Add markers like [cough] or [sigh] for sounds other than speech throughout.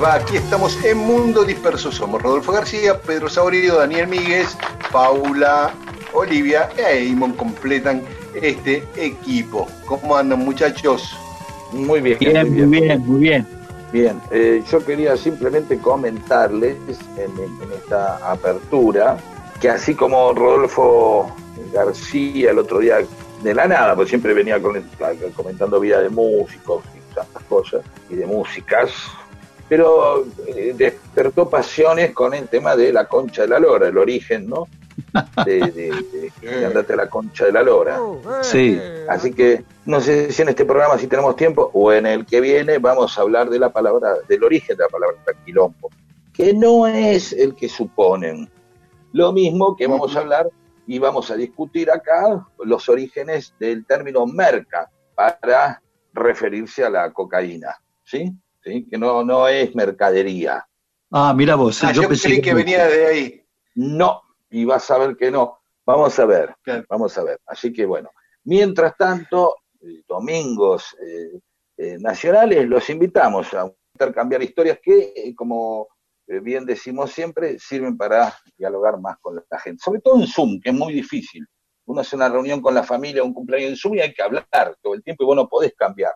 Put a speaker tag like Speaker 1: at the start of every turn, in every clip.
Speaker 1: Les va? Aquí estamos en Mundo Disperso. Somos Rodolfo García, Pedro Saurido, Daniel Míguez, Paula, Olivia e Eamon completan este equipo. ¿Cómo andan muchachos?
Speaker 2: Muy bien,
Speaker 3: Bien, muy bien, muy bien.
Speaker 2: Bien, eh, yo quería simplemente comentarles en, en esta apertura que así como Rodolfo García el otro día de la nada, pues siempre venía comentando vida de músicos y tantas cosas, y de músicas, pero eh, despertó pasiones con el tema de la concha de la lora, el origen, ¿no? De, de, de- [laughs] de andate a la concha de la lora.
Speaker 3: Sí.
Speaker 2: Así que no sé si en este programa, si tenemos tiempo, o en el que viene, vamos a hablar de la palabra, del origen de la palabra quilombo, que no es el que suponen. Lo mismo que vamos a hablar y vamos a discutir acá los orígenes del término merca para referirse a la cocaína, ¿sí? ¿Sí? Que no, no es mercadería.
Speaker 3: Ah, mira vos,
Speaker 1: Ah, yo creí que venía de ahí.
Speaker 2: No, y vas a ver que no. Vamos a ver,
Speaker 1: Claro.
Speaker 2: vamos a ver. Así que bueno, mientras tanto, eh, domingos eh, eh, nacionales, los invitamos a intercambiar historias que, eh, como bien decimos siempre, sirven para dialogar más con la gente. Sobre todo en Zoom, que es muy difícil. Uno hace una reunión con la familia, un cumpleaños en Zoom y hay que hablar todo el tiempo y vos no podés cambiar.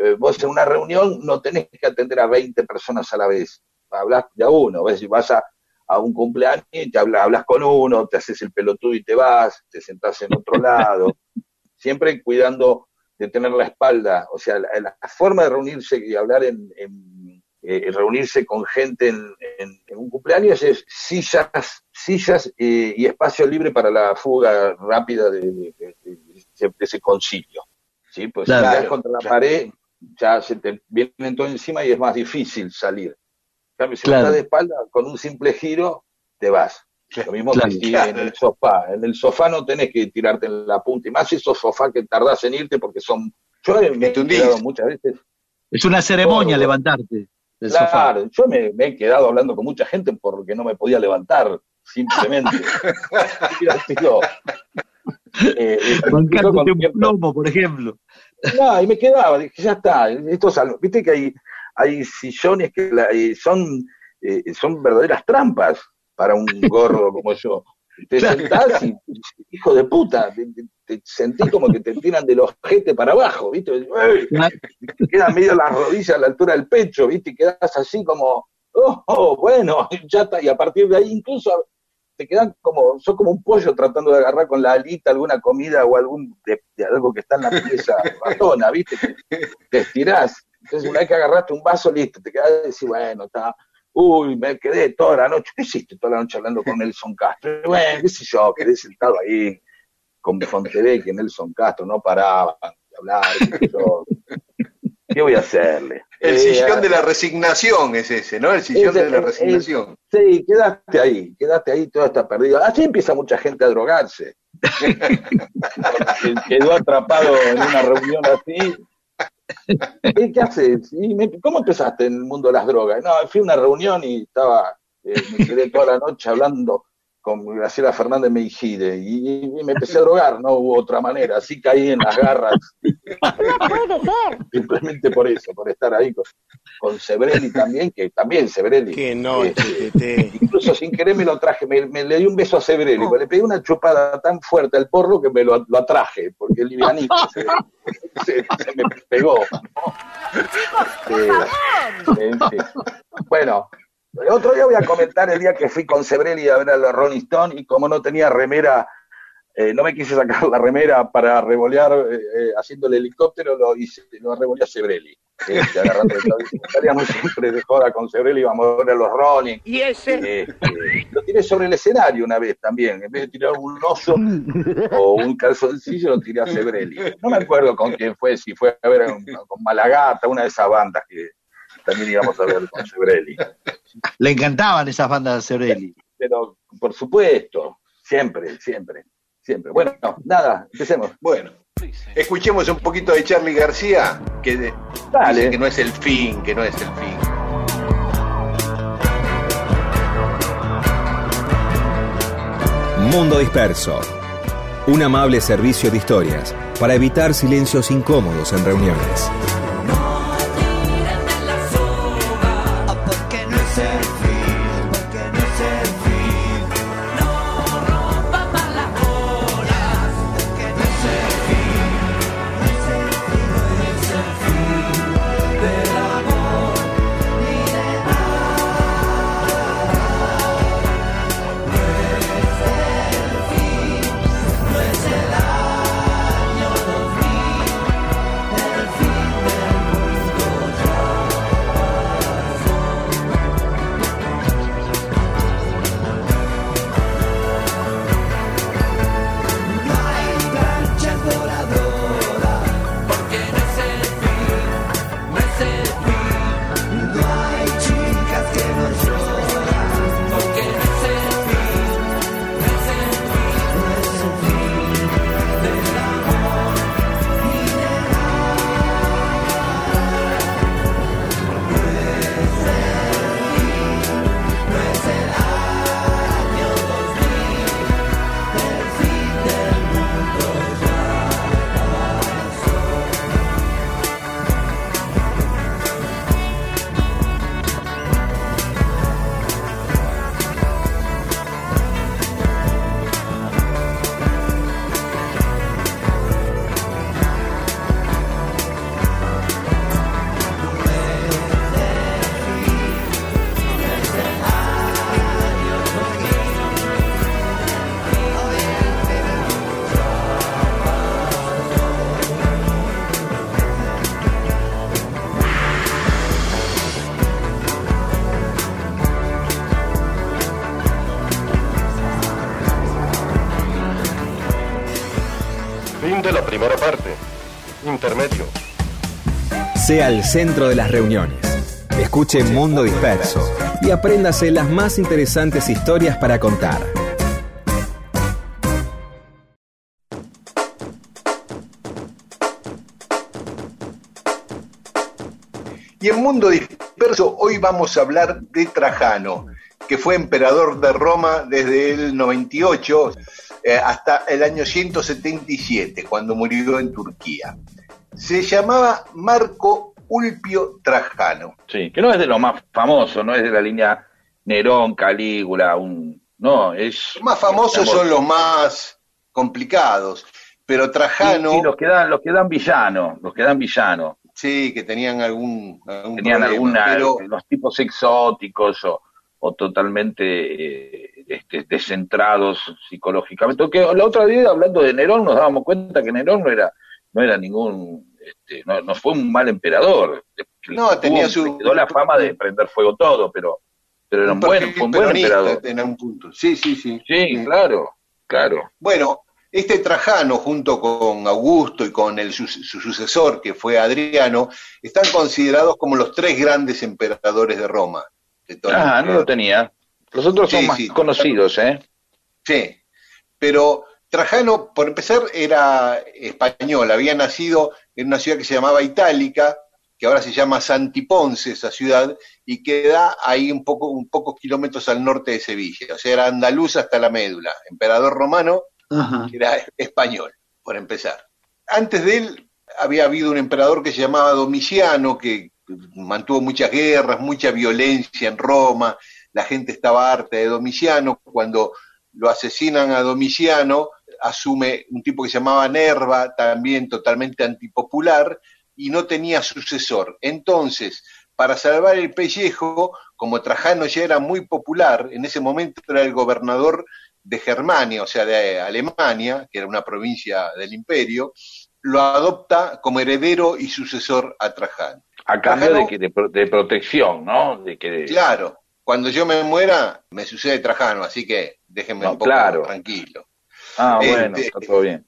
Speaker 2: Eh, vos en una reunión no tenés que atender a 20 personas a la vez. Hablas de a uno, ves, si vas a, a un cumpleaños y te hablas, hablas con uno, te haces el pelotudo y te vas, te sentás en otro lado, [laughs] siempre cuidando de tener la espalda, o sea, la, la forma de reunirse y hablar en, en, eh, reunirse con gente en, en- en un cumpleaños es sillas, sillas eh, y espacio libre para la fuga rápida de, de- de- de- de ese concilio. ¿sí? Pues
Speaker 3: Claro.
Speaker 2: si contra la pared, ya se te vienen todo encima y es más difícil salir. En cambio, si
Speaker 3: Claro.
Speaker 2: estás de espalda, con un simple giro, te vas. Lo mismo
Speaker 3: Claro.
Speaker 2: que si en el sofá. En el sofá no tenés que tirarte en la punta. Y más esos sofás que tardás en irte porque son... Yo me he quedado muchas veces...
Speaker 3: Es una ceremonia levantarte del sofá.
Speaker 2: Claro, yo me, me he quedado hablando con mucha gente porque no me podía levantar, simplemente. [laughs] Eh,
Speaker 3: Bancándote un plomo, por ejemplo.
Speaker 2: No, y me quedaba, dije, ya está. Esto es algo- Viste que hay, hay sillones que la- eh, son, eh, son verdaderas trampas para un gordo [laughs] como yo. Te
Speaker 3: Claro.
Speaker 2: sentás y, hijo de puta, te, te- sentís como que te tiran del ojete para abajo, ¿viste? Te quedan medio las rodillas a la altura del pecho, ¿viste? Y quedás así como, oh, oh, bueno, [laughs] ya está. Y a partir de ahí incluso te quedan como, sos como un pollo tratando de agarrar con la alita alguna comida o algún de, de algo que está en la pieza [laughs] ratona, ¿viste? Te, te estirás. Entonces una vez que agarraste un vaso, listo, te quedás y decís, bueno, está, uy, me quedé toda la noche, ¿qué hiciste toda la noche hablando con Nelson Castro? Bueno, qué sé yo, quedé sentado ahí con Fontevecchia y Nelson Castro, no paraban de hablar, qué sé yo. ¿Qué voy a hacerle?
Speaker 1: El
Speaker 2: Eh,
Speaker 1: sillón de la resignación es ese, ¿no? El sillón
Speaker 2: ese-
Speaker 1: de la
Speaker 2: es-
Speaker 1: resignación.
Speaker 2: Sí, quedaste ahí, quedaste ahí, todo está perdido. Así empieza mucha gente a drogarse. [laughs] Quedó atrapado en una reunión así. ¿Qué, qué haces? Y me- ¿Cómo empezaste en el mundo de las drogas? No, fui a una reunión y estaba, eh, me quedé toda la noche hablando con Graciela Fernández Meijide y, y me empecé a drogar, no hubo otra manera, así caí en las garras.
Speaker 4: Puede ser.
Speaker 2: Simplemente por eso, por estar ahí con, con Sebrelli también, que también Sebrelli.
Speaker 5: Que no,
Speaker 2: eh. Incluso sin querer me lo traje, me, me le di un beso a Sebrelli, porque le pegué una chupada tan fuerte al porro que me lo, lo atraje, porque el livianito [laughs] se, se- se me pegó. Eh, en fin. Bueno, el otro día voy a comentar el día que fui con Sebrelli a ver a los Rolling Stone y como no tenía remera, eh, no me quise sacar la remera para revolear eh, eh, haciendo el helicóptero, lo hice, lo revoleé a Sebrelli. Este, agarrando el siempre de joda con Sebrelli, íbamos a ver a los Rolling.
Speaker 4: Y ese.
Speaker 2: Lo tiré sobre el escenario una vez también, en vez de tirar un oso o un calzoncillo, lo tiré a Sebrelli. No me acuerdo con quién fue, si fue a ver con Malagata, una de esas bandas que también íbamos a ver con Sebrelli.
Speaker 6: Le encantaban esas bandas de Sebrelli.
Speaker 2: Pero, por supuesto, siempre, siempre, siempre. Bueno, nada, empecemos.
Speaker 1: Bueno, escuchemos un poquito de Charlie García, que de- dice que no es el fin, que no es el fin.
Speaker 3: Mundo Disperso. Un amable servicio de historias para evitar silencios incómodos en reuniones. Sea el centro de las reuniones. Escuche Mundo Disperso y apréndase las más interesantes historias para contar.
Speaker 1: Y en Mundo Disperso hoy vamos a hablar de Trajano, que fue emperador de Roma desde el 98 eh, hasta el año 177, cuando murió en Turquía. Se llamaba Marco Ulpio Trajano.
Speaker 2: Sí, que no es de lo más famoso, no es de la línea Nerón, Calígula, un... No, es...
Speaker 1: Los más famosos son los más complicados, pero
Speaker 2: sí,
Speaker 1: Trajano,
Speaker 2: sí, los que dan, los que dan villano, los que dan villano.
Speaker 1: sí, que tenían algún, algún
Speaker 2: Tenían
Speaker 1: problema,
Speaker 2: alguna,
Speaker 1: pero
Speaker 2: los tipos exóticos o, o totalmente eh, este, descentrados psicológicamente. Porque la otra día, hablando de Nerón, nos dábamos cuenta que Nerón no era, no era ningún, este, no, no fue un mal emperador.
Speaker 1: No, tenía su-
Speaker 2: quedó la fama de prender fuego todo, pero, pero era un buen, fue un buen emperador.
Speaker 1: en punto. Sí, sí, sí.
Speaker 2: Sí, claro, claro.
Speaker 1: Bueno, este Trajano, junto con Augusto y con el, su, su sucesor, que fue Adriano, están considerados como los tres grandes emperadores de Roma. de
Speaker 2: Ah, no lo tenía. Los otros son más
Speaker 1: sí.
Speaker 2: conocidos, ¿eh?
Speaker 1: Sí, pero Trajano, por empezar, era español, había nacido en una ciudad que se llamaba Itálica, que ahora se llama Santiponce, esa ciudad, y queda ahí un poco, un pocos kilómetros al norte de Sevilla. O sea, era andaluz hasta la médula. Emperador romano,
Speaker 3: Ajá.
Speaker 1: era español, por empezar. Antes de él había habido un emperador que se llamaba Domiciano, que mantuvo muchas guerras, mucha violencia en Roma, la gente estaba harta de Domiciano, cuando lo asesinan a Domiciano, asume un tipo que se llamaba Nerva, también totalmente antipopular, y no tenía sucesor. Entonces, para salvar el pellejo, como Trajano ya era muy popular, en ese momento era el gobernador de Germania, o sea, de Alemania, que era una provincia del imperio, lo adopta como heredero y sucesor a Trajano.
Speaker 2: A cambio
Speaker 1: Trajano-
Speaker 2: de, que, de, pro- de protección, ¿no? De que,
Speaker 1: Claro, cuando yo me muera, me sucede Trajano, así que déjenme
Speaker 2: No,
Speaker 1: un poco
Speaker 2: claro.
Speaker 1: tranquilo.
Speaker 2: Ah,
Speaker 1: Este-
Speaker 2: bueno, está todo bien.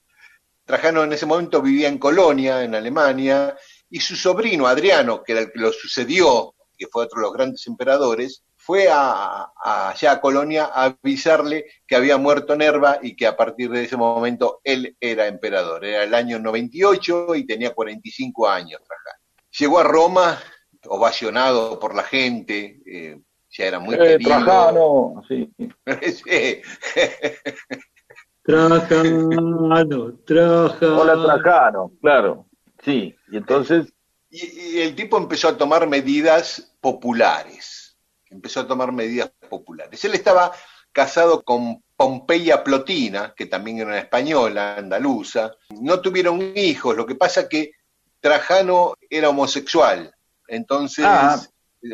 Speaker 1: Trajano en ese momento vivía en Colonia, en Alemania, y su sobrino Adriano, que era el que lo sucedió, que fue otro de los grandes emperadores, fue a, a- allá a Colonia a avisarle que había muerto Nerva y que a partir de ese momento él era emperador. Era el año 98 y tenía 45 años Trajano. Llegó a Roma, ovacionado por la gente, eh, ya era muy
Speaker 2: Eh,
Speaker 1: querido.
Speaker 2: Trajano, sí. [laughs]
Speaker 1: Sí.
Speaker 3: Trajano, Trajano.
Speaker 2: Hola, Trajano, claro. Sí, y entonces,
Speaker 1: Y, y el tipo empezó a tomar medidas populares. Empezó a tomar medidas populares. Él estaba casado con Pompeya Plotina, que también era una española, andaluza. No tuvieron hijos. Lo que pasa que Trajano era homosexual. Entonces
Speaker 2: Ah.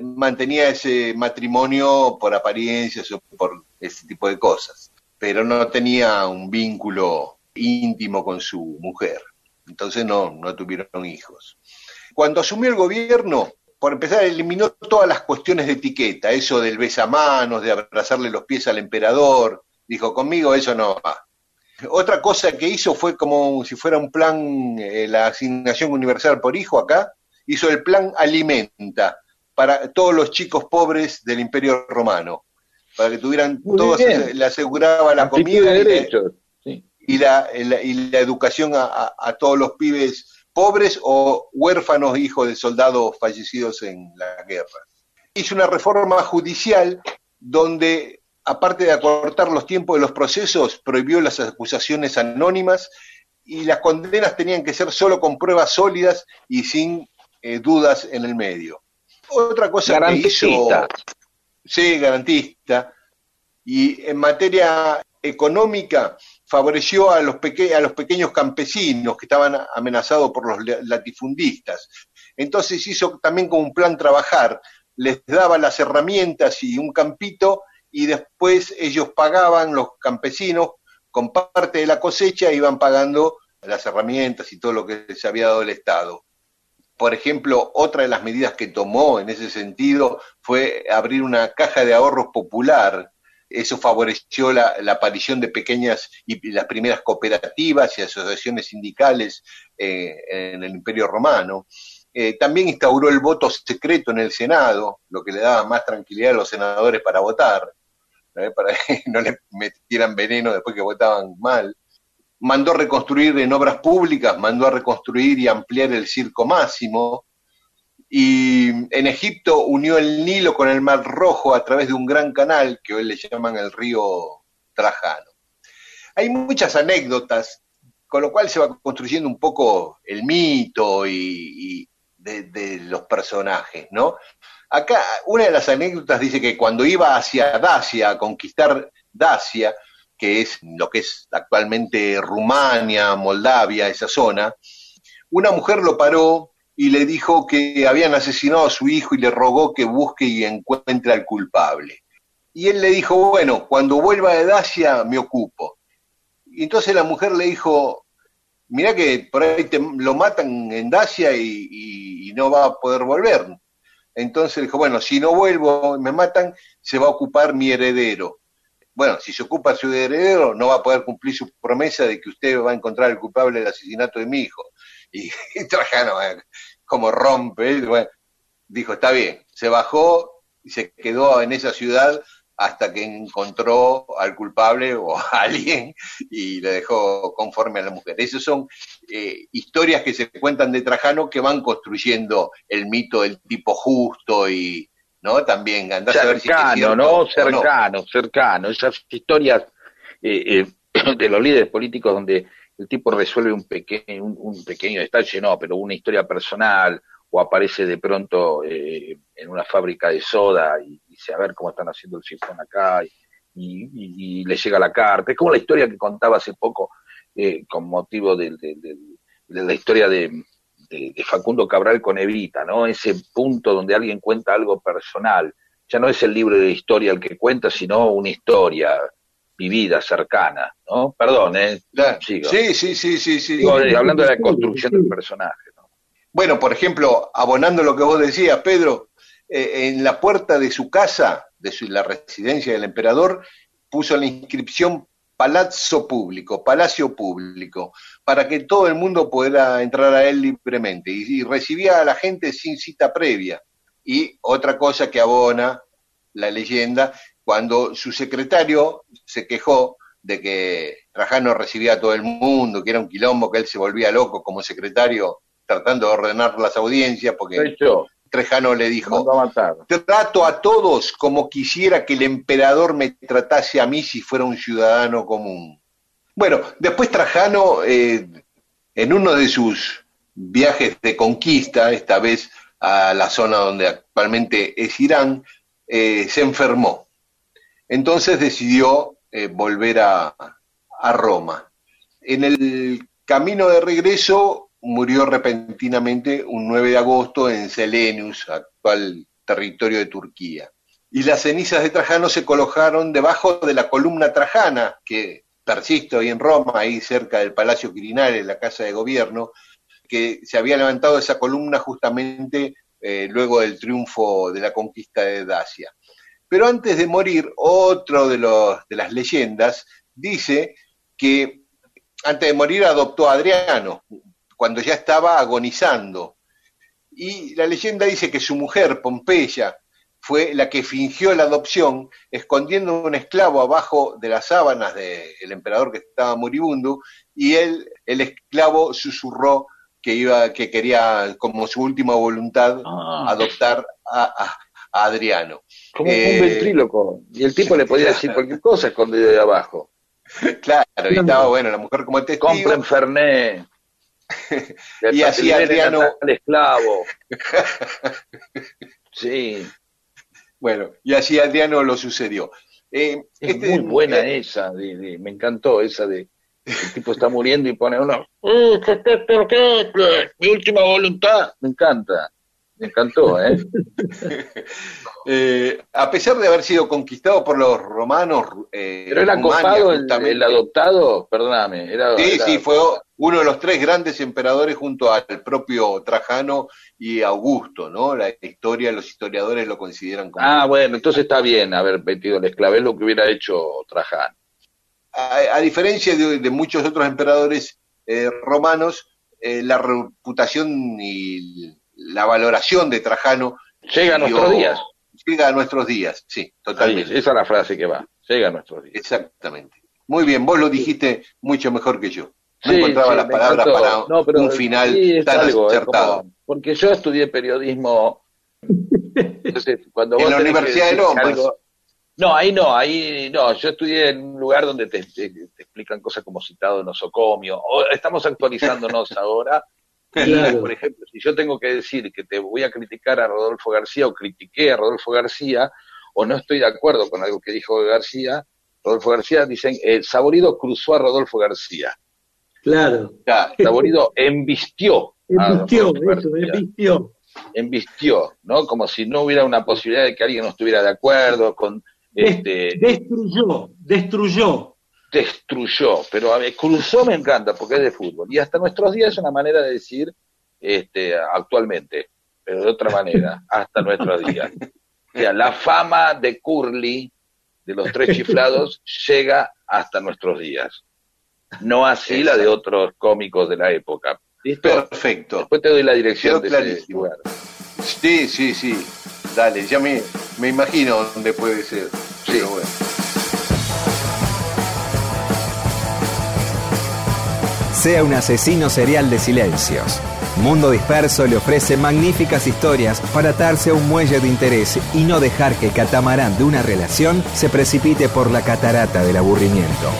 Speaker 1: mantenía ese matrimonio por apariencias o por ese tipo de cosas. Pero no tenía un vínculo íntimo con su mujer. Entonces no, no tuvieron hijos. Cuando asumió el gobierno, por empezar, eliminó todas las cuestiones de etiqueta, eso del besamanos, de abrazarle los pies al emperador. Dijo, conmigo eso no va. Otra cosa que hizo fue como si fuera un plan, eh, la asignación universal por hijo acá, hizo el plan Alimenta para todos los chicos pobres del Imperio Romano, para que tuvieran,
Speaker 2: Muy
Speaker 1: todos
Speaker 2: bien.
Speaker 1: le aseguraba la
Speaker 2: amplitud
Speaker 1: comida
Speaker 2: de
Speaker 1: y la-
Speaker 2: derechos. Sí.
Speaker 1: y la, la- y la educación a, a- a todos los pibes pobres o huérfanos hijos de soldados fallecidos en la guerra. Hizo una reforma judicial donde, aparte de acortar los tiempos de los procesos, prohibió las acusaciones anónimas y las condenas tenían que ser solo con pruebas sólidas y sin eh, dudas en el medio. Otra cosa que hizo... Sí, garantista. Y en materia económica favoreció a los, a los pequeños campesinos que estaban amenazados por los la- latifundistas. Entonces hizo también como un plan trabajar, les daba las herramientas y un campito y después ellos pagaban, los campesinos, con parte de la cosecha iban pagando las herramientas y todo lo que les había dado el Estado. Por ejemplo, otra de las medidas que tomó en ese sentido fue abrir una caja de ahorros popular. Eso favoreció la, la aparición de pequeñas y las primeras cooperativas y asociaciones sindicales eh, en el Imperio Romano. Eh, también instauró el voto secreto en el Senado, lo que le daba más tranquilidad a los senadores para votar, [laughs] para que no le metieran veneno después que votaban mal mandó reconstruir en obras públicas, mandó a reconstruir y ampliar el circo máximo, y en Egipto unió el Nilo con el Mar Rojo a través de un gran canal que hoy le llaman el río Trajano. Hay muchas anécdotas, con lo cual se va construyendo un poco el mito y, de, de los personajes, ¿no? Acá una de las anécdotas dice que cuando iba hacia Dacia a conquistar Dacia, que es lo que es actualmente Rumania, Moldavia, esa zona, una mujer lo paró y le dijo que habían asesinado a su hijo y le rogó que busque y encuentre al culpable. Y él le dijo, bueno, cuando vuelva de Dacia me ocupo. Y entonces la mujer le dijo, mira que por ahí te, lo matan en Dacia y, y, no va a poder volver. Entonces dijo, bueno, si no vuelvo me matan, se va a ocupar mi heredero bueno, si se ocupa su heredero, no va a poder cumplir su promesa de que usted va a encontrar el culpable del asesinato de mi hijo. Y, [laughs] Trajano, eh, como rompe, bueno, dijo, está bien, se bajó y se quedó en esa ciudad hasta que encontró al culpable o a [laughs] alguien y le dejó conforme a la mujer. Esas son eh, historias que se cuentan de Trajano que van construyendo el mito del tipo justo y, ¿no? También andás a ver si es
Speaker 2: cercano,
Speaker 1: cierto
Speaker 2: ¿no? Cercano, cercano. Esas historias eh, eh, [clears throat] de los líderes políticos donde el tipo resuelve un pequeño, un, un pequeño detalle, no, pero una historia personal o aparece de pronto eh, en una fábrica de soda y dice a ver cómo están haciendo el sifón acá y, y- y le llega la carta. Es como la historia que contaba hace poco eh, con motivo de, la historia de, de- de Facundo Cabral con Evita, ¿no? Ese punto donde alguien cuenta algo personal. Ya no es el libro de historia el que cuenta, sino una historia vivida, cercana, ¿no? Perdón, ¿eh? Sigo.
Speaker 1: Sí, sí, sí, sí, sí.
Speaker 2: Digo, eh, hablando de la construcción del personaje, ¿no?
Speaker 1: Bueno, por ejemplo, abonando lo que vos decías, Pedro, eh, en la puerta de su casa, de su- la residencia del emperador, puso la inscripción Palazzo Público, Palacio Público, para que todo el mundo pudiera entrar a él libremente y, recibía a la gente sin cita previa. Y otra cosa que abona la leyenda, cuando su secretario se quejó de que Trajano recibía a todo el mundo, que era un quilombo, que él se volvía loco como secretario tratando de ordenar las audiencias, porque Trajano le dijo,
Speaker 2: a
Speaker 1: trato a todos como quisiera que el emperador me tratase a mí si fuera un ciudadano común. Bueno, después Trajano, eh, en uno de sus viajes de conquista, esta vez a la zona donde actualmente es Irán, eh, se enfermó. Entonces decidió eh, volver a, a Roma. En el camino de regreso murió repentinamente un 9 de agosto en Selenius, actual territorio de Turquía. Y las cenizas de Trajano se colocaron debajo de la columna Trajana, que persiste hoy en Roma, ahí cerca del Palacio Quirinal, en la Casa de Gobierno, que se había levantado esa columna justamente eh, luego del triunfo de la conquista de Dacia. Pero antes de morir, otro de, los, de las leyendas dice que antes de morir adoptó a Adriano, cuando ya estaba agonizando. Y la leyenda dice que su mujer, Pompeya, fue la que fingió la adopción, escondiendo un esclavo abajo de las sábanas del emperador que estaba moribundo, y él, el esclavo, susurró que iba, que quería, como su última voluntad,
Speaker 2: Ah,
Speaker 1: adoptar a, a- a Adriano.
Speaker 2: como
Speaker 1: eh,
Speaker 2: un ventríloco. Y el tipo le podía decir cualquier cosa escondido de abajo.
Speaker 1: Claro, y estaba bueno, la mujer como testigo.
Speaker 2: Compren Fernet.
Speaker 1: Y así Adriano-
Speaker 2: al esclavo. [laughs] Sí,
Speaker 1: Bueno, y así Adriano lo sucedió. Eh,
Speaker 2: es
Speaker 1: este-
Speaker 2: muy buena
Speaker 1: eh,
Speaker 2: esa, de- de- me encantó esa de el tipo está muriendo y pone uno, [laughs] "Eh, ¿qué- mi última voluntad, me encanta, me encantó, ¿eh? [laughs]
Speaker 1: eh, a pesar de haber sido conquistado por los romanos, eh,
Speaker 2: Pero era copado el, el adoptado, perdóname, era,
Speaker 1: Sí,
Speaker 2: era-
Speaker 1: sí, fue uno de los tres grandes emperadores junto al propio Trajano y Augusto, ¿no? La historia, los historiadores lo consideran como...
Speaker 2: Ah, bueno, entonces está bien haber metido el esclavo, es lo que hubiera hecho Trajano.
Speaker 1: a, a diferencia de, de muchos otros emperadores eh, romanos, eh, la reputación y la valoración de Trajano
Speaker 2: Llega a
Speaker 1: dio-
Speaker 2: nuestros días.
Speaker 1: Llega a nuestros días, sí,
Speaker 2: Ahí,
Speaker 1: totalmente.
Speaker 2: esa es la frase que va, llega a nuestros días.
Speaker 1: Exactamente. Muy bien, vos lo dijiste mucho mejor que yo. No
Speaker 2: Sí,
Speaker 1: encontraba
Speaker 2: sí,
Speaker 1: las palabras para
Speaker 2: No, pero
Speaker 1: un final
Speaker 2: sí,
Speaker 1: tan
Speaker 2: algo,
Speaker 1: acertado.
Speaker 2: como- porque yo estudié periodismo. Entonces, cuando
Speaker 1: En
Speaker 2: vos
Speaker 1: la Universidad de Lomas.
Speaker 2: algo- no, ahí no, ahí no. Yo estudié en un lugar donde te, te- te explican cosas como citado en nosocomio. O estamos actualizándonos [laughs] ahora.
Speaker 3: Claro.
Speaker 2: por ejemplo, si yo tengo que decir que te voy a criticar a Rodolfo García o critiqué a Rodolfo García, o no estoy de acuerdo con algo que dijo García, Rodolfo García, dicen, eh, Saborido cruzó a Rodolfo García.
Speaker 3: Claro. [laughs]
Speaker 1: Ya,
Speaker 2: Saborido embistió. a
Speaker 3: Embistió,
Speaker 2: Rodolfo
Speaker 3: eso, embistió.
Speaker 2: Embistió, ¿no? Como si no hubiera una posibilidad de que alguien no estuviera de acuerdo con este
Speaker 3: Destruyó, destruyó.
Speaker 2: destruyó, pero a ver, cruzó me encanta porque es de fútbol y hasta nuestros días es una manera de decir este actualmente, pero de otra manera, [laughs] hasta nuestros días. O sea, la fama de Curly de los tres chiflados [laughs] llega hasta nuestros días. No así la de otros cómicos de la época. ¿Listo?
Speaker 1: perfecto.
Speaker 2: Después te doy la dirección
Speaker 1: Quedó
Speaker 2: de ese lugar.
Speaker 1: Sí, sí, sí. Dale, ya me, me imagino dónde puede ser.
Speaker 2: Sí,
Speaker 1: pero bueno.
Speaker 7: Sea un asesino serial de silencios. Mundo Disperso le ofrece magníficas historias para atarse a un muelle de interés y no dejar que el catamarán de una relación se precipite por la catarata del aburrimiento.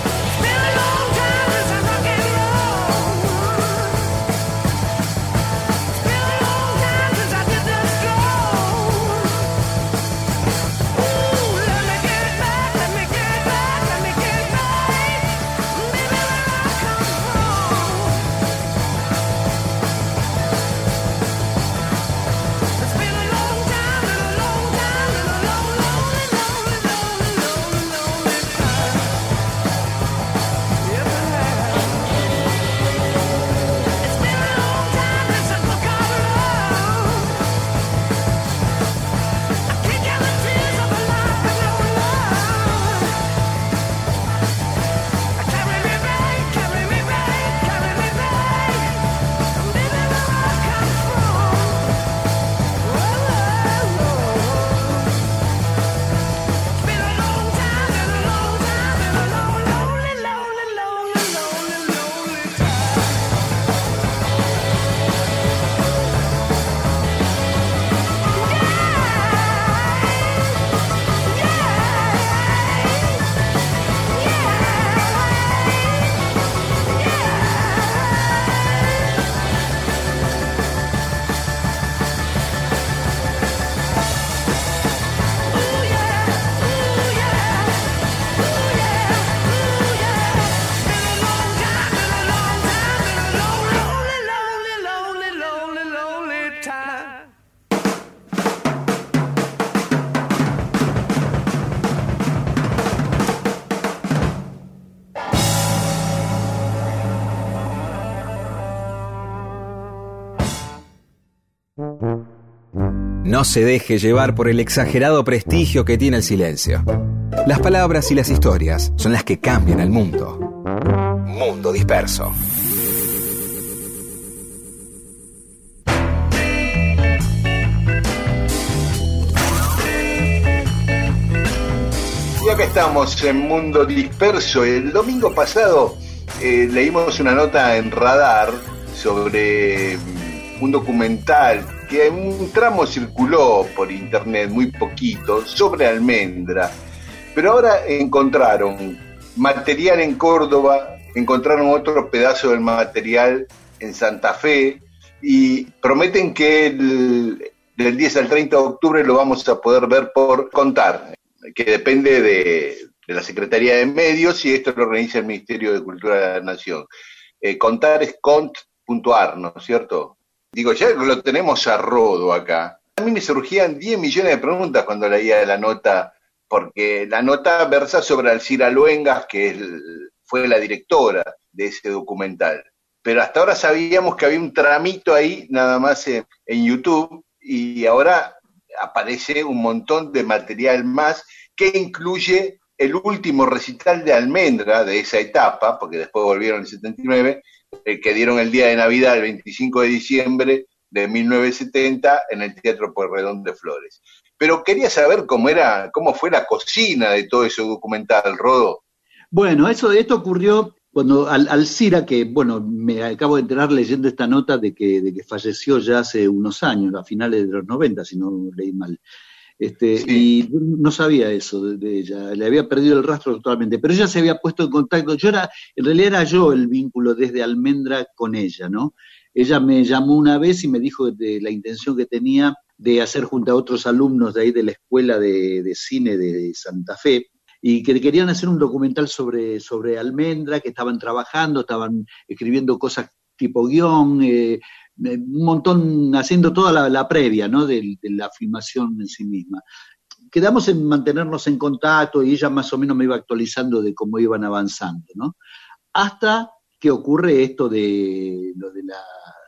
Speaker 7: Se deje llevar por el exagerado prestigio que tiene el silencio. Las palabras y las historias son las que cambian el mundo. Mundo disperso.
Speaker 1: Y acá estamos en Mundo Disperso. El domingo pasado eh, leímos una nota en Radar sobre mm, un documental que un tramo circuló por internet muy poquito sobre almendra, pero ahora encontraron material en Córdoba, encontraron otro pedazo del material en Santa Fe y prometen que el- del 10 al 30 de octubre lo vamos a poder ver por contar, que depende de, la Secretaría de Medios y esto lo organiza el Ministerio de Cultura de la Nación. Eh, contar es cont.ar, ¿no es cierto? Digo, ya lo tenemos a rodo acá. A mí me surgían 10 millones de preguntas cuando leía la nota, porque la nota versa sobre Alcira Luengas, que es fue la directora de ese documental. Pero hasta ahora sabíamos que había un tramito ahí, nada más en, en YouTube, y ahora aparece un montón de material más que incluye el último recital de Almendra de esa etapa, porque después volvieron en el 79, el que dieron el día de Navidad, el 25 de diciembre de 1970, en el Teatro Pueyrredón de Flores. Pero quería saber cómo era, cómo fue la cocina de todo ese documental, Rodo.
Speaker 6: Bueno, eso, esto ocurrió cuando Al- Alcira, que bueno, me acabo de enterar leyendo esta nota de que, de que falleció ya hace unos años, a finales de los 90, si no leí mal. Este, Y no sabía eso de, de ella, le había perdido el rastro totalmente, pero ella se había puesto en contacto, yo era, en realidad era yo el vínculo desde Almendra con ella, ¿no? Ella me llamó una vez y me dijo de la intención que tenía de hacer junto a otros alumnos de ahí de la Escuela de, de Cine de Santa Fe, y que querían hacer un documental sobre, sobre Almendra, que estaban trabajando, estaban escribiendo cosas tipo guion, eh, un montón, haciendo toda la, previa ¿no? de, la filmación en sí misma. Quedamos en mantenernos en contacto y ella más o menos me iba actualizando de cómo iban avanzando, ¿no? Hasta que ocurre esto de lo de la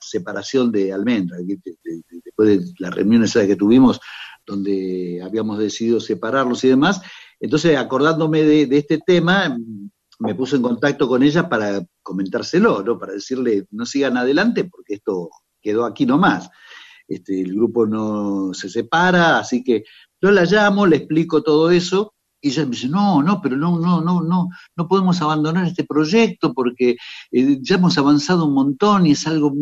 Speaker 6: separación de Almendra, después de las reuniones que tuvimos, donde habíamos decidido separarlos y demás, entonces acordándome de, este tema, me puse en contacto con ella para comentárselo, ¿no? Para decirle, no sigan adelante porque esto quedó aquí nomás. Este, el grupo no se separa, así que yo la llamo, le explico todo eso Y ella me dice, no, no, pero no, no, no, no, no podemos abandonar este proyecto porque eh, ya hemos avanzado un montón y es algo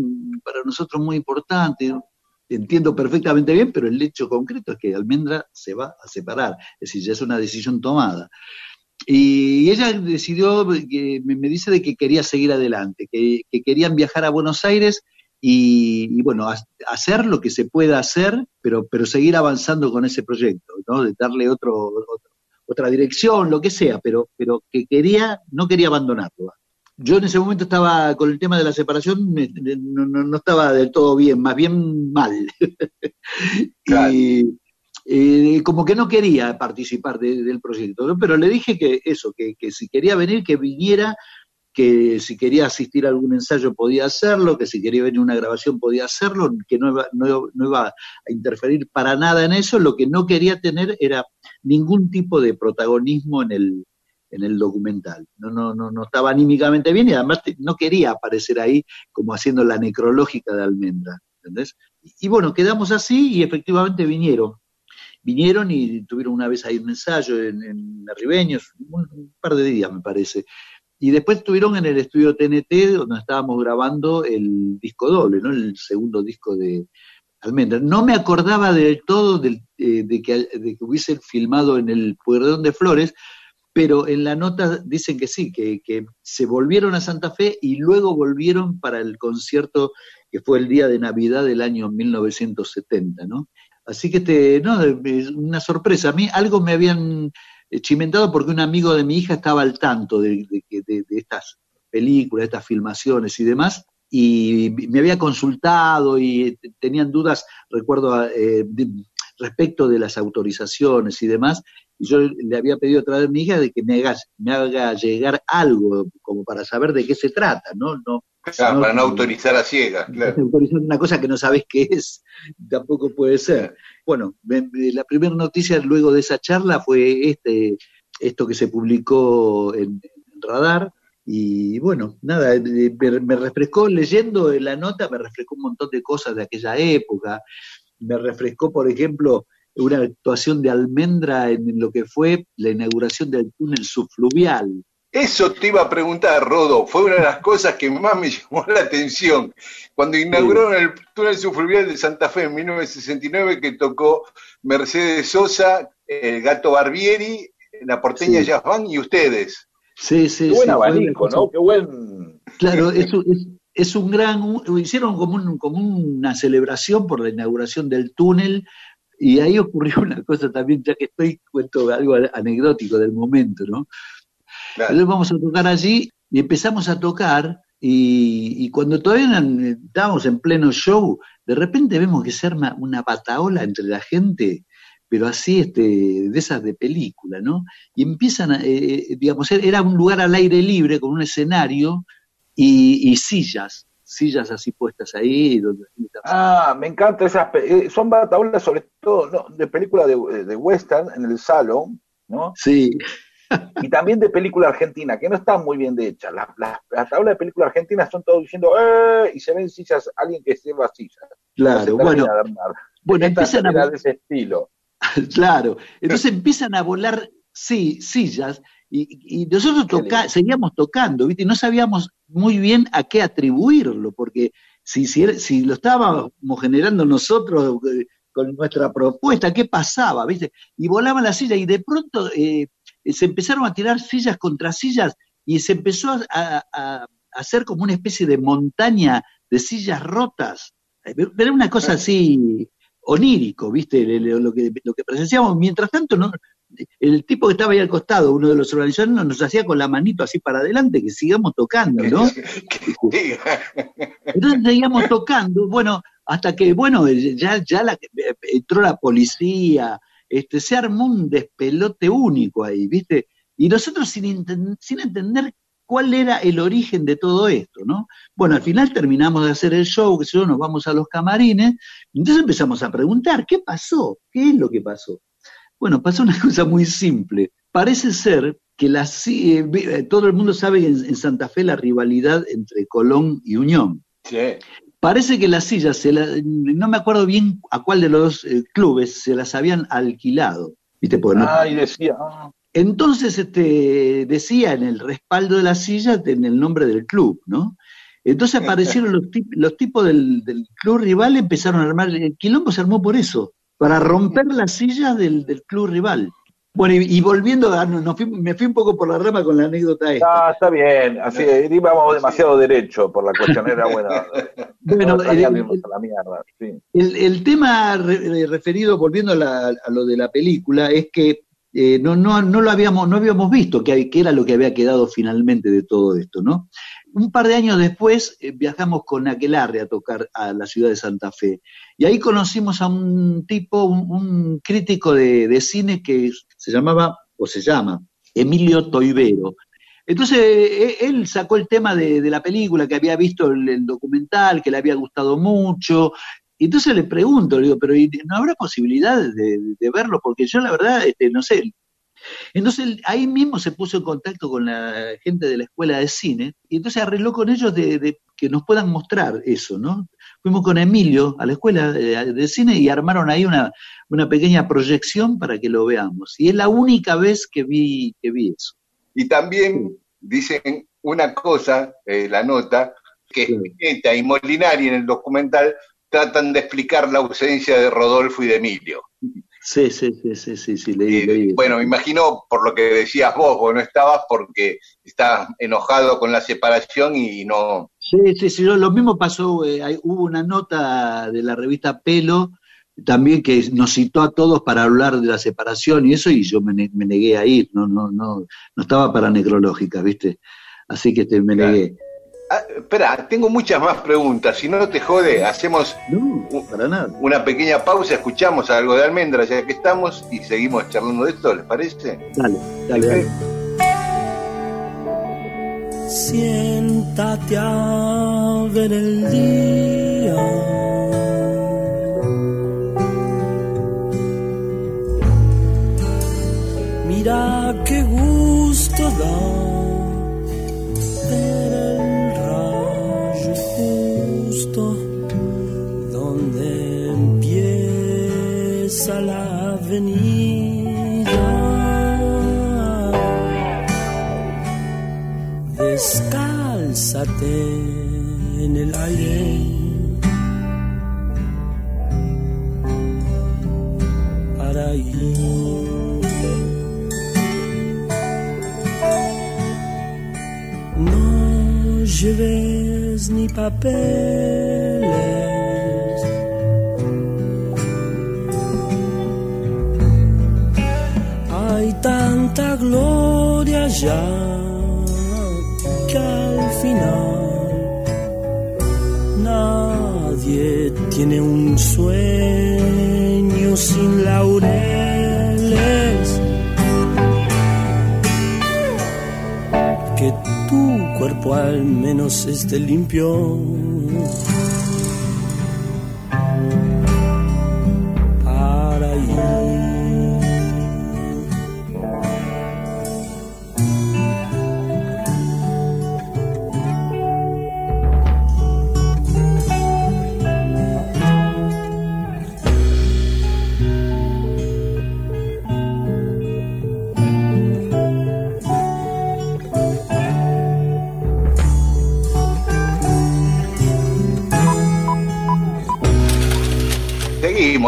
Speaker 6: para nosotros muy importante. Entiendo perfectamente bien, pero el hecho concreto es que Almendra se va a separar, es decir, ya es una decisión tomada. Y ella decidió, que me, dice de que quería seguir adelante, que, que querían viajar a Buenos Aires y, y bueno, ha- hacer lo que se pueda hacer, pero, pero seguir avanzando con ese proyecto, ¿no? De darle otro, otro- otra dirección, lo que sea, pero, pero que quería, no quería abandonarlo. Yo en ese momento estaba con el tema de la separación, me- no, no- no estaba del todo bien, más bien mal. [laughs]
Speaker 1: Claro.
Speaker 6: y eh, como que no quería participar de- del proyecto, pero le dije que eso, que, si quería venir, que viniera, que si quería asistir a algún ensayo podía hacerlo, que si quería venir a una grabación podía hacerlo, que no iba, no, no iba a interferir para nada en eso, lo que no quería tener era ningún tipo de protagonismo en el, en el documental. No, no, no, no estaba anímicamente bien y además no quería aparecer ahí como haciendo la necrológica de Almendra. ¿entendés? Y bueno, quedamos así y efectivamente vinieron. Vinieron y tuvieron una vez ahí un ensayo en, en Arribeños, un, par de días me parece. Y después estuvieron en el estudio TNT donde estábamos grabando el disco doble, ¿no? El segundo disco de Almendra. No me acordaba del todo del, eh, de, que, de que filmado en el Pueyrredón de Flores, pero en la nota dicen que sí, que, que se volvieron a Santa Fe y luego volvieron para el concierto que fue el día de Navidad del año 1970, ¿no? Así que este, no, es una sorpresa. A mí algo me habían eh, chimentado porque un amigo de mi hija estaba al tanto de, de, de- de estas películas, de estas filmaciones y demás, y me había consultado y t- tenían dudas, recuerdo, eh, de- respecto de las autorizaciones y demás, y yo le había pedido otra vez a mi hija de que me haga, me haga llegar algo como para saber de qué se trata, ¿no? no
Speaker 1: Claro, para no autorizar a ciegas, [laughs] claro.
Speaker 6: una cosa que no sabes qué es, tampoco puede ser. Bueno, la primera noticia luego de esa charla fue este, esto que se publicó en, en Radar, y bueno, nada, eh, me, me refrescó leyendo la nota, me refrescó un montón de cosas de aquella época, me refrescó, por ejemplo, una actuación de Almendra en lo que fue la inauguración del túnel subfluvial.
Speaker 1: Eso te iba a preguntar, Rodo. Fue una de las cosas que más me [laughs] llamó la atención. Cuando inauguraron el túnel subfluvial de Santa Fe en 1969, que tocó Mercedes Sosa, el Gato Barbieri, la porteña
Speaker 6: Sí.
Speaker 1: Jazz Band y ustedes.
Speaker 6: Sí, sí,
Speaker 2: Qué buen
Speaker 6: sí,
Speaker 2: abanico, ¿no? Qué buen.
Speaker 6: Claro, es, un- es, es un gran, un- hicieron como, un- como una celebración por la inauguración del túnel y ahí ocurrió una cosa también, ya que estoy, cuento algo anecdótico del momento, ¿no?
Speaker 1: Claro.
Speaker 6: Entonces vamos a tocar allí y empezamos a tocar y, y cuando todavía eran- estábamos en pleno show, de repente vemos que se arma una pataola entre la gente, pero así este, de esas de película, ¿no? Y empiezan, a, eh, eh, digamos, era un lugar al aire libre con un escenario y, y sillas, sillas así puestas ahí. Donde,
Speaker 2: Ah, me encanta esas. eh, son bataolas, sobre todo, ¿no? de película de, de western en el salón, ¿no?
Speaker 6: Sí,
Speaker 2: Y también de película argentina, que no están muy bien de hechas. Las, las tablas de película argentina son todos diciendo, ¡eh! Y se ven sillas, alguien que lleva sillas.
Speaker 6: Claro, bueno, bueno, empiezan a,
Speaker 2: de ese estilo. [laughs]
Speaker 6: Claro, entonces empiezan a volar sí, sillas y, y nosotros toca, seguíamos tocando, ¿viste? Y no sabíamos muy bien a qué atribuirlo, porque si, si, si lo estábamos generando nosotros eh, con nuestra propuesta, ¿qué pasaba? ¿viste? Y volaban las sillas y de pronto eh, se empezaron a tirar sillas contra sillas y se empezó a, a- a hacer como una especie de montaña de sillas rotas. Era una cosa así onírico, ¿viste? Lo que, lo que presenciamos. Mientras tanto, ¿no? el tipo que estaba ahí al costado, uno de los organizadores, no- nos hacía con la manito así para adelante, que sigamos tocando, ¿no? [laughs] Entonces seguíamos tocando, bueno, hasta que, bueno, ya, ya la, entró la policía, este, se armó un despelote único ahí, ¿viste? Y nosotros sin, sin entender cuál era el origen de todo esto, ¿no? Bueno, al final terminamos de hacer el show, que sé yo, nos vamos a los camarines, entonces empezamos a preguntar, ¿qué pasó? ¿Qué es lo que pasó? Bueno, pasó una [laughs] cosa muy simple. Parece ser que si- eh, eh, todo el mundo sabe en, en Santa Fe la rivalidad entre Colón y Unión.
Speaker 1: Sí.
Speaker 6: Parece que las sillas, se la- no me acuerdo bien a cuál de los eh, clubes se las habían alquilado. ¿Viste? Porque no-
Speaker 2: Ah, y decía, ah,
Speaker 6: Entonces este, decía en el respaldo de la silla en el nombre del club, ¿no? Entonces aparecieron los, tip- los tipos del, del club rival, empezaron a armar, el quilombo se armó por eso, para romper las sillas del, del club rival. Bueno, y, y volviendo, a, no, no fui- me fui un poco por la rama con la anécdota esta.
Speaker 2: Ah, está bien, así íbamos demasiado derecho por la cuestión, era [laughs] bueno.
Speaker 6: Bueno, el-
Speaker 2: irnos a la mierda, sí.
Speaker 6: El, el tema re- eh, referido, volviendo a, la- a lo de la película, es que eh, no, no, no lo habíamos, no habíamos visto que, hay- que era lo que había quedado finalmente de todo esto, ¿no? Un par de años después eh, viajamos con Aquelarre a tocar a la ciudad de Santa Fe. Y ahí conocimos a un tipo, un, un crítico de, de cine que se llamaba, o se llama, Emilio Toivero. Entonces, eh, él sacó el tema de, de la película, que había visto el, el documental, que le había gustado mucho, y entonces le pregunto, le digo, pero ¿y ¿no habrá posibilidad de, de verlo? Porque yo la verdad, este, no sé. Entonces ahí mismo se puso en contacto con la gente de la escuela de cine y entonces arregló con ellos de que nos puedan mostrar eso, ¿no? Fuimos con Emilio a la escuela de, cine y armaron ahí una, una pequeña proyección para que lo veamos. Y es la única vez que vi, que vi eso.
Speaker 1: Y también dicen una cosa, eh, la nota, que Spinetta y Molinari en el documental tratan de explicar la ausencia de Rodolfo y de Emilio. [laughs]
Speaker 6: Sí, sí, sí, sí, sí, sí, leí, leí.
Speaker 1: Bueno, me imagino por lo que decías vos, vos no estabas porque estabas enojado con la separación y no...
Speaker 6: Sí, sí, sí, lo mismo pasó, eh, hay- hubo una nota de la revista Pelo también que nos citó a todos para hablar de la separación y eso, y yo me negué a ir, no, no, no, no estaba para necrológica, ¿viste? Así que este, me negué.
Speaker 1: Ah, espera, tengo muchas más preguntas, si no te jode, hacemos
Speaker 6: No, para nada.
Speaker 1: una pequeña pausa, escuchamos algo de almendra ya que estamos y seguimos charlando de esto, ¿les parece?
Speaker 6: Dale, dale, dale.
Speaker 8: Siéntate a ver el día. Mira qué gusto da justo donde empieza la avenida. Descálzate en el aire. Papeles. Hay tanta gloria ya que al final nadie tiene un sueño sin al menos esté limpio.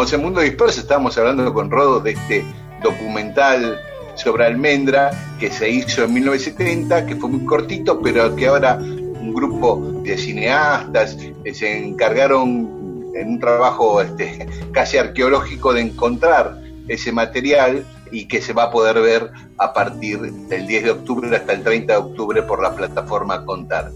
Speaker 1: Seguimos, en Mundo Disperso estamos hablando con Rodo de este documental sobre almendra que se hizo en 1970, que fue muy cortito, pero que ahora un grupo de cineastas eh, se encargaron en un trabajo este, [laughs] casi arqueológico de encontrar ese material y que se va a poder ver a partir del 10 de octubre hasta el 30 de octubre por la plataforma Contar.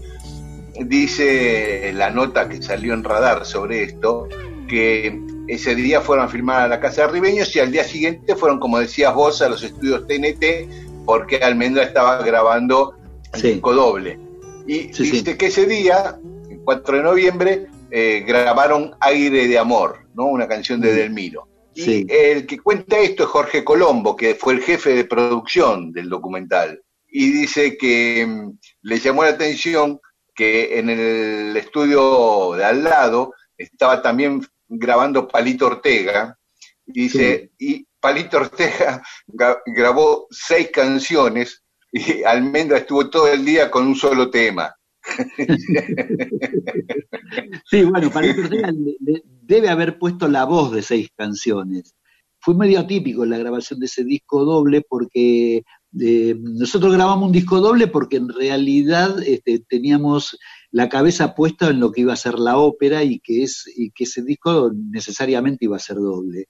Speaker 1: Dice la nota que salió en Radar sobre esto, que ese día fueron a filmar a la casa de Ribeños y al día siguiente fueron, como decías vos, a los estudios TNT porque Almendra estaba grabando el
Speaker 6: Sí.
Speaker 1: disco doble. Y
Speaker 6: Sí,
Speaker 1: dice que ese día, el 4 de noviembre, eh, grabaron Aire de Amor, ¿no? una canción de Delmiro. Y
Speaker 6: Sí.
Speaker 1: el que cuenta esto es Jorge Colombo, que fue el jefe de producción del documental. Y dice que mm, le llamó la atención que en el estudio de al lado estaba también grabando Palito Ortega. Y dice, y Palito Ortega [laughs] gra- grabó seis canciones y Almendra estuvo todo el día con un solo tema. [laughs]
Speaker 6: Sí, bueno, Palito Ortega debe haber puesto la voz de seis canciones. Fue medio atípico la grabación de ese disco doble porque eh, nosotros grabamos un disco doble porque en realidad este, teníamos la cabeza puesta en lo que iba a ser la ópera y que, es, y que ese disco necesariamente iba a ser doble.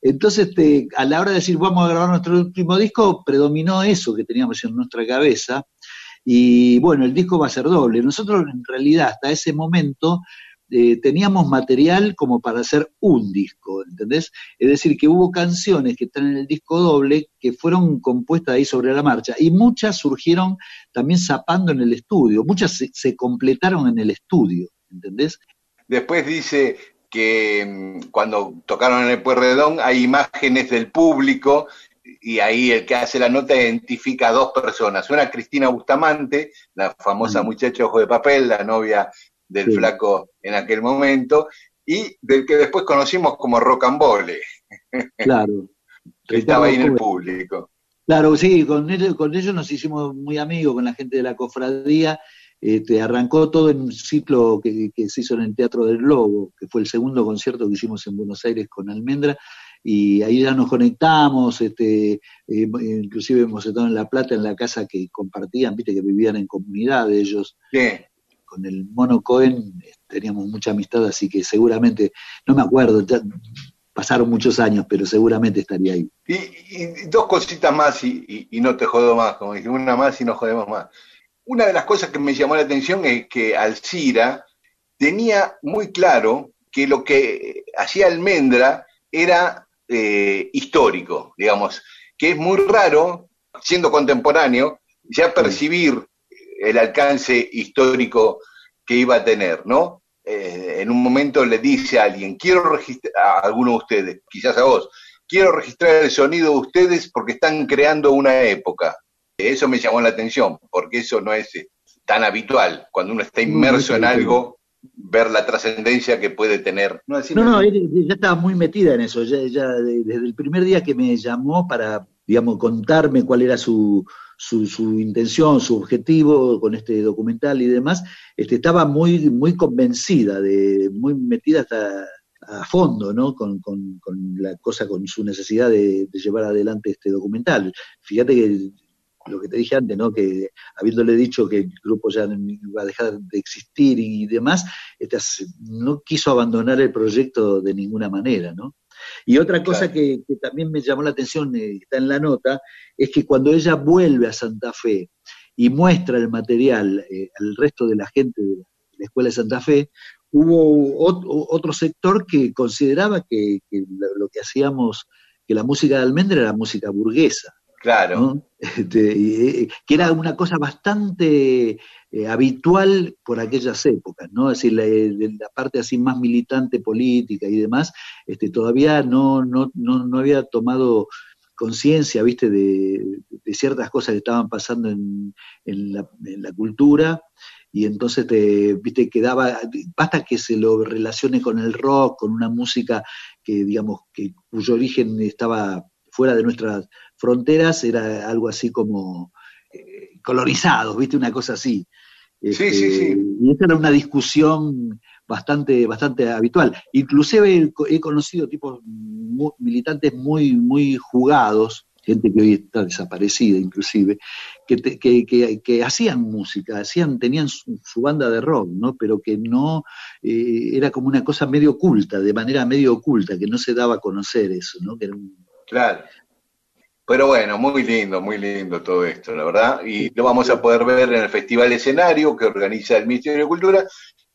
Speaker 6: Entonces, este, a la hora de decir vamos a grabar nuestro último disco, predominó eso que teníamos en nuestra cabeza. Y bueno, el disco va a ser doble. Nosotros en realidad hasta ese momento eh, teníamos material como para hacer un disco, ¿entendés? Es decir, que hubo canciones que están en el disco doble que fueron compuestas ahí sobre la marcha y muchas surgieron también zapando en el estudio, muchas se, se completaron en el estudio, ¿entendés?
Speaker 1: Después dice que mm, cuando tocaron en el Pueyrredón hay imágenes del público y ahí el que hace la nota identifica a dos personas. Una Cristina Bustamante, la famosa muchacha ojo de papel, la novia del
Speaker 6: Sí.
Speaker 1: flaco en aquel momento, y del que después conocimos como Rocambole, [laughs]
Speaker 6: Claro.
Speaker 1: que estaba ahí en el público.
Speaker 6: Claro, sí, con ellos, con ellos nos hicimos muy amigos, con la gente de la cofradía. Este, arrancó todo en un ciclo que, que se hizo en el Teatro del Lobo, que fue el segundo concierto que hicimos en Buenos Aires con Almendra, y ahí ya nos conectamos, este, eh, inclusive hemos estado en La Plata, en la casa que compartían, viste que vivían en comunidad ellos,
Speaker 1: Sí.
Speaker 6: Con el Mono Cohen eh, teníamos mucha amistad, así que seguramente, no me acuerdo, ya pasaron muchos años, pero seguramente estaría ahí.
Speaker 1: Y, y dos cositas más y, y- y no te jodo más, como dije, una más y no jodemos más. Una de las cosas que me llamó la atención es que Alcira tenía muy claro que lo que hacía Almendra era eh, histórico, digamos, que es muy raro, siendo contemporáneo, ya percibir el alcance histórico que iba a tener, ¿no? Eh, en un momento le dice a alguien, quiero registrar, a alguno de ustedes, quizás a vos, quiero registrar el sonido de ustedes porque están creando una época. Eso me llamó la atención, porque eso no es eh, tan habitual. Cuando uno está inmerso en algo, ver la trascendencia que puede tener. No.
Speaker 6: No, no, ella ya estaba muy metida en eso. Ya, ya de- desde el primer día que me llamó para, digamos, contarme cuál era su, su, su intención, su objetivo con este documental y demás, este, estaba muy, muy convencida, de, muy metida hasta a fondo, ¿no? Con, con, la cosa, con su necesidad de, llevar adelante este documental. Fíjate que lo que te dije antes, ¿no? Que habiéndole dicho que el grupo ya iba a dejar de existir y demás, este, no quiso abandonar el proyecto de ninguna manera, ¿no? Y otra cosa
Speaker 1: Claro.
Speaker 6: que, que también me llamó la atención, eh, está en la nota, es que cuando ella vuelve a Santa Fe y muestra el material eh, al resto de la gente de la Escuela de Santa Fe, hubo ot- otro sector que consideraba que, que lo, que hacíamos, que la música de Almendra era música burguesa.
Speaker 1: Claro.
Speaker 6: ¿no? [laughs] Este, y, eh, que era una cosa bastante eh, habitual por aquellas épocas, ¿no? Es decir, la, la parte así más militante política y demás, este, todavía no, no, no, no había tomado conciencia, viste, de, ciertas cosas que estaban pasando en, en, la, cultura, y entonces te, viste, quedaba, basta que se lo relacione con el rock, con una música que, digamos, que cuyo origen estaba fuera de nuestras fronteras, era algo así como eh, viste, una cosa así.
Speaker 1: Sí, sí, sí.
Speaker 6: Y esa era una discusión bastante, bastante habitual. Inclusive he conocido tipos muy, militantes muy, muy jugados, gente que hoy está desaparecida inclusive, que, te, que, que, que, hacían música, hacían, tenían su, su, banda de rock, ¿no? Pero que no, eh, era como una cosa medio oculta, de manera medio oculta, que no se daba a conocer eso, ¿no? Que era un...
Speaker 1: Claro. Pero bueno, muy lindo, muy lindo todo esto, la verdad. Y lo vamos a poder ver en el Festival Escenario que organiza el Ministerio de Cultura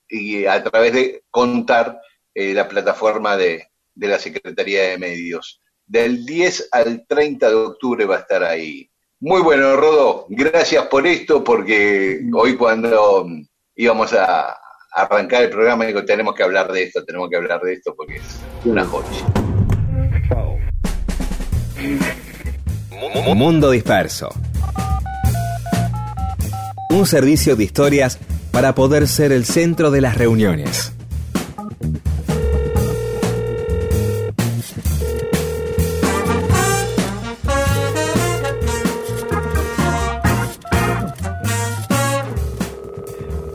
Speaker 1: y a través de contar eh, la plataforma de, de, la Secretaría de Medios. Del 10 al 30 de octubre va a estar ahí. Muy bueno, Rodo. Gracias por esto, porque hoy cuando íbamos a arrancar el programa digo, tenemos que hablar de esto, tenemos que hablar de esto porque es una joya.
Speaker 7: Mundo Disperso. Un servicio de historias para poder ser el centro de las reuniones.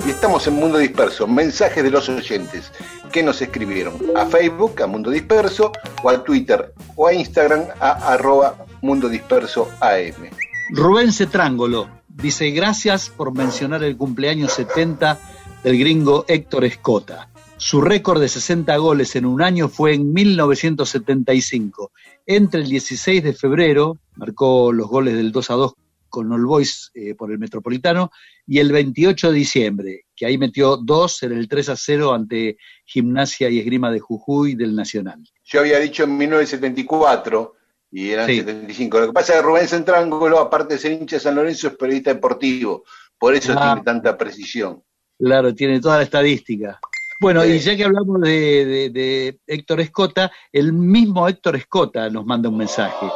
Speaker 1: Y estamos en Mundo Disperso, mensajes de los oyentes que nos escribieron a Facebook, a Mundo Disperso, o a Twitter, o a Instagram, a arroba Mundo Disperso AM.
Speaker 6: Rubén Cetrángolo dice, gracias por mencionar el cumpleaños 70 del gringo Héctor Escota. Su récord de 60 goles en un año fue en 1975. Entre el 16 de febrero, marcó los goles del 2 a 2 con All Boys eh, por el Metropolitano, y el 28 de diciembre, que ahí metió dos en el 3 a 0 ante Gimnasia y Esgrima de Jujuy del Nacional.
Speaker 1: Yo había dicho en 1974 y eran
Speaker 6: Sí.
Speaker 1: 75. Lo que pasa es que Rubén Centrángulo, aparte de ser hincha de San Lorenzo, es periodista deportivo. Por eso
Speaker 6: Ah.
Speaker 1: tiene tanta precisión.
Speaker 6: Claro, tiene toda la estadística. Bueno,
Speaker 1: Sí.
Speaker 6: y ya que hablamos de, de- de Héctor Escota, el mismo Héctor Escota nos manda un mensaje.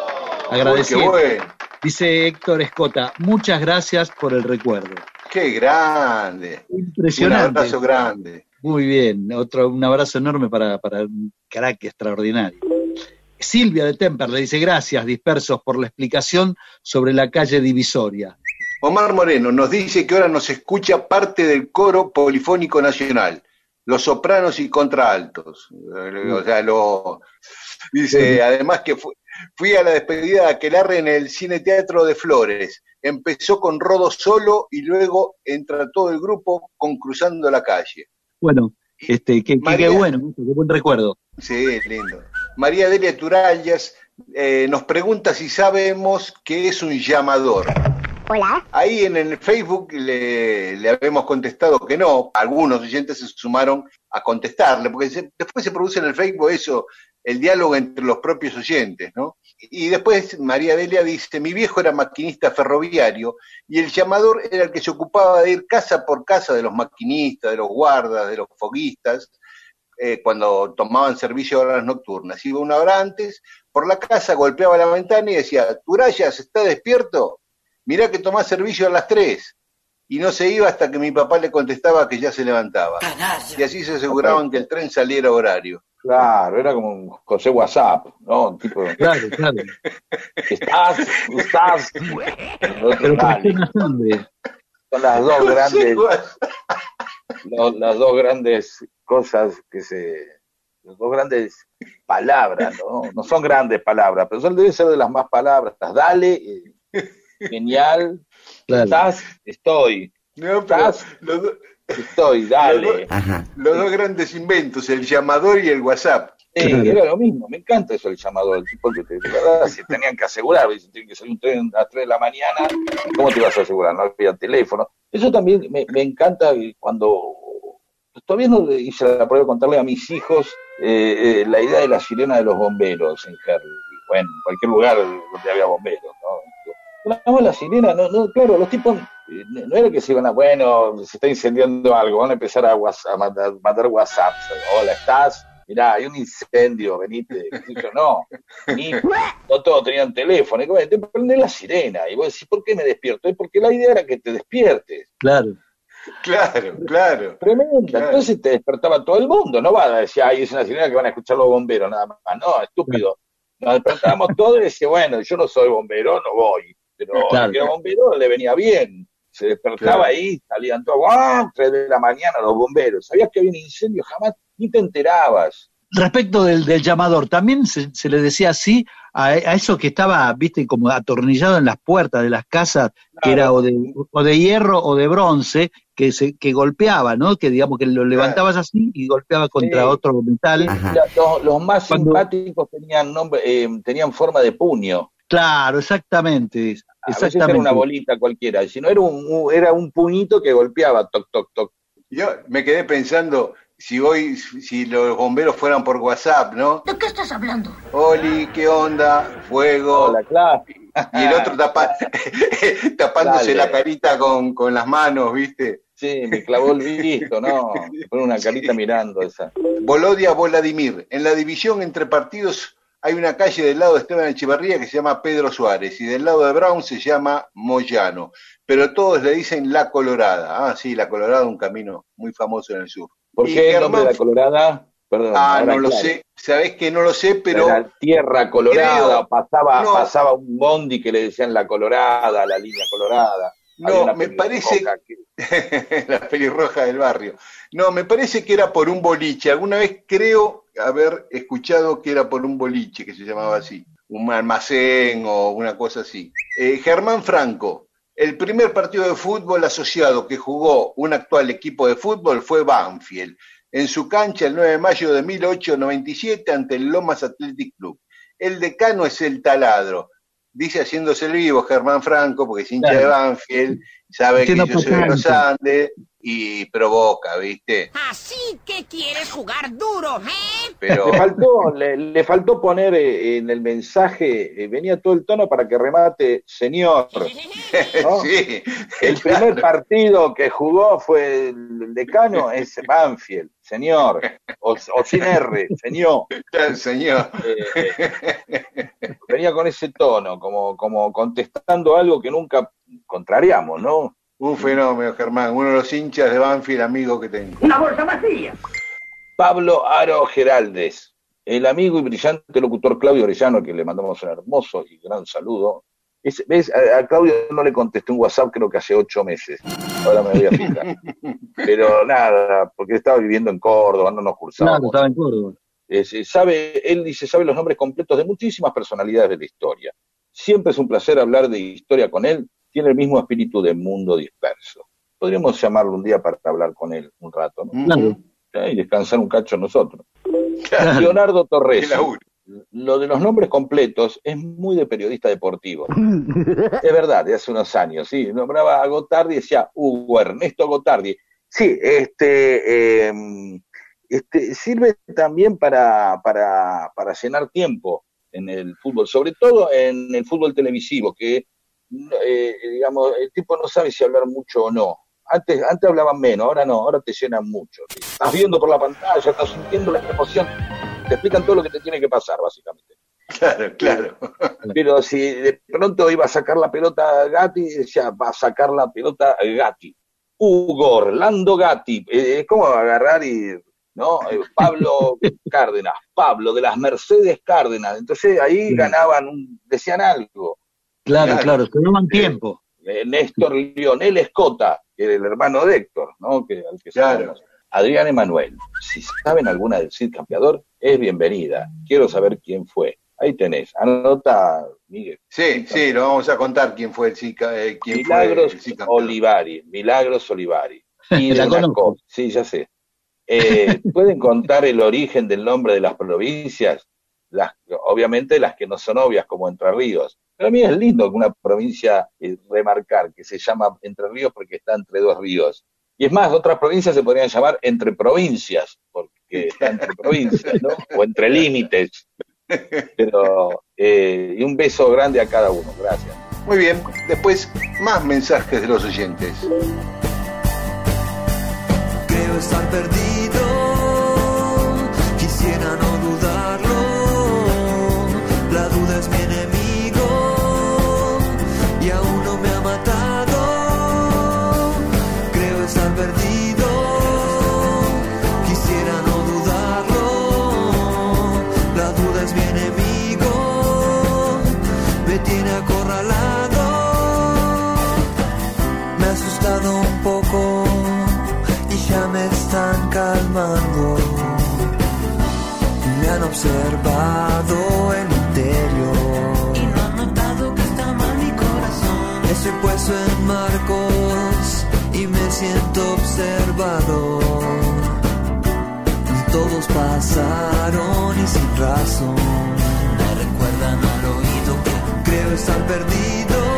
Speaker 1: Bueno.
Speaker 6: Dice Héctor Escota, muchas gracias por el recuerdo.
Speaker 1: Qué grande. Un
Speaker 6: Impresionante.
Speaker 1: abrazo grande.
Speaker 6: Muy bien, otro, un abrazo enorme para, para un crack extraordinario. Silvia de Temper le dice gracias, dispersos, por la explicación sobre la calle divisoria.
Speaker 1: Omar Moreno nos dice que ahora nos escucha parte del coro polifónico nacional, los sopranos y contraaltos. Eh, O sea, lo dice además que fu- fui a la despedida de Aquelarre en el Cine Teatro de Flores. Empezó con Rodo solo y luego entra todo el grupo con Cruzando la calle.
Speaker 6: Bueno, este, qué, bueno, qué buen recuerdo.
Speaker 1: Sí, lindo. María Delia Turallas eh, nos pregunta si sabemos qué es un llamador.
Speaker 4: Hola.
Speaker 1: Ahí en el Facebook le, le habíamos contestado que no. Algunos oyentes se sumaron a contestarle, porque se- después se produce en el Facebook eso, el diálogo entre los propios oyentes, ¿no? Y después María Delia dice, mi viejo era maquinista ferroviario y el llamador era el que se ocupaba de ir casa por casa de los maquinistas, de los guardas, de los foguistas, eh, cuando tomaban servicio a horas nocturnas. Iba una hora antes, por la casa golpeaba la ventana y decía, Turayas, ¿está despierto? Mirá que tomás servicio a las tres. Y no se iba hasta que mi papá le contestaba que ya se levantaba. Y así se aseguraban que el tren saliera a horario.
Speaker 2: Claro, era como un José WhatsApp, ¿no? Un tipo,
Speaker 6: Claro, claro.
Speaker 2: estás, estás. [laughs]
Speaker 6: Pero.
Speaker 2: Son las dos grandes, las dos grandes cosas que se, las dos grandes palabras, ¿no? No son grandes palabras, pero son deben ser de las más palabras. Dale, eh, genial,
Speaker 6: Claro.
Speaker 2: estás, estoy,
Speaker 1: No, pero
Speaker 2: Estás.
Speaker 1: los, do-
Speaker 2: estoy, dale.
Speaker 1: los dos grandes inventos, el llamador y el WhatsApp.
Speaker 2: Sí, era lo mismo, me encanta eso el llamado del tipo que te, de verdad, si tenían que asegurar, si tienen que salir un tren a las 3 de la mañana, ¿cómo te ibas a asegurar? No había teléfono. Eso también me, me encanta cuando todavía no hice la prueba de contarle a mis hijos eh, eh, la idea de la sirena de los bomberos en Herley, bueno, en cualquier lugar donde había bomberos, ¿no? Sonaba la sirena, no, no, claro, los tipos eh, no era que se iban a, bueno, se está incendiando algo, van a empezar a, whats- a mandar, mandar WhatsApp, hola, ¿estás? Mirá, hay un incendio, venite. Yo, no, ni, no todos tenían teléfono. Y bueno, te prende la sirena. Y vos decís, ¿por qué me despierto? Es porque la idea era que te despiertes.
Speaker 6: Claro.
Speaker 1: Claro, claro.
Speaker 2: Tremenda.
Speaker 1: Claro.
Speaker 2: Entonces te despertaba todo el mundo. No va a decir, ay, es una sirena que van a escuchar los bomberos, nada más. No, estúpido. Nos despertábamos todos y decía, bueno, yo no soy bombero, no voy. Pero
Speaker 6: Claro.
Speaker 2: el que era bombero le venía bien. Se despertaba ahí, salían todos, ¡guau! Tres de la mañana los bomberos. Sabías que había un incendio, jamás ni te enterabas.
Speaker 6: Respecto del, del llamador, también se, se le decía así a, a eso que estaba, viste, como atornillado en las puertas de las casas, que era o de, o de hierro o de bronce, que se que golpeaba, ¿no? Que digamos que lo levantabas así y golpeaba contra
Speaker 2: Sí.
Speaker 6: otro metal.
Speaker 2: Los, los más
Speaker 6: Cuando-
Speaker 2: simpáticos tenían nombre, eh, tenían forma de puño.
Speaker 6: Claro, exactamente.
Speaker 2: A veces era
Speaker 6: Exactamente.
Speaker 2: una bolita cualquiera. Si no era un- era un puñito que golpeaba, toc, toc, toc.
Speaker 1: Yo me quedé pensando si hoy, si los bomberos fueran por WhatsApp, ¿no?
Speaker 4: ¿De qué estás hablando?
Speaker 1: Oli, ¿qué onda? Fuego.
Speaker 2: Hola, claro. [laughs]
Speaker 1: Y el otro tapa- [laughs] tapándose
Speaker 2: Dale.
Speaker 1: la carita con, con las manos, ¿viste?
Speaker 2: Sí, me clavó el visto, ¿no? Con una carita mirando esa.
Speaker 1: Volodia Voladimir. En la división entre partidos hay una calle del lado de Esteban Echeverría que se llama Pedro Suárez y del lado de Brown se llama Moyano. Pero todos le dicen La Colorada. Ah, sí, La Colorada, un camino muy famoso en el sur.
Speaker 2: ¿Por
Speaker 1: Y
Speaker 2: qué el nombre de la Colorada? Perdón.
Speaker 1: Ah, no lo
Speaker 2: claro.
Speaker 1: sé. Sabés que no lo sé, pero
Speaker 2: Era tierra colorada,
Speaker 1: Creo-
Speaker 2: pasaba,
Speaker 1: no.
Speaker 2: pasaba un bondi que le decían la colorada, la línea colorada.
Speaker 1: No, me parece
Speaker 2: que- [laughs]
Speaker 1: la pelirroja del barrio. No, me parece que era por un boliche. Alguna vez creo haber escuchado que era por un boliche, que se llamaba así, un almacén o una cosa así. Eh, Germán Franco, el primer partido de fútbol asociado que jugó un actual equipo de fútbol fue Banfield, en su cancha el 9 de mayo de 1897 ante el Lomas Athletic Club. El decano es el taladro. Dice haciéndose el vivo Germán Franco, porque es hincha de Banfield, sabe
Speaker 6: Entiendo
Speaker 1: que yo soy de los. Andes y provoca, ¿viste?
Speaker 9: Así que quieres jugar duro, ¿eh?
Speaker 1: Pero
Speaker 2: Le faltó, le, le faltó poner eh, en el mensaje, eh, venía todo el tono para que remate, señor. [laughs] ¿no?
Speaker 1: sí,
Speaker 2: El primer partido que jugó fue el decano, es Banfield, señor. O, o sin R, señor.
Speaker 1: claro, señor.
Speaker 2: Eh, venía con ese tono, como, como contestando algo que nunca contrariamos, ¿no?
Speaker 1: Un fenómeno, Germán, uno de los hinchas de Banfield amigos que tengo.
Speaker 9: Una bolsa vacía.
Speaker 2: Pablo Aro Geraldes, el amigo y brillante locutor Claudio Orellano, que le mandamos un hermoso y gran saludo. Es- ¿Ves? A, a Claudio no le contesté un WhatsApp creo que hace ocho meses. Ahora me voy a fijar. [laughs] Pero nada, porque estaba viviendo en Córdoba, no nos
Speaker 6: Claro,
Speaker 2: cursábamos.
Speaker 6: estaba en Córdoba.
Speaker 2: Eh, se sabe, él dice, sabe los nombres completos de muchísimas personalidades de la historia. Siempre es un placer hablar de historia con él. Tiene el mismo espíritu de mundo disperso. Podríamos llamarlo un día para hablar con él un rato, ¿no?
Speaker 6: Claro.
Speaker 2: Y descansar un cacho nosotros.
Speaker 1: Claro,
Speaker 2: Leonardo Torres. Lo de los nombres completos es muy de periodista deportivo. Es verdad, de hace unos años, sí. Nombraba a Gotardi y decía Hugo Ernesto Gotardi. Sí, este, eh, este sirve también para, para, para llenar tiempo en el fútbol, sobre todo en el fútbol televisivo, que eh, digamos, el tipo no sabe si hablar mucho o no. Antes, antes hablaban menos, ahora no, ahora te llenan mucho. ¿sí? Estás viendo por la pantalla, estás sintiendo la emoción, te explican todo lo que te tiene que pasar, básicamente.
Speaker 1: Claro, claro.
Speaker 2: Pero si de pronto iba a sacar la pelota Gatti, decía, va a sacar la pelota Gatti. Hugo Orlando Gatti. Eh, Es como agarrar y, ¿no? Eh, Pablo Cárdenas, Pablo de las Mercedes Cárdenas. Entonces ahí ganaban, un- decían algo.
Speaker 6: Claro,
Speaker 1: Claro.
Speaker 6: claro, se toman tiempo.
Speaker 2: Eh, Néstor Lionel Escota, que era el hermano de Héctor, ¿no? Que, al que
Speaker 1: Claro.
Speaker 2: Adrián Emanuel. Si saben alguna del Cid Campeador, es bienvenida. Quiero saber quién fue. Ahí tenés. Anota, Miguel.
Speaker 1: Sí, sí, lo vamos a contar quién fue el Zika, eh, quién
Speaker 2: Milagros
Speaker 1: fue el.
Speaker 2: Olivari, Milagros Olivari. [laughs] Y
Speaker 6: La conozco.
Speaker 2: sí, ya sé. Eh, [laughs] ¿Pueden contar el origen del nombre de las provincias? Las, obviamente las que no son obvias, como Entre Ríos. Pero a mí es lindo que una provincia eh, remarcar que se llama Entre Ríos porque está entre dos ríos. Y es más, otras provincias se podrían llamar entre provincias, porque está entre provincias, ¿no? [laughs] O entre límites. Pero, eh, y un beso grande a cada uno. Gracias.
Speaker 1: Muy bien, después más mensajes de los oyentes.
Speaker 10: Creo estar perdido, Observado el interior. Y no han notado que está mal mi corazón. Estoy puesto en marcos y me siento observado. Todos pasaron y sin razón. Me recuerdan al oído que creo estar perdido.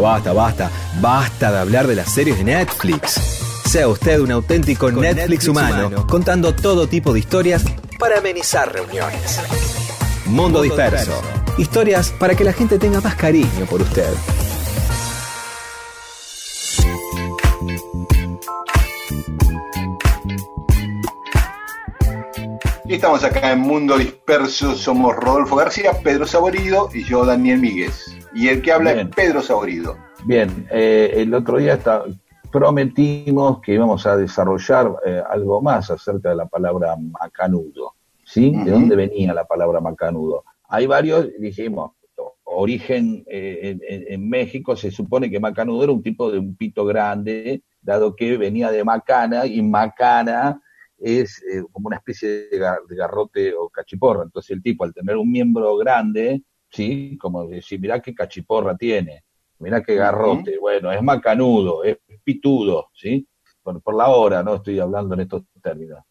Speaker 7: Basta, basta, basta. De hablar de las series de Netflix. Sea usted un auténtico Netflix, humano, contando todo tipo de historias para amenizar reuniones. Mundo Disperso. Historias para que la gente tenga más cariño por usted.
Speaker 1: Y estamos acá en Mundo Disperso, somos Rodolfo García, Pedro Saborido y yo, Daniel Míguez. Y el que habla
Speaker 2: Bien.
Speaker 1: es Pedro Saborido.
Speaker 2: Bien, eh, el otro día está- prometimos que íbamos a desarrollar eh, algo más acerca de la palabra macanudo. ¿Sí? ¿De dónde venía la palabra macanudo? Hay varios, dijimos, origen eh, en, en- en México, se supone que macanudo era un tipo de un pito grande, dado que venía de macana, y macana es eh, como una especie de, gar- de garrote o cachiporra. Entonces el tipo, al tener un miembro grande, ¿sí? Como decir, mirá qué cachiporra tiene, mirá qué garrote, bueno, es macanudo, es pitudo, ¿sí? Por, por la hora, no estoy hablando en estos términos,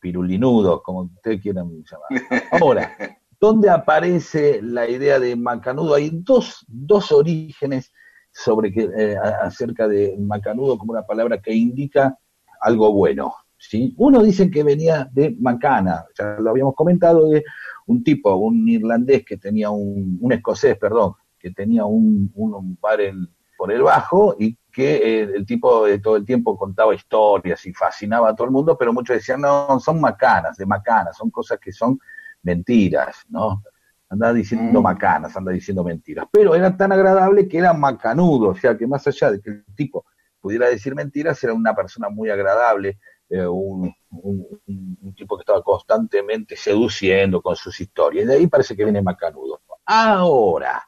Speaker 2: pirulinudo, como ustedes quieran llamar. Ahora, [laughs] ¿dónde aparece la idea de macanudo? Hay dos, dos orígenes sobre que, eh, acerca de macanudo como una palabra que indica algo bueno. ¿sí? Uno dicen que venía de Macana, ya lo habíamos comentado, de un tipo, un irlandés que tenía un, un escocés, perdón, que tenía un, un- bar en- por el bajo y que eh, el tipo eh, todo el tiempo contaba historias y fascinaba a todo el mundo, pero muchos decían, no, son macanas, de macanas, son cosas que son mentiras, ¿no? Anda diciendo
Speaker 1: Mm.
Speaker 2: macanas, anda diciendo mentiras. Pero era tan agradable que era macanudo, o sea que más allá de que el tipo pudiera decir mentiras, era una persona muy agradable, eh, un, un- un- un tipo que estaba constantemente seduciendo con sus historias. De ahí parece que viene macanudo. Ahora,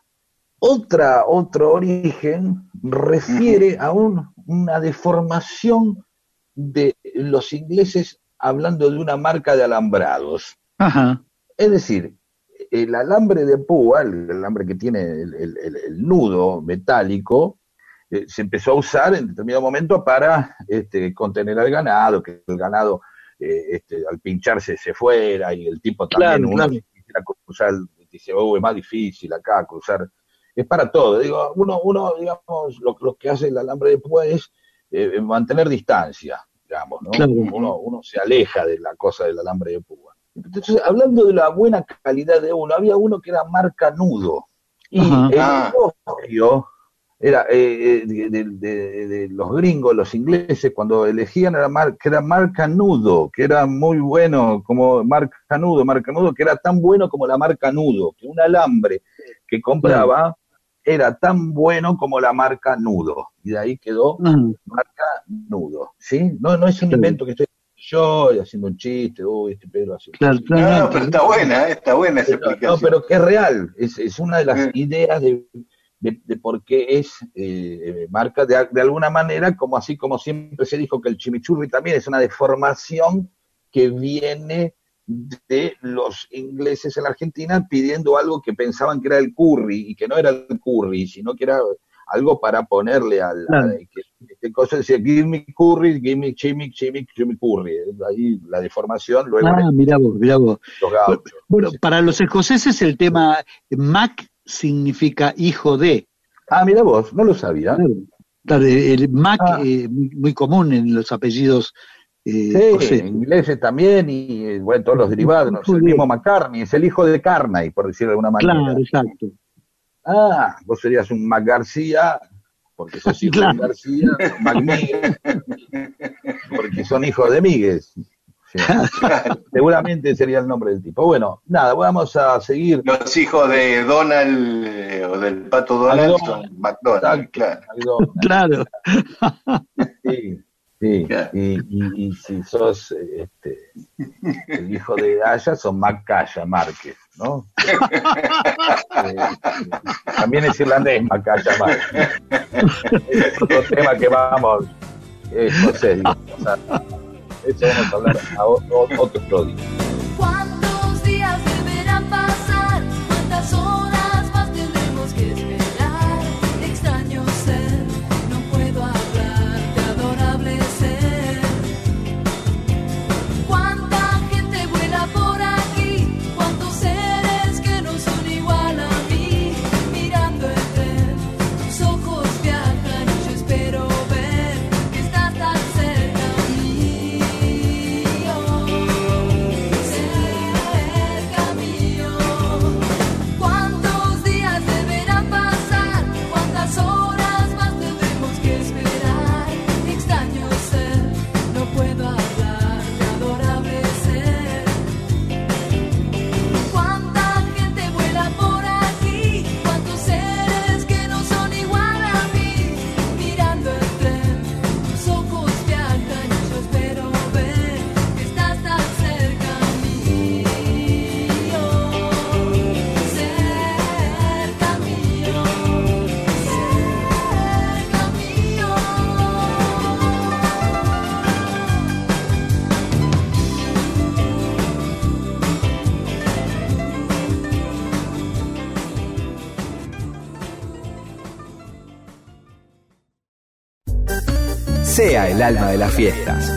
Speaker 2: otra, otro origen refiere a un- una deformación de los ingleses hablando de una marca de alambrados.
Speaker 6: Ajá.
Speaker 2: Es decir, el alambre de púa, el alambre que tiene el, el- el- el nudo metálico, eh, se empezó a usar en determinado momento para este, contener al ganado, que el ganado eh, este, al pincharse se fuera y el tipo también,
Speaker 6: Claro,
Speaker 2: uno
Speaker 6: claro.
Speaker 2: quisiera cruzar, dice, oh, es más difícil acá cruzar. Es para todo. Digo, uno, uno digamos, lo, lo que hace el alambre de púa es eh, mantener distancia, digamos, ¿no?
Speaker 6: Claro.
Speaker 2: Uno, uno se aleja de la cosa del alambre de púa. Entonces, hablando de la buena calidad de uno, había uno que era marca nudo. Y
Speaker 6: Ajá.
Speaker 2: el
Speaker 1: Ah.
Speaker 2: elogio era eh, eh, de, de- de- de los gringos, los ingleses, cuando elegían era mar- que era marca nudo, que era muy bueno como marca nudo, marca nudo, que era tan bueno como la marca nudo, que un alambre que compraba era tan bueno como la marca nudo. Y de ahí quedó marca nudo, ¿sí? No, no es un invento que estoy yo haciendo un chiste, uy, este Pedro hace un
Speaker 6: Claro,
Speaker 1: No,
Speaker 6: claro,
Speaker 1: no,
Speaker 6: claro.
Speaker 1: pero está buena, eh, está buena esa
Speaker 2: pero,
Speaker 1: explicación.
Speaker 2: no, pero que es real, es, es una de las
Speaker 1: Eh.
Speaker 2: ideas de, de- de por qué es eh, marca de, de alguna manera, como así como siempre se dijo que el chimichurri también es una deformación que viene de los ingleses en la Argentina pidiendo algo que pensaban que era el curry y que no era el curry, sino que era algo para ponerle al,
Speaker 6: Claro.
Speaker 2: este cosa decía give me curry, give me chimi, chimi, chimi curry. Ahí la deformación luego
Speaker 6: Ah, mirá vos, mirá vos.
Speaker 2: los gauchos.
Speaker 6: Bueno, para los escoceses el tema Mac significa hijo de.
Speaker 2: Ah, mira vos, no lo sabía.
Speaker 6: Claro, el Mac
Speaker 2: Ah.
Speaker 6: eh, muy, muy común en los apellidos eh,
Speaker 2: Sí, ingleses también y eh, bueno, todos los derivados. ¿no? Es
Speaker 6: Muy
Speaker 2: el
Speaker 6: bien.
Speaker 2: mismo McCartney, es el hijo de Carney, por decirlo de alguna manera.
Speaker 6: Claro, exacto.
Speaker 2: Ah, vos serías un Mac García, porque sos [laughs] hijo
Speaker 6: Claro.
Speaker 2: de García, Mac [laughs] porque son hijos de Míguez. Sí. [laughs] Seguramente sería el nombre del tipo. Bueno, nada, vamos a seguir.
Speaker 1: Los hijos de Donald eh, o del pato Donald son McDonald's, claro.
Speaker 6: Claro.
Speaker 2: Sí, sí.
Speaker 1: Claro.
Speaker 2: Y, y, y si sos este, el hijo de Aya, son Macaya Márquez, ¿no? Eh, también es irlandés Macaya Márquez. Es otro tema que vamos, eh, no sé, digo, o sea, eso vamos a hablar a otro día.
Speaker 7: Sea el alma de las fiestas.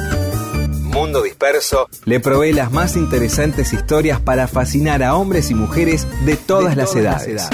Speaker 7: Mundo Disperso le provee las más interesantes historias para fascinar a hombres y mujeres de todas, las, edades.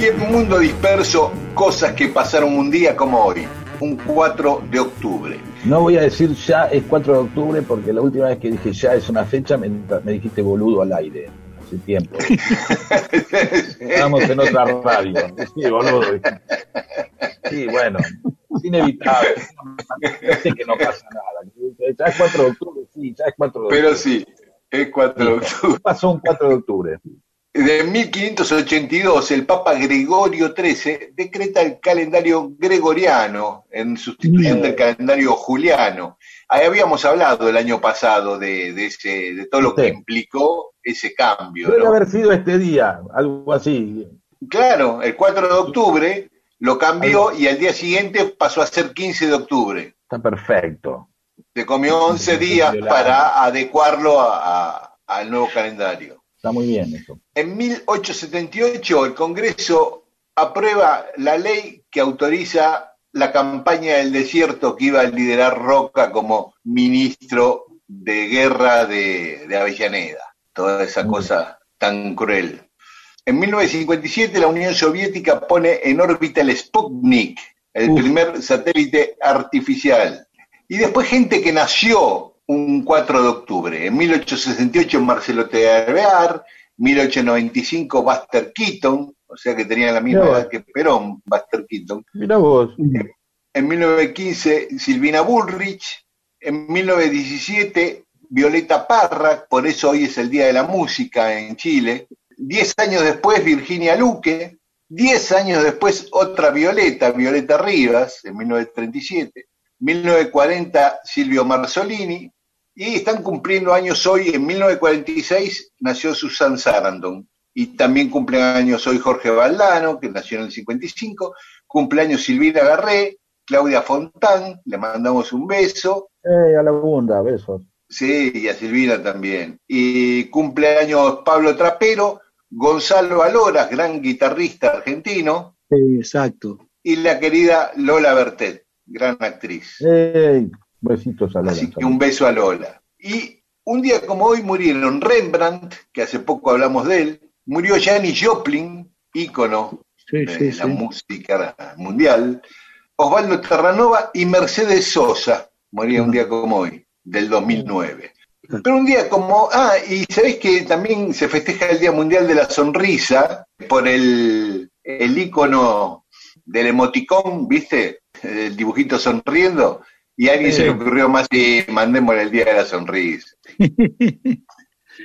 Speaker 1: Y en Mundo Disperso, cosas que pasaron un día como hoy, un 4 de octubre.
Speaker 2: No voy a decir ya es 4 de octubre porque la última vez que dije ya es una fecha me, me dijiste boludo al aire. Hace tiempo. [laughs] Estamos en otra radio. Sí, boludo. Sí, bueno. Es inevitable. Sé que no pasa nada. Ya es 4 de octubre, sí, ya es 4 de octubre.
Speaker 1: Pero sí, es 4 de octubre.
Speaker 2: Pasó un 4 de octubre.
Speaker 1: De 1582, el Papa Gregorio XIII decreta el calendario gregoriano en sustitución del calendario juliano. Ahí habíamos hablado el año pasado de, de ese, de todo lo que implicó ese cambio.
Speaker 2: Debe
Speaker 1: ¿no?
Speaker 2: haber sido este día, algo así.
Speaker 1: Claro, el 4 de octubre lo cambió y al día siguiente pasó a ser 15 de octubre.
Speaker 2: Está perfecto.
Speaker 1: Se comió 11 días para adecuarlo a- a- al nuevo calendario.
Speaker 2: Está muy bien eso.
Speaker 1: En 1878 el Congreso aprueba la ley que autoriza la campaña del desierto que iba a liderar Roca como ministro de guerra de, de Avellaneda. Toda esa cosa tan cruel. En 1957 la Unión Soviética pone en órbita el Sputnik, el primer satélite artificial. Y después gente que nació un 4 de octubre. En 1868 Marcelo Tealvear, 1895 Buster Keaton, o sea que tenía la misma edad que Perón, Buster Keaton.
Speaker 2: Mira vos.
Speaker 1: En 1915 Silvina Bullrich, en 1917 Violeta Parra, por eso hoy es el Día de la Música en Chile. Diez años después Virginia Luque, diez años después otra Violeta, Violeta Rivas, en 1937. 1940 Silvio Marzolini, y están cumpliendo años hoy, en 1946 nació Susan Sarandon, y también cumplen años hoy Jorge Valdano, que nació en el 55, cumpleaños Silvina Garré, Claudia Fontán, le mandamos un beso,
Speaker 2: Eh, a la bunda, besos.
Speaker 1: sí, y a Silvina también, y cumpleaños Pablo Trapero, Gonzalo Aloras, gran guitarrista argentino,
Speaker 6: Sí, exacto.
Speaker 1: y la querida Lola Bertet, gran actriz.
Speaker 2: Eh, besitos a Lola.
Speaker 1: Así que un beso a Lola. Y un día como hoy murieron Rembrandt, que hace poco hablamos de él, murió Janis Joplin, ícono
Speaker 6: Sí,
Speaker 1: de
Speaker 6: sí,
Speaker 1: la
Speaker 6: sí.
Speaker 1: música mundial, Osvaldo Terranova y Mercedes Sosa, moría un día como hoy, del 2009. Pero un día como, ah, y sabéis que también se festeja el Día Mundial de la Sonrisa por el, el ícono del emoticón, ¿viste? El dibujito sonriendo. Y a alguien se le ocurrió más y mandémosle el Día de la Sonrisa. [laughs]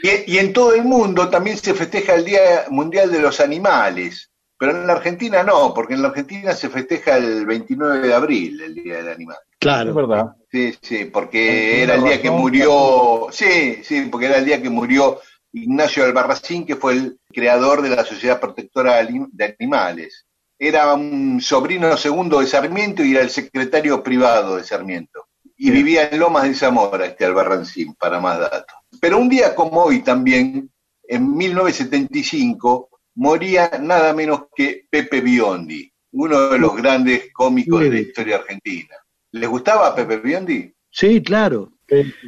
Speaker 1: Y, y en todo el mundo también se festeja el Día Mundial de los Animales, pero en la Argentina no, porque en la Argentina se festeja el 29 de abril, el Día del Animal.
Speaker 2: Es
Speaker 6: Claro.
Speaker 2: verdad.
Speaker 1: Sí, sí, porque era el día que murió, sí, sí, porque era el día que murió Ignacio Albarracín, que fue el creador de la Sociedad Protectora de Animales. Era un sobrino segundo de Sarmiento y era el secretario privado de Sarmiento. Y vivía en Lomas de Zamora, este Albarracín, para más datos. Pero un día como hoy también, en 1975, moría nada menos que Pepe Biondi, uno de los grandes cómicos de la historia argentina. ¿Les gustaba Pepe Biondi?
Speaker 6: Sí, claro.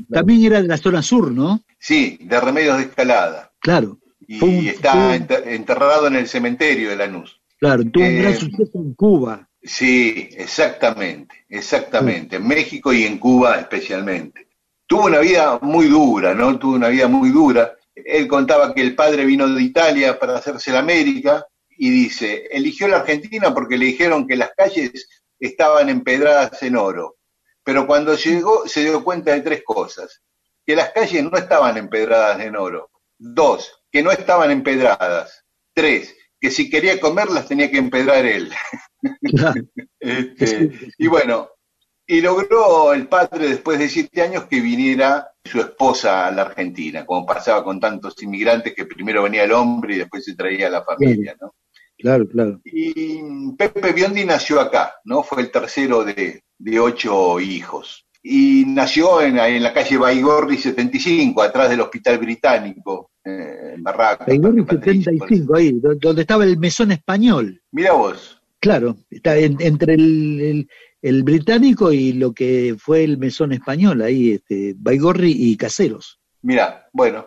Speaker 6: También era de la zona sur, ¿no?
Speaker 1: Sí, de Remedios de Escalada.
Speaker 6: Claro.
Speaker 1: Y está enterrado en el cementerio de Lanús.
Speaker 6: Claro, tuvo un gran
Speaker 1: Eh,
Speaker 6: suceso en Cuba.
Speaker 1: Sí, exactamente, exactamente. En México y en Cuba especialmente. Tuvo una vida muy dura, ¿no? Tuvo una vida muy dura. Él contaba que el padre vino de Italia para hacerse la América y dice, eligió la Argentina porque le dijeron que las calles estaban empedradas en oro. Pero cuando llegó se dio cuenta de tres cosas. Que las calles no estaban empedradas en oro. Dos, que no estaban empedradas. Tres, que si quería comerlas tenía que empedrar él. [laughs] Este, y bueno, y logró el padre después de siete años que viniera su esposa a la Argentina, como pasaba con tantos inmigrantes que primero venía el hombre y después se traía la familia, ¿no?
Speaker 6: Claro, claro.
Speaker 1: Y Pepe Biondi nació acá, ¿no? Fue el tercero de, de ocho hijos. Y nació en, en la calle Baigorri 75, atrás del Hospital Británico. Eh, en.
Speaker 6: Baigorri 75, ahí, do- donde estaba el mesón español.
Speaker 1: Mira vos,
Speaker 6: Claro, está en- entre el, el- el británico y lo que fue el mesón español, ahí, este, Baigorri y Caseros.
Speaker 1: mira, bueno.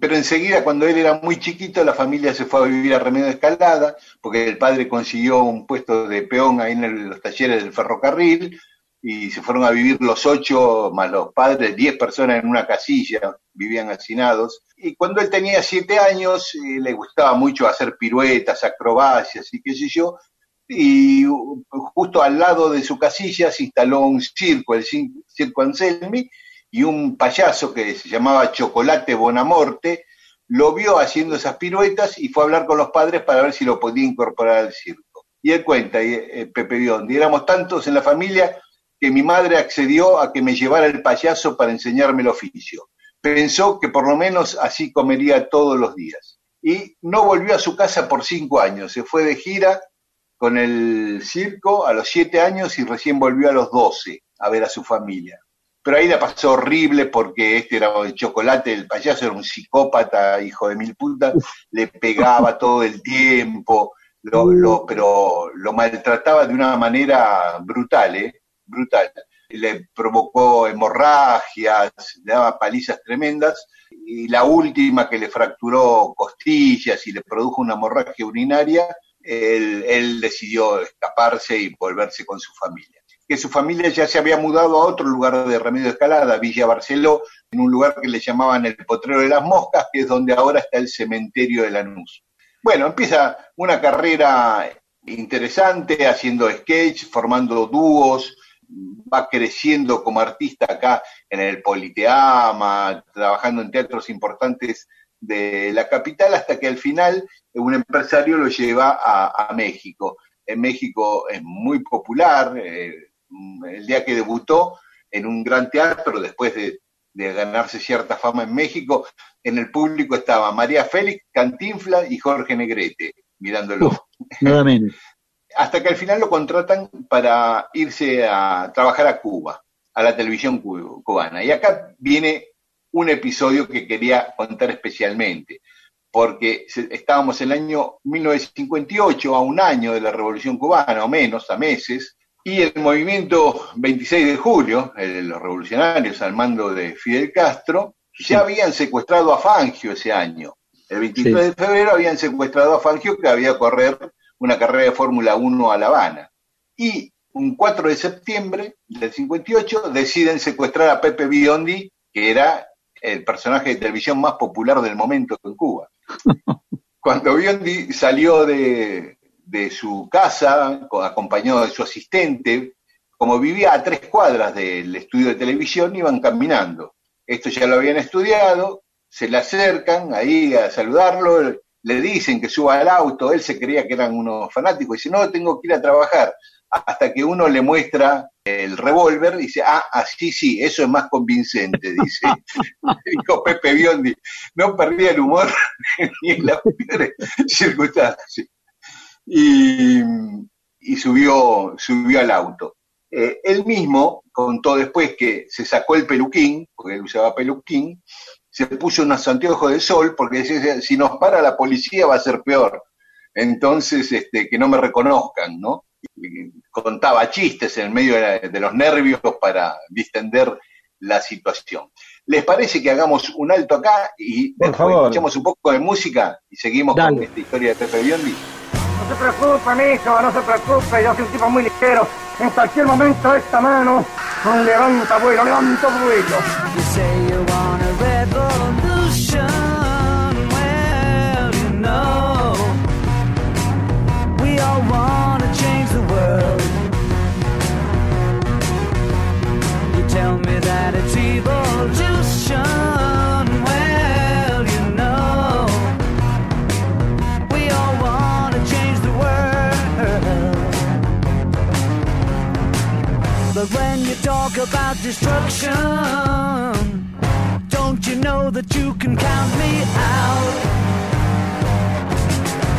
Speaker 1: Pero enseguida, cuando él era muy chiquito, la familia se fue a vivir a Remedio Escalada, porque el padre consiguió un puesto de peón ahí en el- los talleres del ferrocarril, y se fueron a vivir los ocho, más los padres, diez personas en una casilla, vivían hacinados. Y cuando él tenía siete años, eh, le gustaba mucho hacer piruetas, acrobacias y qué sé yo, y uh, justo al lado de su casilla se instaló un circo, el Circo Anselmi, y un payaso que se llamaba Chocolate Bonamorte lo vio haciendo esas piruetas y fue a hablar con los padres para ver si lo podía incorporar al circo. Y él cuenta, y, eh, Pepe Biondi, éramos tantos en la familia que mi madre accedió a que me llevara el payaso para enseñarme el oficio. Pensó que por lo menos así comería todos los días. Y no volvió a su casa por cinco años, se fue de gira con el circo a los siete años y recién volvió a los doce a ver a su familia. Pero ahí la pasó horrible porque este era el chocolate, el payaso era un psicópata, hijo de mil putas, le pegaba [laughs] todo el tiempo, lo, lo- pero lo maltrataba de una manera brutal, ¿eh? Brutal. Le provocó hemorragias, le daba palizas tremendas, y la última que le fracturó costillas y le produjo una hemorragia urinaria, él, decidió escaparse y volverse con su familia. Que su familia ya se había mudado a otro lugar de Remedio Escalada, Villa Barceló, en un lugar que le llamaban el Potrero de las Moscas, que es donde ahora está el cementerio de Lanús. Bueno, empieza una carrera interesante, haciendo sketch, formando dúos, va creciendo como artista acá en el Politeama, trabajando en teatros importantes de la capital, hasta que al final un empresario lo lleva a, a México. En México es muy popular, eh, el día que debutó en un gran teatro, después de, de ganarse cierta fama en México, en el público estaba María Félix, Cantinfla y Jorge Negrete, mirándolo
Speaker 6: Nada menos. [laughs]
Speaker 1: hasta que al final lo contratan para irse a trabajar a Cuba, a la televisión cu- cubana. Y acá viene un episodio que quería contar especialmente, porque estábamos en el año 1958, a un año de la Revolución Cubana, o menos, a meses, y el movimiento 26 de julio, el de los revolucionarios al mando de Fidel Castro, ya habían secuestrado a Fangio ese año. El 23
Speaker 6: Sí.
Speaker 1: de febrero habían secuestrado a Fangio que había a correr una carrera de Fórmula 1 a La Habana. Y un 4 de septiembre del 58 deciden secuestrar a Pepe Biondi, que era el personaje de televisión más popular del momento en Cuba. [laughs] Cuando Biondi salió de, de su casa, co- acompañado de su asistente, como vivía a tres cuadras del estudio de televisión, iban caminando. Esto ya lo habían estudiado, se le acercan ahí a saludarlo, le dicen que suba al auto, él se creía que eran unos fanáticos, y dice, no, tengo que ir a trabajar. Hasta que uno le muestra el revólver, dice, ah, así sí, eso es más convincente, dice. [laughs] [laughs] Dijo Pepe Biondi, no perdía el humor [laughs] ni en las peores circunstancias. Y, y subió, subió al auto. Eh, él mismo contó después que se sacó el peluquín, porque él usaba peluquín, se puso unos anteojos de sol porque decía, si nos para la policía va a ser peor. Entonces, este, que no me reconozcan, ¿no? Y contaba chistes en medio de, la- de los nervios para distender la situación. ¿Les parece que hagamos un alto acá y
Speaker 9: Por
Speaker 1: después
Speaker 9: favor.
Speaker 1: escuchamos un poco de música y seguimos con esta historia de Pepe Biondi?
Speaker 11: No se preocupe, mijo, no se preocupe, yo soy un tipo muy ligero. En cualquier momento esta mano levanta vuelo, levanta vuelo.
Speaker 8: That it's evolution. Well, you know, we all want to change the world. But when you talk about destruction, don't you know that you can count me out?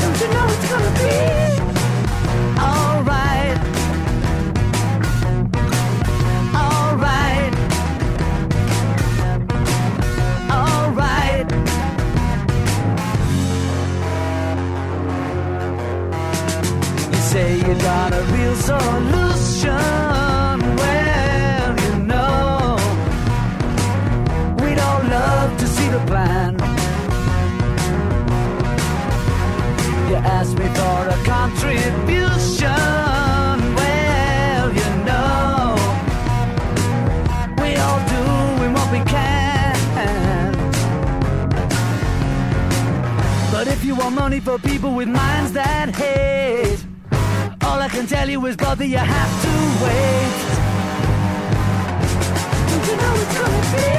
Speaker 8: Don't you know it's gonna be Got a real solution.
Speaker 3: Well, you know, we don't love to see the plan. You ask me
Speaker 8: for
Speaker 3: a contribution. Well, you know, we all doing what we can. But if you want money for
Speaker 8: people with minds that hate, all I can tell you is, brother, you have to wait. Don't you know it's gonna be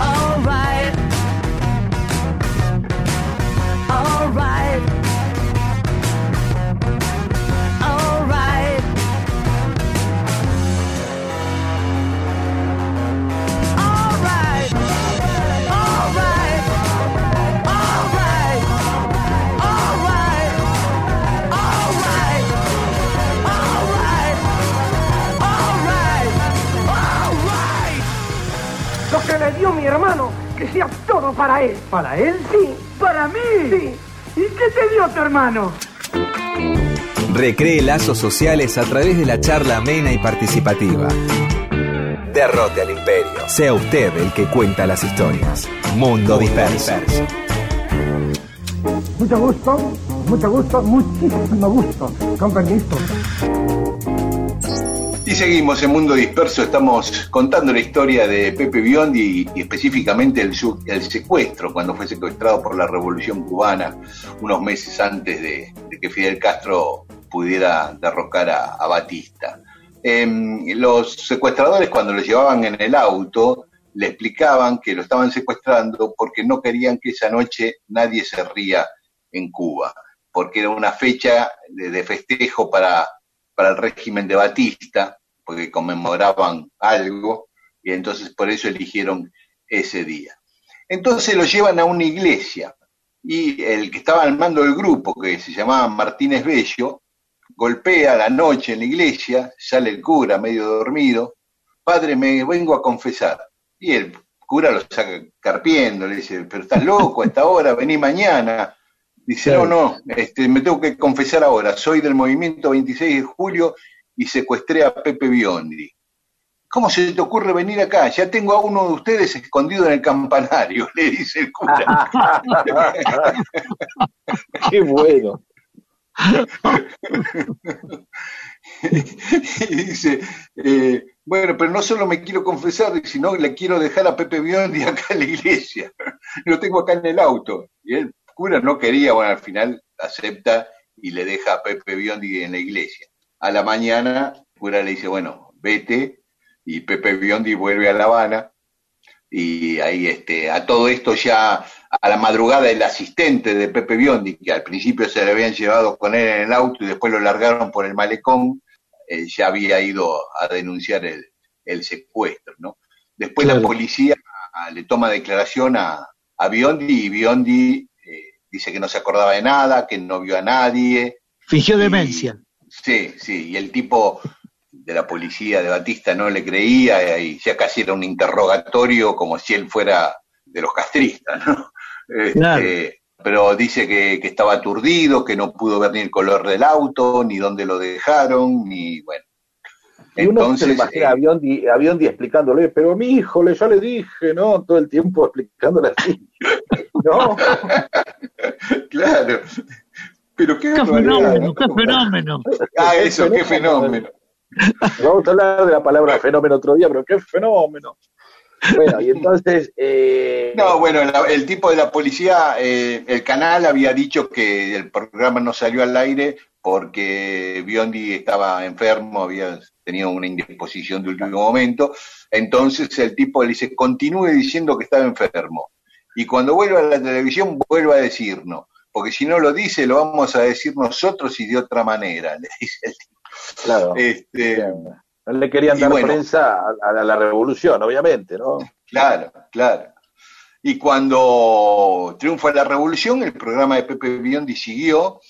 Speaker 8: alright? Alright. Alright.
Speaker 11: Mi hermano, que sea todo para él.
Speaker 3: ¿Para él?
Speaker 11: Sí.
Speaker 3: ¿Para mí?
Speaker 11: Sí.
Speaker 3: ¿Y qué te dio tu hermano?
Speaker 7: Recree lazos sociales a través de la charla amena y participativa. Derrote al imperio. Sea usted el que cuenta las historias. Mundo disperso.
Speaker 11: Mucho gusto, mucho gusto, muchísimo gusto. Con permiso.
Speaker 1: Y seguimos en Mundo Disperso, estamos contando la historia de Pepe Biondi y, específicamente el, secuestro, cuando fue secuestrado por la Revolución Cubana unos meses antes de, que Fidel Castro pudiera derrocar a, a Batista. Em, los secuestradores cuando lo llevaban en el auto le explicaban que lo estaban secuestrando porque no querían que esa noche nadie se ría en Cuba, porque era una fecha de, de festejo para, para el régimen de Batista, porque conmemoraban algo, y entonces por eso eligieron ese día. Entonces lo llevan a una iglesia, y el que estaba al mando del grupo, que se llamaba Martínez Bello, golpea a la noche en la iglesia, sale el cura medio dormido, padre, me vengo a confesar. Y el cura lo saca carpiendo, le dice, pero estás loco a esta hora, vení mañana. Dice, no, no, este, me tengo que confesar ahora, soy del movimiento 26 de julio y secuestré a Pepe Biondi. ¿Cómo se te ocurre venir acá? Ya tengo a uno de ustedes escondido en el campanario, [laughs] le dice el cura. [laughs]
Speaker 2: Qué bueno. [laughs]
Speaker 1: y dice, eh, bueno, pero no solo me quiero confesar, sino que le quiero dejar a Pepe Biondi acá en la iglesia. Lo tengo acá en el auto. Y el cura no quería, bueno, al final acepta y le deja a Pepe Biondi en la iglesia. A la mañana, el cura le dice, bueno, vete, y Pepe Biondi vuelve a La Habana, y ahí este, a todo esto ya a la madrugada el asistente de Pepe Biondi, que al principio se le habían llevado con él en el auto y después lo largaron por el malecón, eh, ya había ido a denunciar el, el secuestro, ¿no? Después la policía le toma declaración a, a Biondi y Biondi eh, dice que no se acordaba de nada, que no vio a nadie.
Speaker 6: Fingió demencia.
Speaker 1: Sí, sí, y el tipo de la policía de Batista no le creía y ya casi era un interrogatorio como si él fuera de los castristas, ¿no? Este. Pero dice que, que estaba aturdido, que no pudo ver ni el color del auto, ni dónde lo dejaron, ni bueno.
Speaker 2: Y uno se
Speaker 1: Entonces,
Speaker 2: le imagina a
Speaker 1: eh,
Speaker 2: Biondi, a Biondi explicándole, pero mi hijo, le, ya le dije, ¿no? Todo el tiempo explicándole así. [laughs] ¿No? [laughs]
Speaker 1: claro. Pero qué,
Speaker 9: fenómeno,
Speaker 1: ¿no?
Speaker 9: qué fenómeno.
Speaker 1: Ah, eso, qué fenómeno.
Speaker 2: Vamos a hablar de la palabra fenómeno otro día, pero qué fenómeno. Bueno, y entonces. eh,
Speaker 1: No, bueno, el tipo de la policía, eh, el canal había dicho que el programa no salió al aire porque Biondi estaba enfermo, había tenido una indisposición de último momento. Entonces el tipo le dice, continúe diciendo que estaba enfermo. Y cuando vuelva a la televisión, vuelva a decirnos. Porque si no lo dice, lo vamos a decir nosotros y de otra manera, le dice el tipo.
Speaker 2: Claro.
Speaker 1: Este,
Speaker 2: No le querían dar
Speaker 1: bueno.
Speaker 2: prensa a, a la revolución, obviamente, ¿no?
Speaker 1: Claro, claro. Y cuando triunfa la revolución, el programa de Pepe Biondi siguió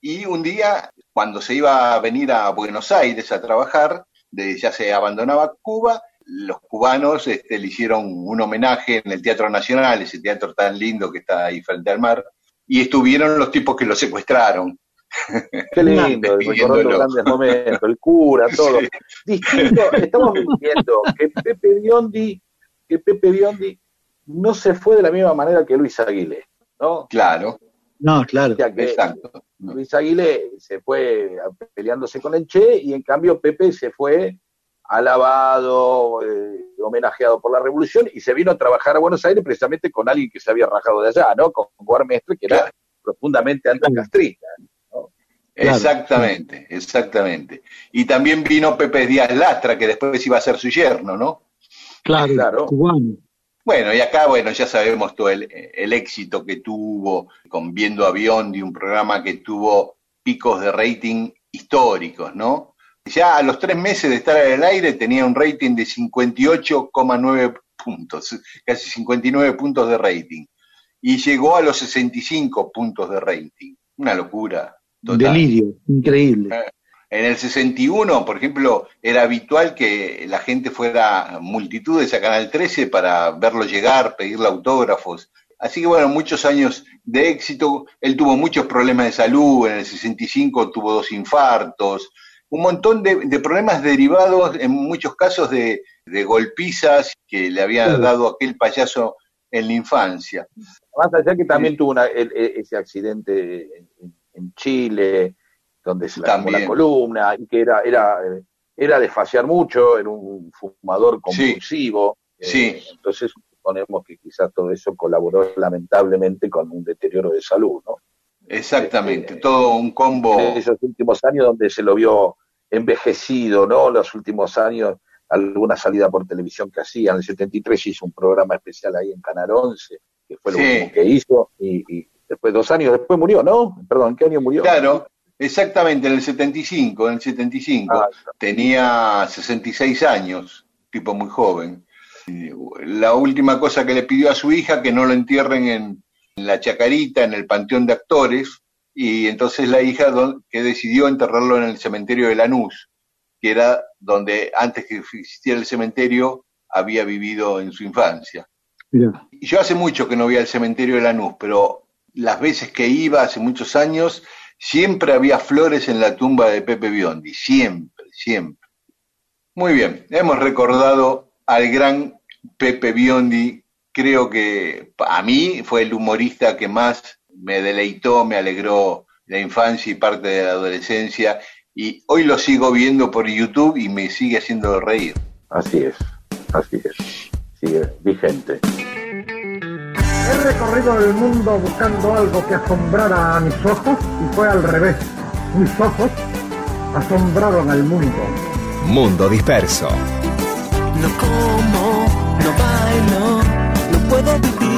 Speaker 1: y un día, cuando se iba a venir a Buenos Aires a trabajar, de- ya se abandonaba Cuba, los cubanos este, le hicieron un homenaje en el Teatro Nacional, ese teatro tan lindo que está ahí frente al mar, y estuvieron los tipos que lo secuestraron. [laughs]
Speaker 2: Qué lindo, [laughs] recordando grandes momentos, el cura, [laughs] todo.
Speaker 1: Sí.
Speaker 2: Distinto, estamos viendo que Pepe Biondi, que Pepe Biondi no se fue de la misma manera que Luis Aguilé, ¿no?
Speaker 1: Claro,
Speaker 6: No, claro.
Speaker 2: O sea que
Speaker 1: exacto.
Speaker 2: Luis Aguilé se fue peleándose con el Che y en cambio Pepe se fue alabado, eh, homenajeado por la revolución y se vino a trabajar a Buenos Aires precisamente con alguien que se había rajado de allá, ¿no? Con Guarmestre, que era
Speaker 1: Claro.
Speaker 2: profundamente anticastrista.
Speaker 1: Exactamente, exactamente. Y también vino Pepe Díaz Lastra, que después iba a ser su yerno, ¿no?
Speaker 6: Claro,
Speaker 2: Claro.
Speaker 6: cubano.
Speaker 1: Bueno, y acá, bueno, ya sabemos todo el, el éxito que tuvo con Viendo Avión, de un programa que tuvo picos de rating históricos, ¿no? Ya a los tres meses de estar en el aire tenía un rating de 58,9 puntos, casi 59 puntos de rating. Y llegó a los 65 puntos de rating. Una locura.
Speaker 6: Un
Speaker 1: total.
Speaker 6: delirio, increíble.
Speaker 1: En el 61, por ejemplo, era habitual que la gente fuera multitudes a Canal 13 para verlo llegar, pedirle autógrafos. Así que bueno, muchos años de éxito. Él tuvo muchos problemas de salud, en el 65 tuvo dos infartos, un montón de, de problemas derivados en muchos casos de, de golpizas que le había dado aquel payaso en la infancia.
Speaker 2: Más allá que también tuvo una- el- el- ese accidente en, Chile, donde se le la columna, y que era, era, eh, era de fasear mucho, era un fumador compulsivo. eh,
Speaker 1: Sí.
Speaker 2: entonces suponemos que quizás todo eso colaboró lamentablemente con un deterioro de salud, ¿no?
Speaker 1: Exactamente, todo un combo.
Speaker 2: En esos últimos años donde se lo vio envejecido, ¿no? Los últimos años, alguna salida por televisión que hacía. En el 73 hizo un programa especial ahí en Canal 11, que fue lo
Speaker 1: Sí.
Speaker 2: último que hizo, y, y después, dos años después murió, ¿no? Perdón, ¿qué año murió?
Speaker 1: Claro, exactamente, en el 75, en el 75.
Speaker 2: Ah,
Speaker 1: Tenía 66 años, tipo muy joven. La última cosa que le pidió a su hija que no lo entierren en, en la Chacarita, en el Panteón de Actores, y entonces la hija don- que decidió enterrarlo en el cementerio de Lanús, que era donde antes que existiera el cementerio había vivido en su infancia. Yo hace mucho que no voy al cementerio de Lanús, pero las veces que iba hace muchos años, siempre había flores en la tumba de Pepe Biondi, siempre, siempre. Muy bien, hemos recordado al gran Pepe Biondi, creo que a mí fue el humorista que más me deleitó, me alegró la infancia y parte de la adolescencia, y hoy lo sigo viendo por YouTube y me sigue haciendo reír.
Speaker 2: Así es, así es. Sigue vigente.
Speaker 11: He recorrido el mundo buscando algo que asombrara a mis ojos y fue al revés. Mis ojos asombraron al mundo.
Speaker 7: Mundo Disperso.
Speaker 8: No como, no puedo vivir.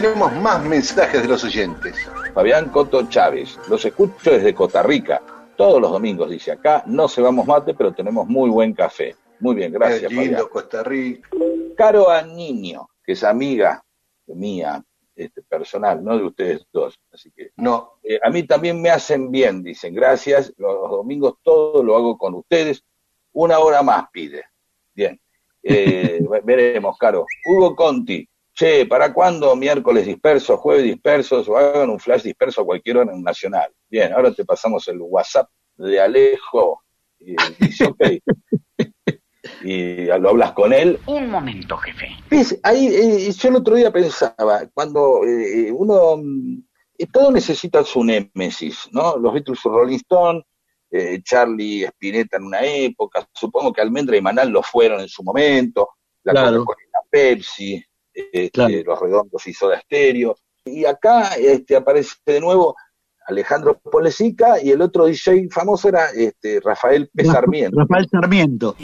Speaker 1: Tenemos más mensajes de los oyentes.
Speaker 2: Fabián Coto Chávez, los escucho desde Costa Rica. Todos los domingos, dice acá, no se vamos mate, pero tenemos muy buen café. Muy bien, gracias,
Speaker 1: Qué lindo
Speaker 2: Fabián.
Speaker 1: Costa Rica.
Speaker 2: Caro a Niño, que es amiga mía, este, personal, no de ustedes dos. Así que
Speaker 1: No,
Speaker 2: eh, a mí también me hacen bien, dicen, gracias. Los domingos todo lo hago con ustedes. Una hora más pide. Bien. Eh, [laughs] veremos, Caro. Hugo Conti. Che, ¿para cuándo miércoles dispersos, jueves dispersos o hagan un flash disperso a cualquier hora en Nacional? Bien, ahora te pasamos el WhatsApp de Alejo. Y dice, ok. Y lo hablas con él.
Speaker 3: Un momento, jefe.
Speaker 2: ¿Ves? Ahí, eh, yo el otro día pensaba, cuando eh, uno, mm, eh, todo necesita su némesis, ¿no? Los Beatles, Rolling Stone, eh, Charlie Spinetta en una época, supongo que Almendra y Manal lo fueron en su momento, la
Speaker 6: Claro.
Speaker 2: Coca-Cola y la Pepsi, este,
Speaker 6: Claro.
Speaker 2: los Redondos y Soda Stereo. Y acá este, aparece de nuevo Alejandro Polesica y el otro DJ famoso era este, Rafael P. Sarmiento.
Speaker 6: Rafael Sarmiento.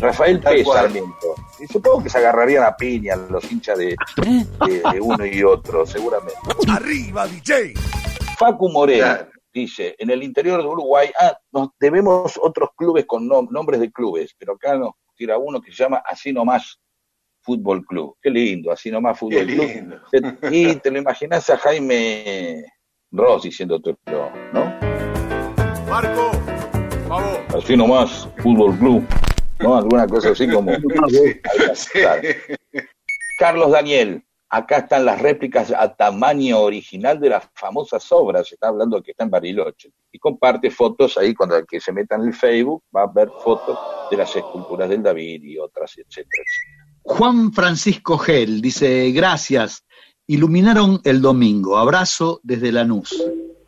Speaker 2: Rafael
Speaker 1: Tal
Speaker 2: P. Sarmiento. Y supongo que se agarrarían a piña los hinchas de, de- de uno y otro, seguramente.
Speaker 9: ¡Arriba, DJ!
Speaker 2: Facu Moreno
Speaker 1: Claro.
Speaker 2: dice, en el interior de Uruguay, ah, nos debemos otros clubes con nom- nombres de clubes, pero acá nos tira uno que se llama Así Nomás Fútbol Club. Qué lindo, Así Nomás
Speaker 1: qué
Speaker 2: Fútbol Club.
Speaker 1: lindo.
Speaker 2: Y te lo imaginas a Jaime Ross diciéndote, ¿no?
Speaker 9: Marco, favor.
Speaker 2: Así Nomás Fútbol Club. ¿No? Alguna cosa así como... [laughs]
Speaker 1: Sí.
Speaker 2: Carlos Daniel, acá están las réplicas a tamaño original de las famosas obras, está hablando que está en Bariloche, y comparte fotos ahí, cuando el que se meta en el Facebook va a ver fotos de las esculturas del David y otras, etcétera, etcétera.
Speaker 6: Juan Francisco Gel dice, gracias, iluminaron el domingo, abrazo desde Lanús.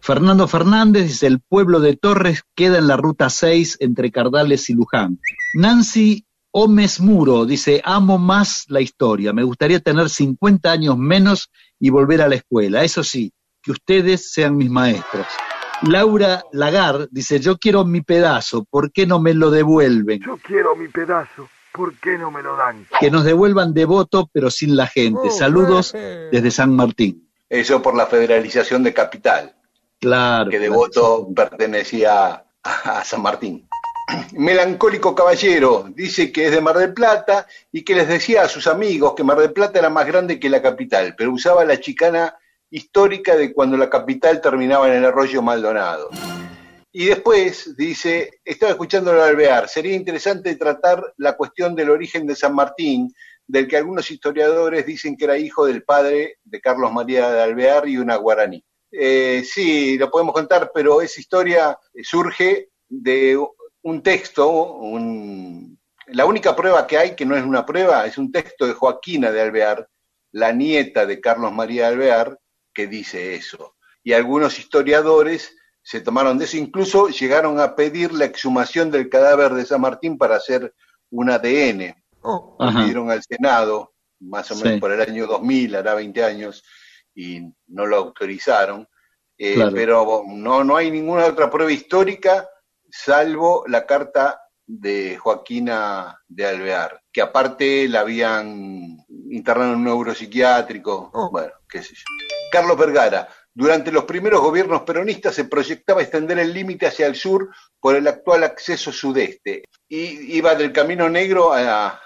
Speaker 6: Fernando Fernández dice, el pueblo de Torres queda en la ruta 6 entre Cardales y Luján. Nancy Gómez Muro dice, amo más la historia, me gustaría tener 50 años menos y volver a la escuela, eso sí, que ustedes sean mis maestros. Laura Lagar dice, yo quiero mi pedazo, ¿por qué no me lo devuelven?
Speaker 11: Yo quiero mi pedazo. ¿Por qué no me lo dan?
Speaker 6: que nos devuelvan devoto, pero sin la gente. Saludos desde San Martín.
Speaker 1: Eso por la federalización de Capital,
Speaker 6: Claro.
Speaker 1: que
Speaker 6: claro.
Speaker 1: Devoto pertenecía a, a San Martín. [clears throat] Melancólico Caballero dice que es de Mar del Plata y que les decía a sus amigos que Mar del Plata era más grande que la capital, pero usaba la chicana histórica de cuando la capital terminaba en el arroyo Maldonado. Y después dice, estaba escuchando al alvear, sería interesante tratar la cuestión del origen de San Martín, del que algunos historiadores dicen que era hijo del padre de Carlos María de Alvear y una guaraní. Eh, sí, lo podemos contar, pero esa historia eh, surge de un texto, un- la única prueba que hay, que no es una prueba, es un texto de Joaquina de Alvear, la nieta de Carlos María de Alvear, que dice eso. Y algunos historiadores se tomaron de eso, incluso llegaron a pedir la exhumación del cadáver de San Martín para hacer un ADN. Lo
Speaker 6: Ajá.
Speaker 1: pidieron al Senado, más o menos
Speaker 6: Sí.
Speaker 1: por el año 2000, hará 20 años, y no lo autorizaron. Eh,
Speaker 6: Claro.
Speaker 1: Pero no, no hay ninguna otra prueba histórica salvo la carta de Joaquina de Alvear, que aparte la habían internado en un neuropsiquiátrico, bueno, qué sé yo. Carlos Vergara, durante los primeros gobiernos peronistas se proyectaba extender el límite hacia el sur por el actual acceso sudeste. Y iba del Camino Negro a- la-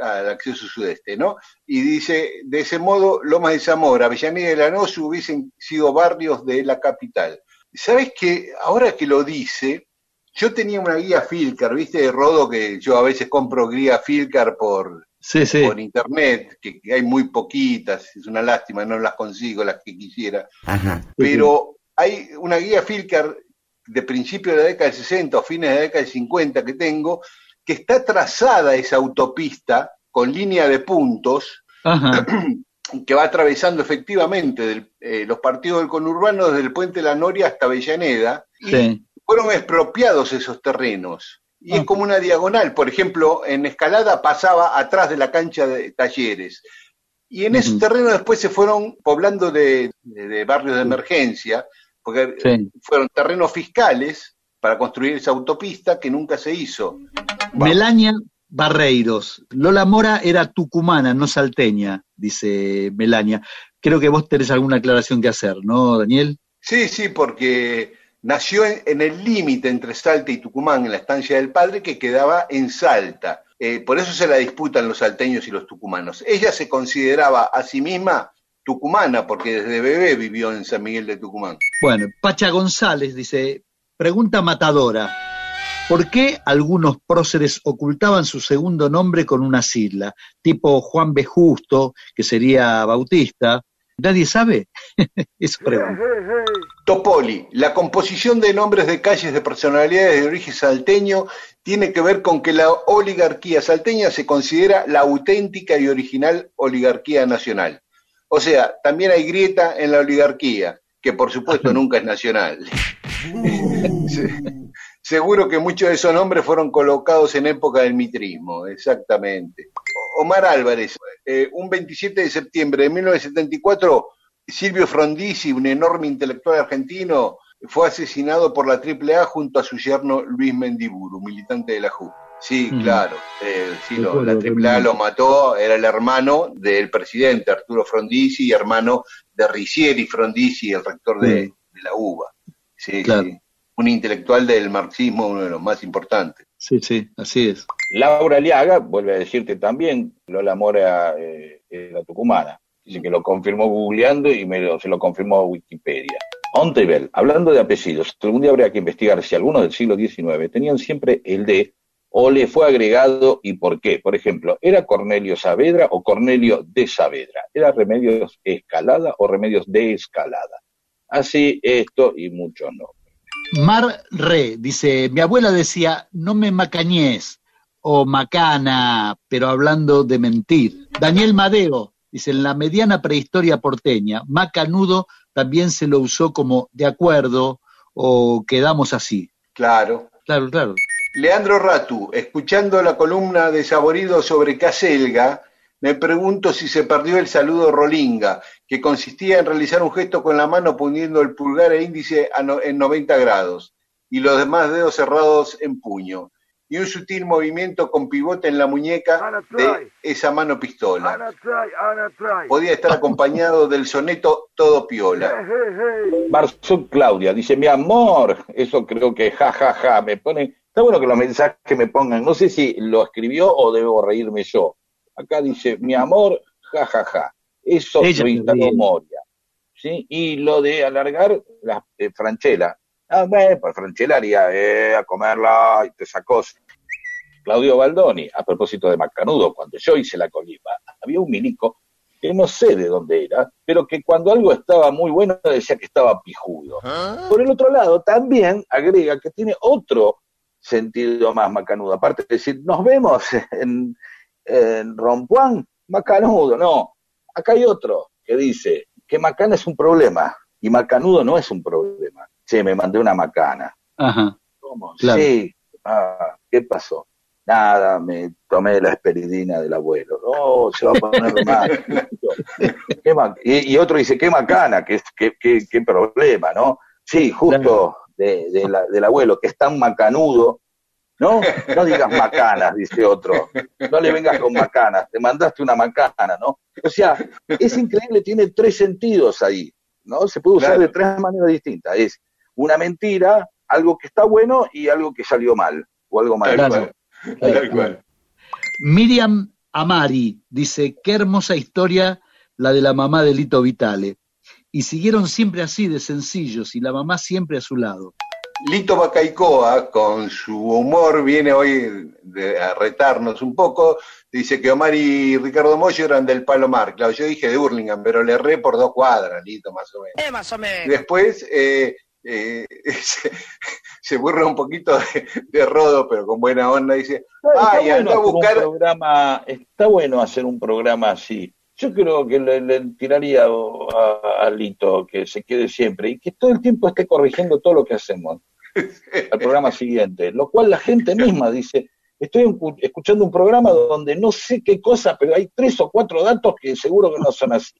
Speaker 1: al acceso sudeste, ¿no? Y dice, de ese modo, Lomas de Zamora, Avellaneda y Lanús hubiesen sido barrios de la capital. ¿Sabes que ahora que lo dice, yo tenía una guía Filcar, ¿viste, Rodo? Que yo a veces compro guía Filcar por,
Speaker 6: Sí, sí.
Speaker 1: por internet, que, que hay muy poquitas, es una lástima, no las consigo las que quisiera. Pero hay una guía Filcar de principio de la década del 60 o fines de la década del 50 que tengo, que está trazada esa autopista con línea de puntos
Speaker 6: Ajá. [clears throat]
Speaker 1: que va atravesando efectivamente del- eh, los partidos del conurbano desde el puente de la Noria hasta Avellaneda y
Speaker 6: Sí.
Speaker 1: fueron expropiados esos terrenos. Y
Speaker 6: Ah.
Speaker 1: es como una diagonal. Por ejemplo, en Escalada pasaba atrás de la cancha de talleres. Y en esos
Speaker 6: Ujú.
Speaker 1: terrenos después se fueron poblando de, de- de barrios de emergencia, porque
Speaker 6: Sí.
Speaker 1: fueron terrenos fiscales para construir esa autopista que nunca se hizo.
Speaker 6: Melania, Barreiros. Lola Mora era tucumana, no salteña, dice Melania. Creo que vos tenés alguna aclaración que hacer, ¿no, Daniel?
Speaker 1: Sí, sí, porque nació en, el límite entre Salta y Tucumán, en la estancia del padre, que quedaba en Salta. Eh, por eso se la disputan los salteños y los tucumanos. Ella se consideraba a sí misma tucumana, porque desde bebé vivió en San Miguel de Tucumán.
Speaker 6: Bueno, Pacha González dice, pregunta matadora. ¿Por qué algunos próceres ocultaban su segundo nombre con una sigla? Tipo Juan B. Justo, que sería Bautista. ¿Nadie sabe? [laughs] Eso pregunta.
Speaker 1: Topoli, la composición de nombres de calles de personalidades de origen salteño tiene que ver con que la oligarquía salteña se considera la auténtica y original oligarquía nacional. O sea, también hay grieta en la oligarquía, que por supuesto [laughs] nunca es nacional. [laughs] Se- Seguro que muchos de esos nombres fueron colocados en época del mitrismo, exactamente. Omar Álvarez, eh, un 27 de septiembre de 1974, Silvio Frondizi, un enorme intelectual argentino, fue asesinado por la AAA junto a su yerno Luis Mendiburu, militante de la JU. Sí,
Speaker 6: Mm.
Speaker 1: claro, eh, sí, lo- la AAA lo mató, era el hermano del presidente Arturo Frondizi y hermano de Ricieri Frondizi, el rector de, de la UBA. Sí,
Speaker 6: Claro.
Speaker 1: sí. Un intelectual del marxismo, uno de los más importantes.
Speaker 6: Sí, sí, así es.
Speaker 2: Laura Liaga vuelve a decirte también, Lola Mora eh, era tucumana. Dice que lo confirmó googleando y me lo- se lo confirmó Wikipedia. Ontebel, hablando de apellidos, algún día habría que investigar si algunos del siglo XIX tenían siempre el de o le fue agregado y por qué. Por ejemplo, ¿era Cornelio Saavedra o Cornelio de Saavedra? ¿Era Remedios Escalada o Remedios de Escalada? Así esto y mucho no.
Speaker 6: Mar Re dice, mi abuela decía, no me macañes o macana, pero hablando de mentir. Daniel Madeo dice, en la mediana prehistoria porteña, macanudo también se lo usó como de acuerdo o quedamos así.
Speaker 1: Claro.
Speaker 6: Claro, claro.
Speaker 1: Leandro Ratu, escuchando la columna de Saborido sobre Caselga, me pregunto si se perdió el saludo Rolinga, que consistía en realizar un gesto con la mano poniendo el pulgar e índice a no- en 90 grados y los demás dedos cerrados en puño, y un sutil movimiento con pivote en la muñeca de esa mano pistola. Podía estar acompañado del soneto Todo Piola.
Speaker 2: Barzuk Claudia dice, mi amor, eso creo que ja, ja, ja, me pone, está bueno que los mensajes me pongan, no sé si lo escribió o debo reírme yo. Acá dice, mi amor, ja, ja, ja. Eso
Speaker 6: Ella
Speaker 2: lo instaló. Moria. ¿sí? Y lo de alargar la eh, franchela. Ah, bueno, pues franchela haría, eh, a comerla y te sacó. Claudio Baldoni, a propósito de Macanudo, cuando yo hice la colima, había un milico que no sé de dónde era, pero que cuando algo estaba muy bueno decía que estaba pijudo. Por el otro lado, también agrega que tiene otro sentido más macanudo, aparte de decir, nos vemos en, en Rompuán, macanudo, no, acá hay otro que dice que macana es un problema y macanudo no es un problema. Che, me mandé una macana.
Speaker 6: Ajá.
Speaker 2: ¿Cómo?
Speaker 6: Claro.
Speaker 2: Sí. Ah, ¿qué pasó? Nada, me tomé la esperidina del abuelo. No, se va a poner [laughs] mal. Y, y otro dice, qué macana, qué, qué, qué, qué problema, ¿no? Sí, justo de, de la- del abuelo, que es tan macanudo, ¿no? No digas macanas, dice otro. No le vengas con macanas, te mandaste una macana, ¿no? O sea, es increíble, tiene tres sentidos ahí, ¿no? Se puede usar
Speaker 1: Claro.
Speaker 2: de tres maneras distintas. Es una mentira, algo que está bueno y algo que salió mal, o algo mal.
Speaker 1: Tal
Speaker 6: Claro.
Speaker 1: cual, tal cual.
Speaker 6: Miriam Amari dice, qué hermosa historia la de la mamá de Lito Vitale. Y siguieron siempre así de sencillos y la mamá siempre a su lado.
Speaker 1: Lito Bacaicoa, con su humor, viene hoy de- a retarnos un poco. Dice que Omar y Ricardo Mollo eran del Palomar. Claro, yo dije de Burlingame, pero le erré por dos cuadras, Lito, más o menos.
Speaker 3: Eh, más o menos.
Speaker 1: Después eh, eh, [laughs] se, se burla un poquito de, de Rodo, pero con buena onda. Dice:
Speaker 2: Está
Speaker 1: Ay,
Speaker 2: bueno
Speaker 1: a
Speaker 2: hacer un
Speaker 1: buscar.
Speaker 2: programa, está bueno hacer un programa así. Yo creo que le, le tiraría a, a Lito que se quede siempre y que todo el tiempo esté corrigiendo todo lo que hacemos al programa siguiente, lo cual la gente misma dice, estoy escuchando un programa donde no sé qué cosa, pero hay tres o cuatro datos que seguro que no son así.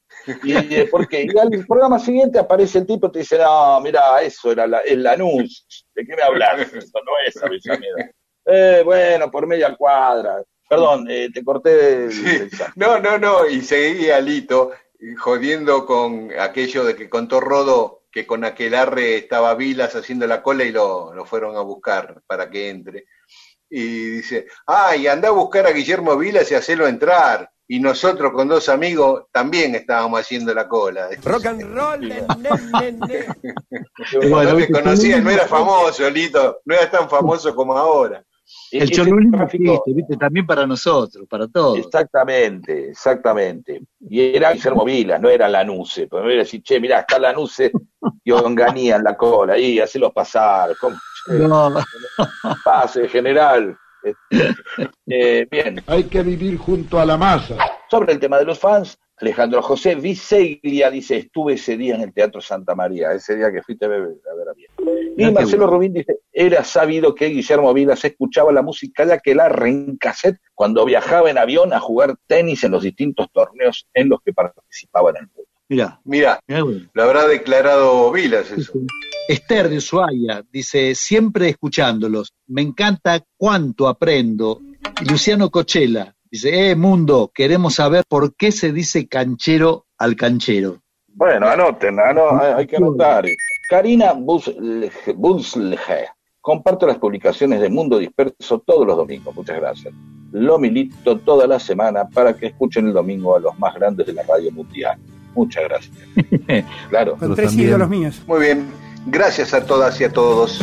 Speaker 2: Y, eh, porque y al programa siguiente aparece el tipo y te dice, no, mira, eso era la, el Lanús, ¿de qué me hablas? Eso no es Avellaneda. Eh, bueno, por media cuadra. Perdón, eh, te corté. el-
Speaker 1: Sí. No, no, no, y seguía Lito eh, jodiendo con aquello de que contó Rodo que con aquel arre estaba Vilas haciendo la cola y lo, lo fueron a buscar para que entre. Y dice, ay, anda a buscar a Guillermo Vilas y hacelo entrar. Y nosotros con dos amigos también estábamos haciendo la cola.
Speaker 9: Rock and roll, ne, ne, ne.
Speaker 6: Bueno,
Speaker 1: no te
Speaker 6: viste,
Speaker 1: conocía, no era famoso, Lito, no era tan famoso como ahora.
Speaker 6: El
Speaker 2: Ese
Speaker 6: Cholulín
Speaker 2: tráfico-
Speaker 6: existe, ¿viste? También para nosotros, para todos.
Speaker 2: Exactamente, exactamente. Y era Guillermo Vilas, no era Lanuse. Porque me iba a decir, che, mirá, está Lanuse y Onganía en la cola, y hacelos pasar. ¿cómo?
Speaker 6: No, [laughs]
Speaker 2: Pase, general. Eh, bien,
Speaker 11: Hay que vivir junto a la masa.
Speaker 2: sobre el tema de los fans, Alejandro José Viseglia dice, estuve ese día en el Teatro Santa María, ese día que fuiste a ver a, ver a bien. Y Marcelo
Speaker 6: bueno.
Speaker 2: Rubín dice, era sabido que Guillermo Vilas escuchaba la música de aquelarre en cassette cuando viajaba en avión a jugar tenis en los distintos torneos en los que participaba en el mundo.
Speaker 6: mirá,
Speaker 1: Mira,
Speaker 6: mirá, bueno.
Speaker 1: lo habrá declarado Vilas eso.
Speaker 6: Esther de Ushuaia dice, siempre escuchándolos, me encanta cuánto aprendo. Y Luciano Cochela dice, eh, mundo, queremos saber por qué se dice canchero al canchero.
Speaker 2: Bueno, anoten, ano- hay que anotar. Karina Buslege, comparto las publicaciones de Mundo Disperso todos los domingos, muchas gracias. Lo milito toda la semana para que escuchen el domingo a los más grandes de la radio mundial. Muchas gracias. [laughs] Claro.
Speaker 12: Con tres ídolos míos.
Speaker 1: Muy bien, gracias a todas y a todos.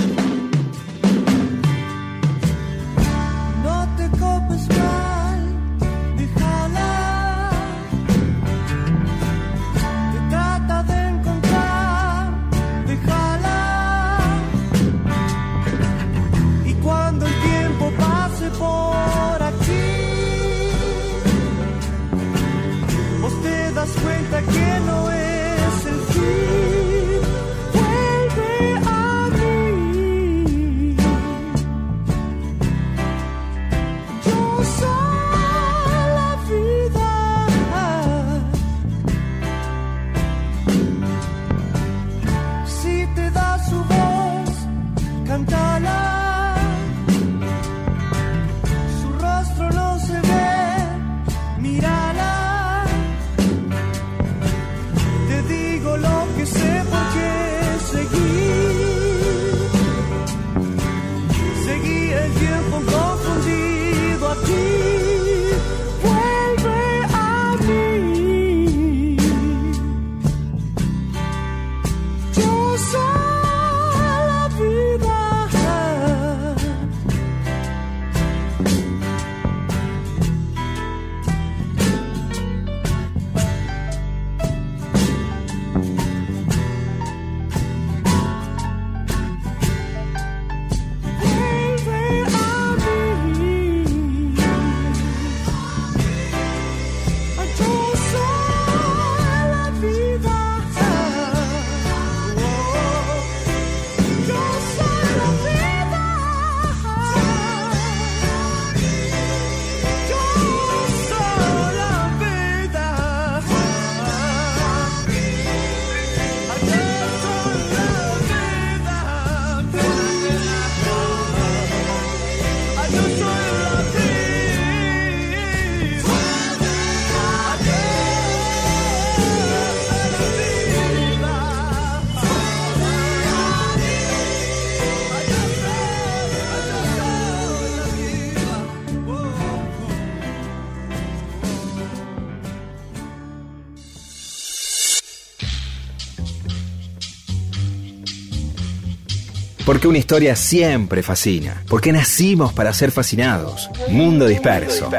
Speaker 8: Porque
Speaker 7: una historia siempre fascina. Porque nacimos para ser fascinados. Mundo Disperso.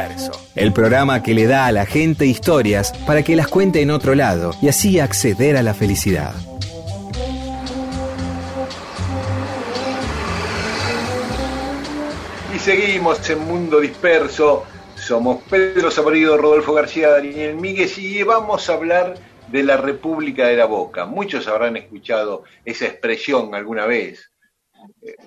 Speaker 7: El programa que le da a la gente historias para que las cuente en otro lado y así acceder a la felicidad.
Speaker 1: Y seguimos en Mundo Disperso. Somos Pedro Saborido, Rodolfo García, Daniel Míguez y vamos a hablar de la República de la Boca. Muchos habrán escuchado esa expresión alguna vez.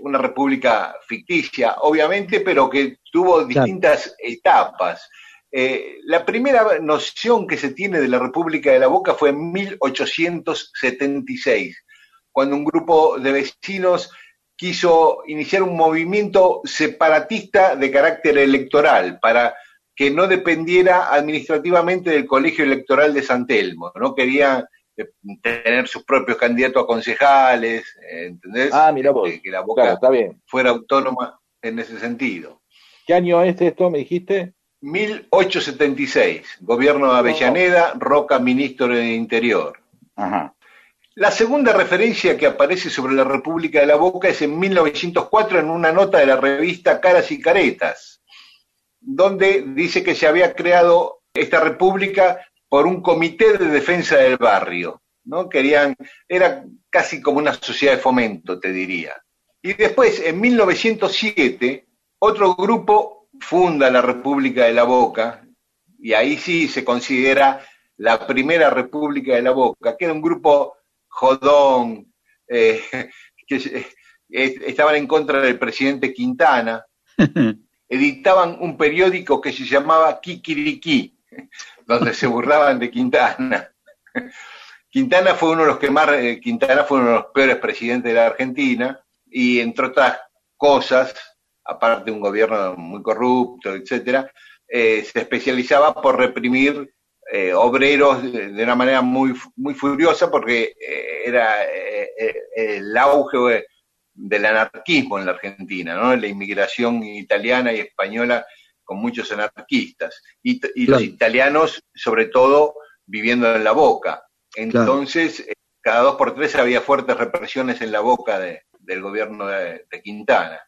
Speaker 1: Una república ficticia, obviamente, pero que tuvo distintas etapas. Eh, la primera noción que se tiene de la República de la Boca fue en 1876, cuando un grupo de vecinos quiso iniciar un movimiento separatista de carácter electoral para que no dependiera administrativamente del colegio electoral de San Telmo, ¿no? Quería tener sus propios candidatos a concejales, ¿entendés?
Speaker 2: Ah, mira vos.
Speaker 1: Que, que la Boca
Speaker 2: Claro, está bien.
Speaker 1: fuera autónoma en ese sentido.
Speaker 2: ¿Qué año es esto, me dijiste?
Speaker 1: 1876, gobierno de Avellaneda, Roca, ministro de Interior.
Speaker 2: Ajá.
Speaker 1: La segunda referencia que aparece sobre la República de la Boca es en 1904 en una nota de la revista Caras y Caretas, donde dice que se había creado esta república por un comité de defensa del barrio, ¿no? Querían, era casi como una sociedad de fomento, te diría. Y después, en 1907, otro grupo funda la República de la Boca, y ahí sí se considera la primera República de la Boca, que era un grupo jodón, eh, [laughs] que eh, estaban en contra del presidente Quintana, [laughs] editaban un periódico que se llamaba Kikiriki, donde se burlaban de Quintana. [laughs] Quintana fue uno de los que más, eh, Quintana fue uno de los peores presidentes de la Argentina, y entre otras cosas, aparte de un gobierno muy corrupto, etcétera, eh, se especializaba por reprimir eh, obreros de, de una manera muy, muy furiosa porque era el auge del anarquismo en la Argentina, ¿no? La inmigración italiana y española con muchos anarquistas y, los italianos, sobre todo, viviendo en la boca. Entonces, eh, cada dos por tres había fuertes represiones en la boca de- del gobierno de, de Quintana.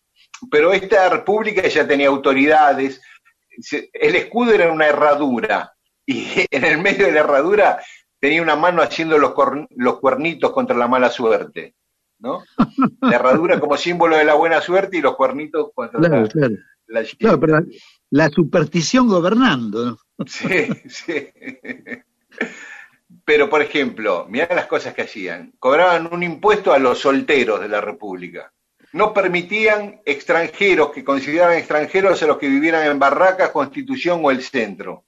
Speaker 1: Pero esta república ya tenía autoridades, el escudo era una herradura, [laughs] y en el medio de la herradura tenía una mano haciendo los, los cuernitos contra la mala suerte, ¿no? [laughs] La herradura como símbolo de la buena suerte y los cuernitos contra
Speaker 6: Claro,
Speaker 1: la,
Speaker 6: claro.
Speaker 1: la
Speaker 6: Claro, pero la, superstición gobernando.
Speaker 1: Sí, sí. Pero, por ejemplo, mirá las cosas que hacían. Cobraban un impuesto a los solteros de la República. No permitían extranjeros que consideraban extranjeros a los que vivieran en Barracas, Constitución o el centro.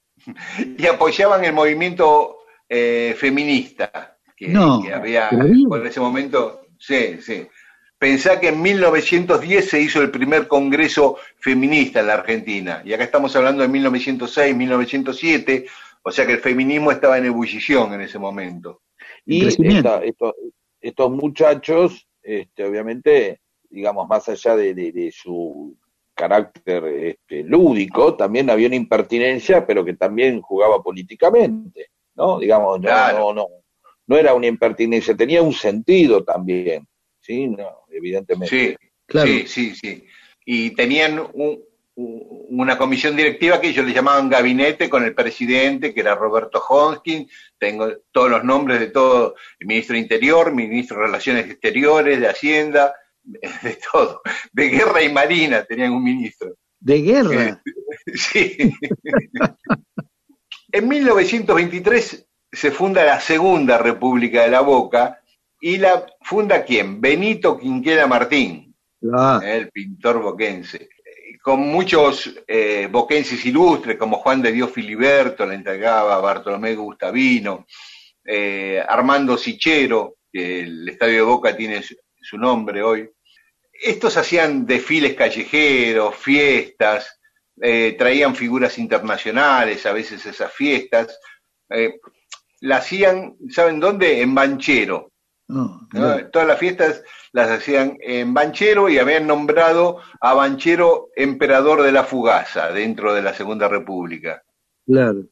Speaker 1: Y apoyaban el movimiento eh, feminista que,
Speaker 6: No,
Speaker 1: que había por ese momento. Sí, sí. Pensá que en 1910 se hizo el primer congreso feminista en la Argentina, y acá estamos hablando de 1906, 1907, o sea que el feminismo estaba en ebullición en ese momento.
Speaker 2: Y esta- estos, estos muchachos, este, obviamente, digamos, más allá de, de- de su carácter este, lúdico, también había una impertinencia, pero que también jugaba políticamente, ¿no? Digamos, no,
Speaker 1: Claro.
Speaker 2: no, no, no era una impertinencia, tenía un sentido también, ¿sí? No, evidentemente.
Speaker 1: Sí,
Speaker 6: Claro.
Speaker 1: sí, sí, sí. Y tenían un- un- una comisión directiva que ellos le llamaban gabinete con el presidente, que era Roberto Honskin, tengo todos los nombres de todo, el ministro de Interior, ministro de Relaciones Exteriores, de Hacienda, [laughs] de todo, de Guerra y Marina tenían un ministro.
Speaker 6: De guerra. [laughs]
Speaker 1: Sí. en 1923 se funda la Segunda República de la Boca y la funda quién? Benito Quinquela Martín,
Speaker 6: Ah,
Speaker 1: el pintor boquense. Con muchos eh, boquenses ilustres como Juan de Dios Filiberto, le entregaba Bartolomé Gustavino, eh, Armando Sichero, que el Estadio de Boca tiene su, su nombre hoy. Estos hacían desfiles callejeros, fiestas, eh, traían figuras internacionales a veces esas fiestas. Eh, la hacían, ¿saben dónde? En Banchero. Todas las fiestas las hacían en Banchero y habían nombrado a Banchero emperador de la Fugaza dentro de la Segunda República.
Speaker 6: claro.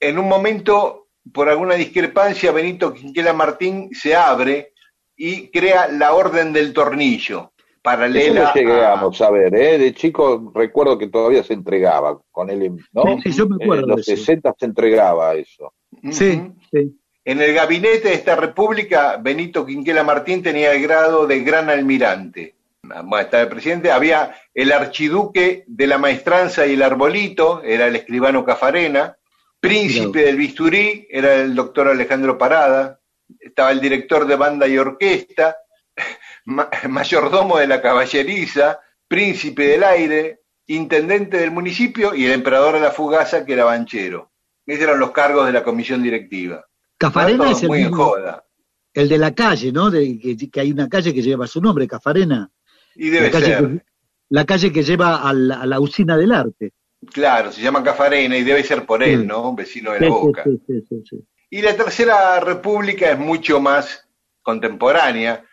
Speaker 1: En un momento, por alguna discrepancia, Benito Quinquela Martín se abre y crea la Orden del Tornillo,
Speaker 2: Eso
Speaker 1: paralela
Speaker 2: lo llegamos
Speaker 1: a...
Speaker 2: a ver, ¿eh? De chico recuerdo que todavía se entregaba con él, ¿no?
Speaker 6: Sí, sí, yo me acuerdo
Speaker 2: En los
Speaker 6: eso.
Speaker 2: 60 se entregaba eso.
Speaker 6: Sí, sí.
Speaker 1: En el gabinete de esta república, Benito Quinquela Martín tenía el grado de gran almirante. Estaba el presidente, había el archiduque de la maestranza y el arbolito, era el escribano Cafarena, príncipe del bisturí, era el doctor Alejandro Parada, estaba el director de banda y orquesta, [laughs] ma- mayordomo de la caballeriza, príncipe del aire, intendente del municipio y el emperador de la fugaza, que era banchero. Esos eran los cargos de la comisión directiva.
Speaker 6: Cafarena es el,
Speaker 1: muy en
Speaker 6: mismo-
Speaker 1: joda.
Speaker 6: el de la calle, ¿no? De, que, que hay una calle que lleva su nombre, Cafarena.
Speaker 1: Y debe
Speaker 6: la calle
Speaker 1: ser.
Speaker 6: Que, la calle que lleva a la, a la usina del arte.
Speaker 1: Claro, se llama Cafarena y debe ser por él,
Speaker 6: Sí.
Speaker 1: ¿no? Un vecino de la
Speaker 6: sí,
Speaker 1: Boca.
Speaker 6: sí.
Speaker 1: Y la Tercera República es mucho más contemporánea.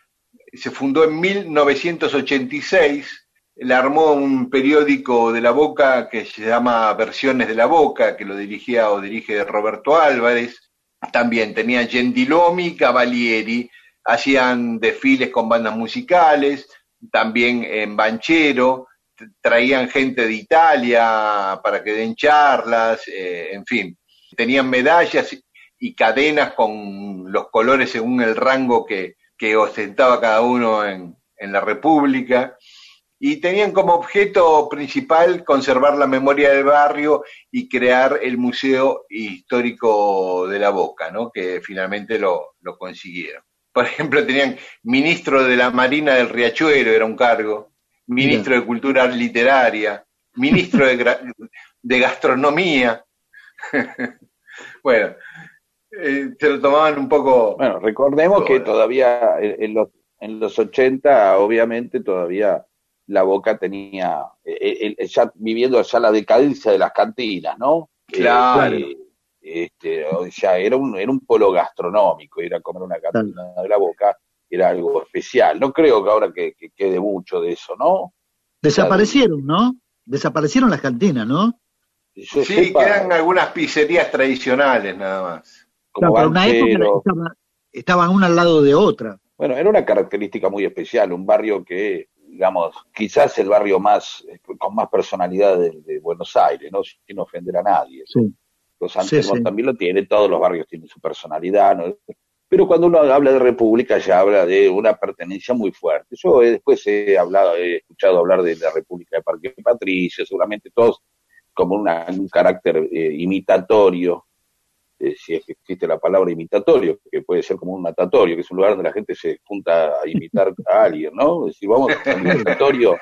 Speaker 1: Se fundó en 1986. Le armó un periódico de la Boca que se llama Versiones de la Boca, que lo dirigía o dirige Roberto Álvarez. También tenían Gentilomi, Cavalieri, hacían desfiles con bandas musicales, también en Banchero, traían gente de Italia para que den charlas, eh, en fin. Tenían medallas y cadenas con los colores según el rango que, que ostentaba cada uno en, en la República. Y tenían como objeto principal conservar la memoria del barrio y crear el Museo Histórico de la Boca, ¿no? que finalmente lo, lo consiguieron. Por ejemplo, tenían ministro de la Marina del Riachuelo, era un cargo, ministro de Cultura Literaria, ministro de, de Gastronomía. [laughs] bueno, eh, se lo tomaban un poco...
Speaker 2: Bueno, recordemos que todavía en, en los, en los 80, obviamente, todavía la Boca tenía, eh, eh, ya viviendo ya la decadencia de las cantinas, ¿no?
Speaker 1: Claro.
Speaker 2: Eh, este, o sea, era un, era un polo gastronómico, ir a comer una cantina de la Boca era algo especial. No creo que ahora que, que quede mucho de eso, ¿no?
Speaker 6: Desaparecieron, ¿no? Desaparecieron las cantinas, ¿no?
Speaker 2: Yo
Speaker 1: Sí,
Speaker 2: sepa,
Speaker 1: quedan algunas pizzerías tradicionales nada más.
Speaker 2: como
Speaker 6: Claro, pero en una época estaban una al lado de otra.
Speaker 2: Bueno, era una característica muy especial, un barrio que, digamos, quizás el barrio más, eh, con más personalidad de, de Buenos Aires, ¿no? Sin ofender a nadie.
Speaker 6: Sí.
Speaker 2: Los San
Speaker 6: Sí, sí.
Speaker 2: también lo tiene, todos los barrios tienen su personalidad, ¿no? Pero cuando uno habla de República ya habla de una pertenencia muy fuerte. Yo eh, después he hablado, he escuchado hablar de la República de Parque Patricio, seguramente todos como una- un carácter eh, imitatorio, eh, si es que existe la palabra imitatorio, que puede ser como un natatorio, que es un lugar donde la gente se junta a imitar a alguien, ¿no? Es decir, vamos a un imitatorio,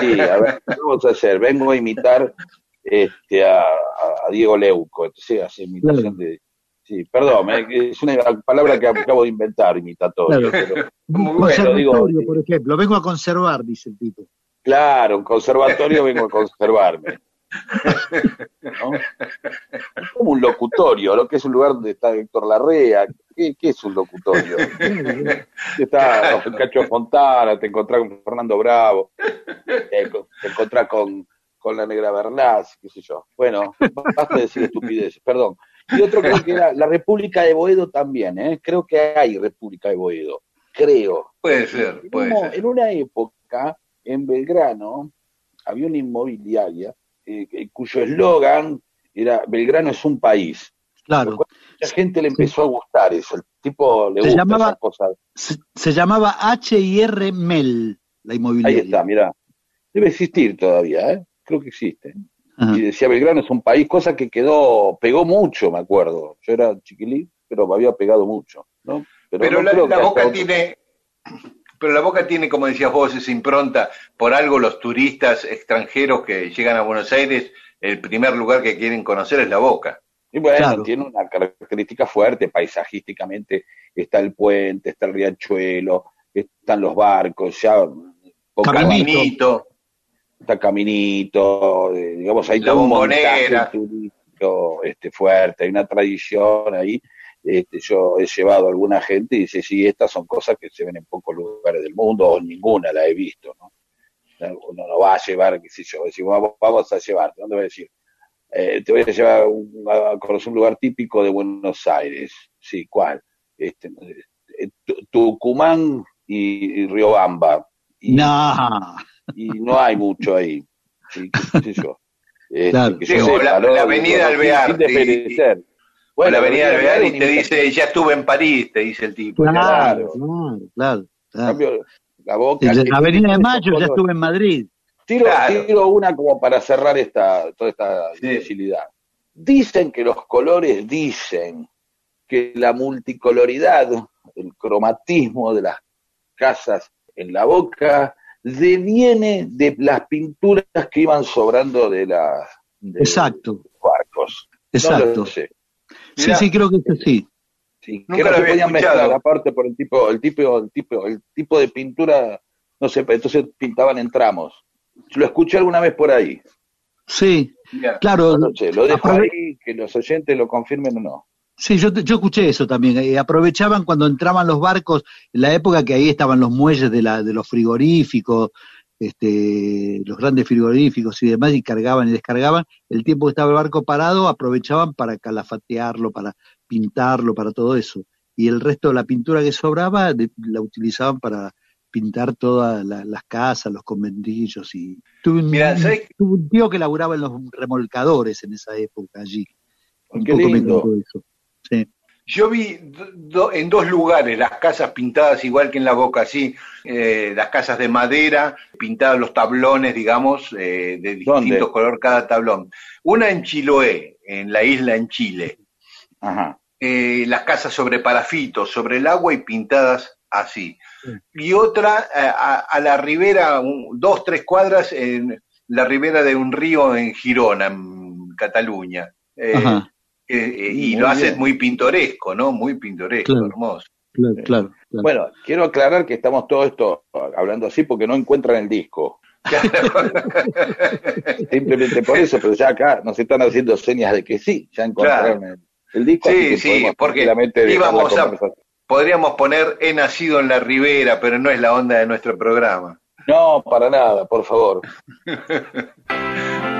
Speaker 2: sí, a ver, ¿qué vamos a hacer? Vengo a imitar este, a, a- Diego Leuco, entonces hace imitación de... Sí, perdón, eh, es una palabra que acabo de inventar, imitatorio,
Speaker 6: Claro.
Speaker 2: pero
Speaker 1: Muy
Speaker 2: bueno,
Speaker 6: Conservatorio,
Speaker 2: digo,
Speaker 6: por ejemplo. Vengo a conservar, dice el tipo.
Speaker 2: claro, un conservatorio vengo a conservarme. [laughs] ¿no? Es como un locutorio, lo que es un lugar donde está Héctor Larrea. ¿Qué, qué es un locutorio? [laughs] Está con Cacho Fontana, te encontrás con Fernando Bravo, te encontrás con, con la Negra Bernás, qué sé yo. Bueno, basta de decir estupideces, perdón. Y otro creo que era la República de Boedo también, ¿eh? Creo que hay República de Boedo, creo.
Speaker 1: Puede ser,
Speaker 2: En,
Speaker 1: puede
Speaker 2: una-
Speaker 1: ser.
Speaker 2: en una época, en Belgrano, había una inmobiliaria eh, que- cuyo eslogan era Belgrano es un país.
Speaker 6: Claro.
Speaker 2: Mucha gente le empezó a gustar eso, el tipo le
Speaker 6: Se
Speaker 2: gusta
Speaker 6: llamaba-
Speaker 2: esa cosa.
Speaker 6: Se, se llamaba H&R Mel, la
Speaker 2: Ahí
Speaker 6: inmobiliaria.
Speaker 2: está, mirá. Debe existir todavía, ¿eh? Creo que existe.
Speaker 6: Ajá.
Speaker 2: Y decía Belgrano es un país, cosa que quedó, pegó mucho, me acuerdo. Yo era chiquilín, pero me había pegado mucho, ¿no?
Speaker 1: Pero
Speaker 2: no
Speaker 1: la, boca
Speaker 2: otro-
Speaker 1: tiene, pero la boca tiene, como decías vos, esa impronta. Por algo los turistas extranjeros que llegan a Buenos Aires, el primer lugar que quieren conocer es la boca.
Speaker 2: Y bueno,
Speaker 6: Claro.
Speaker 2: tiene una característica fuerte, paisajísticamente está el puente, está el riachuelo, están los barcos, ya poca-
Speaker 6: Caminito.
Speaker 2: Está Caminito, eh, digamos, hay
Speaker 1: La
Speaker 2: todo un montaje turístico este, fuerte, hay una tradición ahí. Este, yo he llevado a alguna gente y dice, sí, estas son cosas que se ven en pocos lugares del mundo, o ninguna la he visto, ¿no? Uno no va a llevar, qué sé yo, decimos, vamos, vamos a llevarte, ¿dónde voy a decir? Eh, te voy a llevar a, un- a conocer un lugar típico de Buenos Aires. Sí, ¿cuál? Este, eh, Tu- Tucumán y, y Riobamba. Y,
Speaker 6: No.
Speaker 2: y no hay mucho ahí. Sí, qué sé yo. [laughs] Este,
Speaker 6: Claro.
Speaker 2: que
Speaker 1: Sí,
Speaker 2: yo
Speaker 1: o
Speaker 2: sepa,
Speaker 1: la-
Speaker 2: ¿no?
Speaker 1: la avenida Alvear,
Speaker 2: Sin desmerecer.
Speaker 1: Bueno, la avenida de Alvear y te dice, ya estuve en París, te dice el tipo.
Speaker 6: Claro,
Speaker 2: Claro.
Speaker 6: claro,
Speaker 2: cambio, la boca.
Speaker 6: En la
Speaker 2: tiene
Speaker 6: Avenida de Mayo ya estuve en Madrid.
Speaker 2: Tiro,
Speaker 1: Claro.
Speaker 2: tiro una como para cerrar esta, toda esta
Speaker 1: Sí.
Speaker 2: imbecilidad. Dicen que los colores dicen que la multicoloridad, el cromatismo de las casas en la boca, deviene de las pinturas que iban sobrando de, la, de
Speaker 6: Exacto,
Speaker 2: los barcos. No
Speaker 6: exacto.
Speaker 2: lo sé.
Speaker 6: Sí,
Speaker 1: Mirá.
Speaker 6: sí, creo que es así.
Speaker 2: Sí,
Speaker 1: Nunca
Speaker 2: que no
Speaker 1: lo había
Speaker 2: podían
Speaker 1: escuchado.
Speaker 2: mezclar aparte por el tipo, el tipo, el tipo, el tipo de pintura, no sé, entonces pintaban en tramos. Lo escuché alguna vez por ahí.
Speaker 6: Sí, claro.
Speaker 2: No sé, lo dejo
Speaker 6: aprove-
Speaker 2: ahí, que los oyentes lo confirmen o no.
Speaker 6: Sí, yo, yo escuché eso también. eh, aprovechaban cuando entraban los barcos, en la época que ahí estaban los muelles de, la, de los frigoríficos, este, los grandes frigoríficos y demás, y cargaban y descargaban. El tiempo que estaba el barco parado, aprovechaban para calafatearlo, para pintarlo, para todo eso. Y el resto de la pintura que sobraba de- la utilizaban para pintar todas la- las casas, los conventillos. Y tuve un, tío que laburaba en los remolcadores en esa época allí. Un
Speaker 2: Qué
Speaker 6: poco
Speaker 2: lindo.
Speaker 6: eso. Sí.
Speaker 1: Yo vi do- do- en dos lugares las casas pintadas igual que en la boca, así, eh, las casas de madera, pintadas los tablones, digamos, eh, de distintos color cada tablón. Una en Chiloé, en la isla en Chile.
Speaker 2: Ajá.
Speaker 1: Eh, las casas sobre parafitos, sobre el agua y pintadas así. Y otra a, a la ribera, un- dos, tres cuadras, en la ribera de un río en Girona, en Cataluña. Eh,
Speaker 6: Ajá.
Speaker 1: Eh, eh, y
Speaker 2: Muy
Speaker 1: lo hace muy pintoresco, ¿no? Muy pintoresco,
Speaker 6: Claro.
Speaker 1: hermoso.
Speaker 6: Claro, claro, claro.
Speaker 2: Bueno, quiero aclarar que estamos todo esto hablando así porque no encuentran el disco. [laughs] Simplemente por eso, pero ya acá nos están haciendo señas de que sí, ya encontraron el, el disco.
Speaker 1: Sí, sí, porque íbamos a, podríamos poner he nacido en la ribera, pero no es la onda de nuestro programa.
Speaker 2: No, para nada, por favor. [laughs]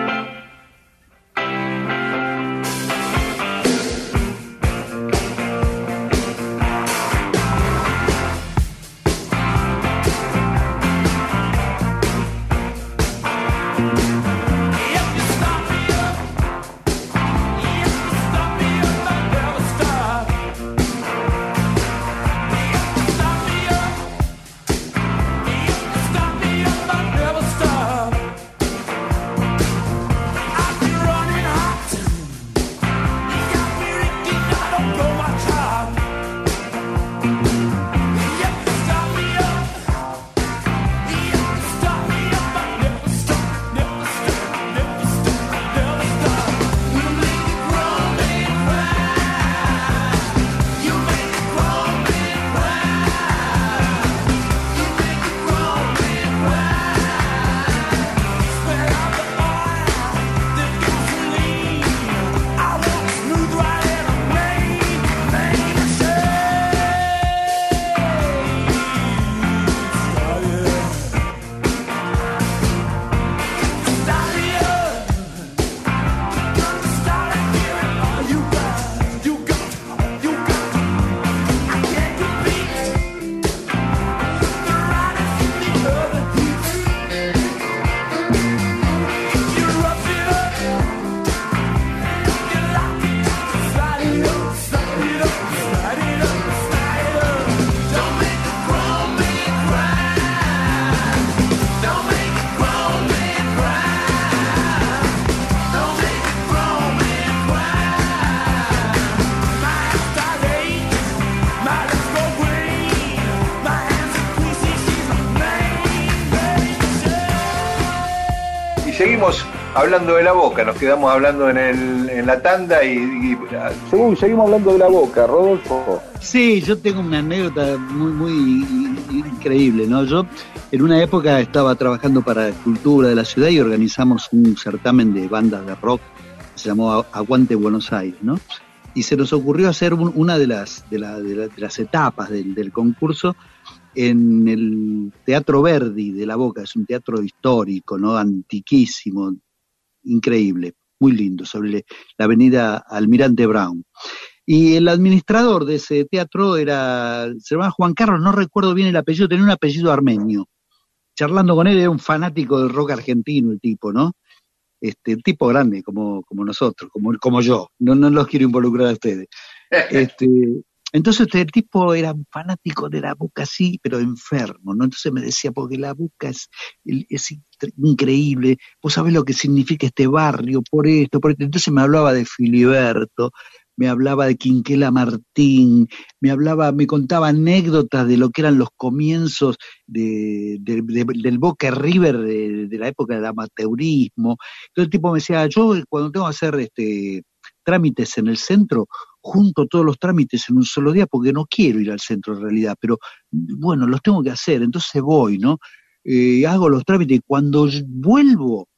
Speaker 1: hablando de la boca, nos quedamos hablando en, el, en la tanda y,
Speaker 2: seguimos hablando de la boca, Rodolfo.
Speaker 6: Sí, yo tengo una anécdota muy, muy increíble, ¿no? Yo en una época estaba trabajando para Cultura de la ciudad y organizamos un certamen de bandas de rock, que se llamó Aguante Buenos Aires, ¿no? Y se nos ocurrió hacer un- una de las, de, la- de la- de las etapas del, del concurso en el Teatro Verdi de La Boca, es un teatro histórico, ¿no? Antiquísimo, increíble, muy lindo, sobre la avenida Almirante Brown. Y el administrador de ese teatro era, se llamaba Juan Carlos, no recuerdo bien el apellido, tenía un apellido armenio. Charlando con él, era un fanático del rock argentino, el tipo, ¿no? Este, tipo grande, como, como nosotros, como, como yo. No, no los quiero involucrar a ustedes. [laughs] Este, entonces este, el tipo era un fanático de la boca así, pero enfermo, ¿no? Entonces me decía, porque la boca es, es incre- increíble, vos sabés lo que significa este barrio, por esto, por esto. Entonces me hablaba de Filiberto, me hablaba de Quinquela Martín, me hablaba, me contaba anécdotas de lo que eran los comienzos de, de- de- del Boca River de, de la época del amateurismo. Entonces el tipo me decía, yo cuando tengo que hacer este trámites en el centro, junto todos los trámites en un solo día porque no quiero ir al centro en realidad, pero bueno, los tengo que hacer, entonces voy, ¿no? Eh, hago los trámites y cuando vuelvo,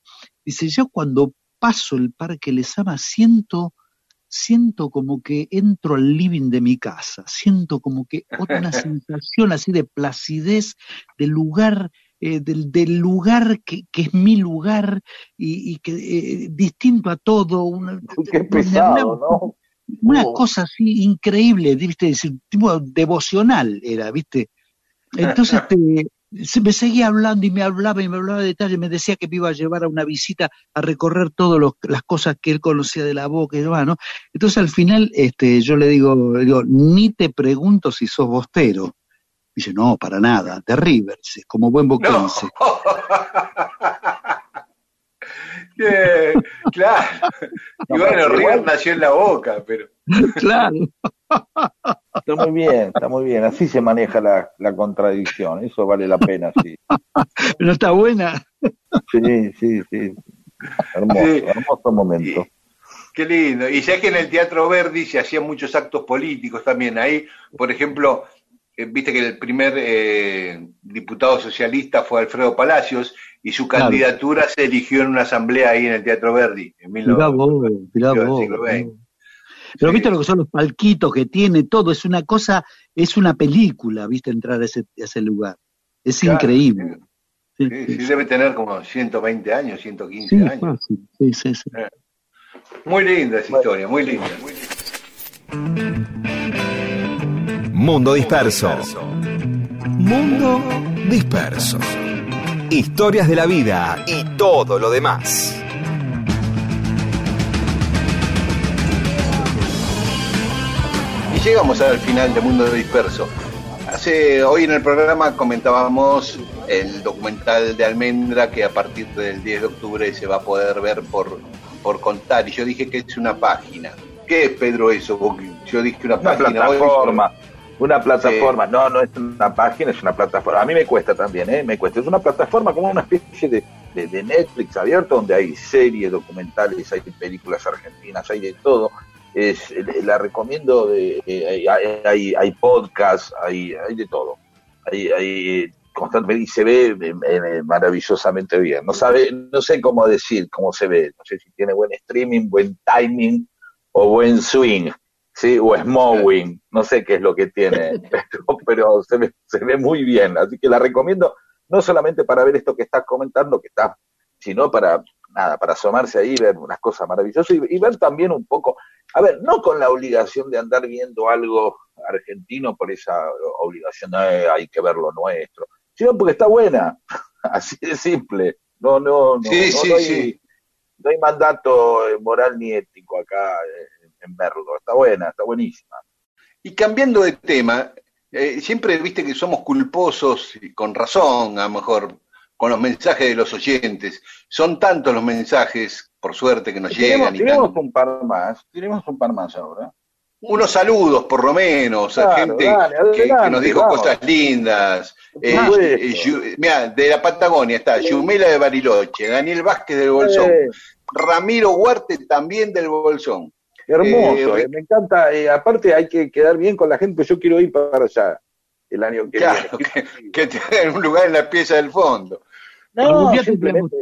Speaker 6: dice, yo cuando paso el Parque Lesama, siento, siento como que entro al living de mi casa, siento como que otra una [laughs] sensación así de placidez del lugar, eh, del, del lugar que, que es mi lugar y, y que eh, distinto a todo. Una, [laughs]
Speaker 2: Qué pesado, ¿no?
Speaker 6: una
Speaker 2: Oh.
Speaker 6: cosa así increíble, ¿viste? Es tipo devocional era, ¿viste? Entonces [laughs] este, se me seguía hablando y me hablaba y me hablaba de detalles, me decía que me iba a llevar a una visita a recorrer todas las cosas que él conocía de la boca y demás, ¿no? Entonces al final este, yo le digo, le digo, ni te pregunto si sos bostero. Dice, no, para nada, de River, dice, como buen
Speaker 1: No.
Speaker 6: boquense. [laughs]
Speaker 1: Eh, claro. [laughs] Y bueno,
Speaker 2: pero
Speaker 1: River
Speaker 2: igual-
Speaker 1: nació en la boca, pero. [laughs]
Speaker 6: claro.
Speaker 2: Está muy bien, está muy bien. Así se maneja la, la contradicción. Eso vale la pena, sí.
Speaker 6: ¿No está buena?
Speaker 2: Sí, sí, sí. Hermoso,
Speaker 1: Sí.
Speaker 2: hermoso momento.
Speaker 1: Qué lindo. Y ya que en el Teatro Verdi se hacían muchos actos políticos también. Ahí, por ejemplo, viste que el primer eh, diputado socialista fue Alfredo Palacios y su
Speaker 6: Claro.
Speaker 1: candidatura se eligió en una asamblea ahí en el Teatro Verdi. En
Speaker 6: Mirá
Speaker 1: 19...
Speaker 6: vos,
Speaker 1: del
Speaker 6: vos.
Speaker 1: siglo XX.
Speaker 6: Pero
Speaker 1: Sí.
Speaker 6: viste lo que son los palquitos que tiene, todo, es una cosa, es una película, viste, entrar a ese, a ese lugar. Es
Speaker 1: Claro,
Speaker 6: increíble. Sí,
Speaker 1: Sí,
Speaker 6: sí,
Speaker 1: sí, debe tener como 120 años, 115
Speaker 6: sí,
Speaker 1: años.
Speaker 6: fácil. Sí, sí, sí.
Speaker 1: Muy linda esa historia, muy linda. muy linda.
Speaker 7: Mundo disperso. Mundo disperso. Historias de la vida y todo lo demás.
Speaker 1: Y llegamos al final de Mundo Disperso. Hace, hoy en el programa comentábamos el documental de Almendra que a partir del 10 de octubre se va a poder ver por, por contar. Y yo dije que es una página. ¿Qué es, Pedro, eso? Porque Yo dije una,
Speaker 2: Una
Speaker 1: página. hoy-
Speaker 2: plataforma. Una plataforma. No, no es una página, es una plataforma. A mí me cuesta también, ¿eh? Me cuesta. Es una plataforma como una especie de, de- de Netflix abierto donde hay series, documentales, hay películas argentinas, hay de todo. Es, la recomiendo. De, eh, hay, hay, hay podcasts, hay, hay de todo. Hay, hay constantemente y se ve eh, eh, maravillosamente bien. No sabe, no sé cómo decir cómo se ve. No sé si tiene buen streaming, buen timing o buen swing. Sí, o smowing, no sé qué es lo que tiene, [laughs] pero, pero se, ve, se ve muy bien, así que la recomiendo no solamente para ver esto que estás comentando, que está, sino para nada, para asomarse ahí, ver unas cosas maravillosas y, y ver también un poco, a ver, no con la obligación de andar viendo algo argentino por esa obligación, eh, hay que ver lo nuestro, sino porque está buena, [laughs] así de simple, no, no, no,
Speaker 1: Sí,
Speaker 2: no,
Speaker 1: sí,
Speaker 2: no hay,
Speaker 1: sí.
Speaker 2: no hay mandato moral ni ético acá eh, en verlo, está buena, está buenísima.
Speaker 1: Y cambiando de tema, eh, siempre viste que somos culposos, y con razón a lo mejor, con los mensajes de los oyentes. Son tantos los mensajes, por suerte, que nos
Speaker 2: Tenemos,
Speaker 1: llegan. Y
Speaker 2: tenemos
Speaker 1: tan-
Speaker 2: un par más, tenemos un par más ahora.
Speaker 1: unos saludos, por lo menos, a gente
Speaker 2: dale,
Speaker 1: que, nos dijo
Speaker 2: vamos.
Speaker 1: cosas lindas. Eh, eh, mirá, de la Patagonia está Yumela de Bariloche, Daniel Vázquez del Bolsón, Ramiro Huarte también del Bolsón.
Speaker 2: Hermoso,
Speaker 1: Eh,
Speaker 2: eh, me encanta. eh, aparte hay que quedar bien con la gente, pues yo quiero ir para allá el año que
Speaker 1: Claro,
Speaker 2: viene.
Speaker 1: que, que un lugar en la pieza del fondo.
Speaker 6: Algún
Speaker 2: No,
Speaker 6: día
Speaker 2: simplemente,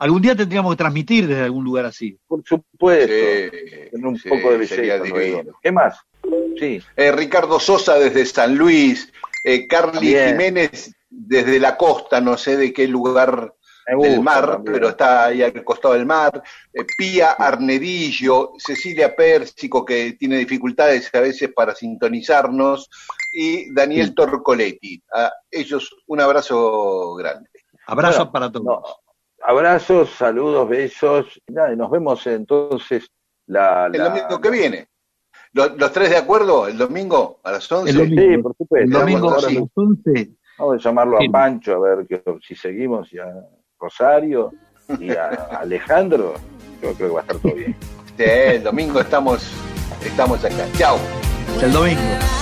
Speaker 6: Algún día tendríamos que transmitir desde algún lugar así.
Speaker 2: por supuesto,
Speaker 1: Sí,
Speaker 2: tener un
Speaker 1: sí,
Speaker 2: poco de belleza. ¿Qué más? Sí,
Speaker 1: Eh, Ricardo Sosa desde San Luis, eh, Carly. Jiménez desde la costa, no sé de qué lugar
Speaker 2: gusta
Speaker 1: del mar,
Speaker 2: también.
Speaker 1: pero está ahí al costado del mar. Eh, Pía Arnedillo, Cecilia Pérsico, que tiene dificultades a veces para sintonizarnos, y Daniel Torcoletti. A ellos un abrazo grande.
Speaker 6: Abrazo
Speaker 2: Bueno,
Speaker 6: para todos.
Speaker 2: no, abrazos, saludos, besos. y nada, y nos vemos entonces la,
Speaker 1: El
Speaker 2: la-
Speaker 1: domingo que viene. ¿Los, los tres de acuerdo? ¿El domingo a las 11?
Speaker 6: El domingo.
Speaker 2: Sí, por supuesto.
Speaker 6: El domingo a las 11.
Speaker 2: Vamos a llamarlo
Speaker 6: Sí.
Speaker 2: a Pancho a ver que, si seguimos y a Rosario y a Alejandro. Yo creo que va a estar todo bien.
Speaker 1: Sí, el domingo estamos, estamos acá. Chao.
Speaker 6: El domingo.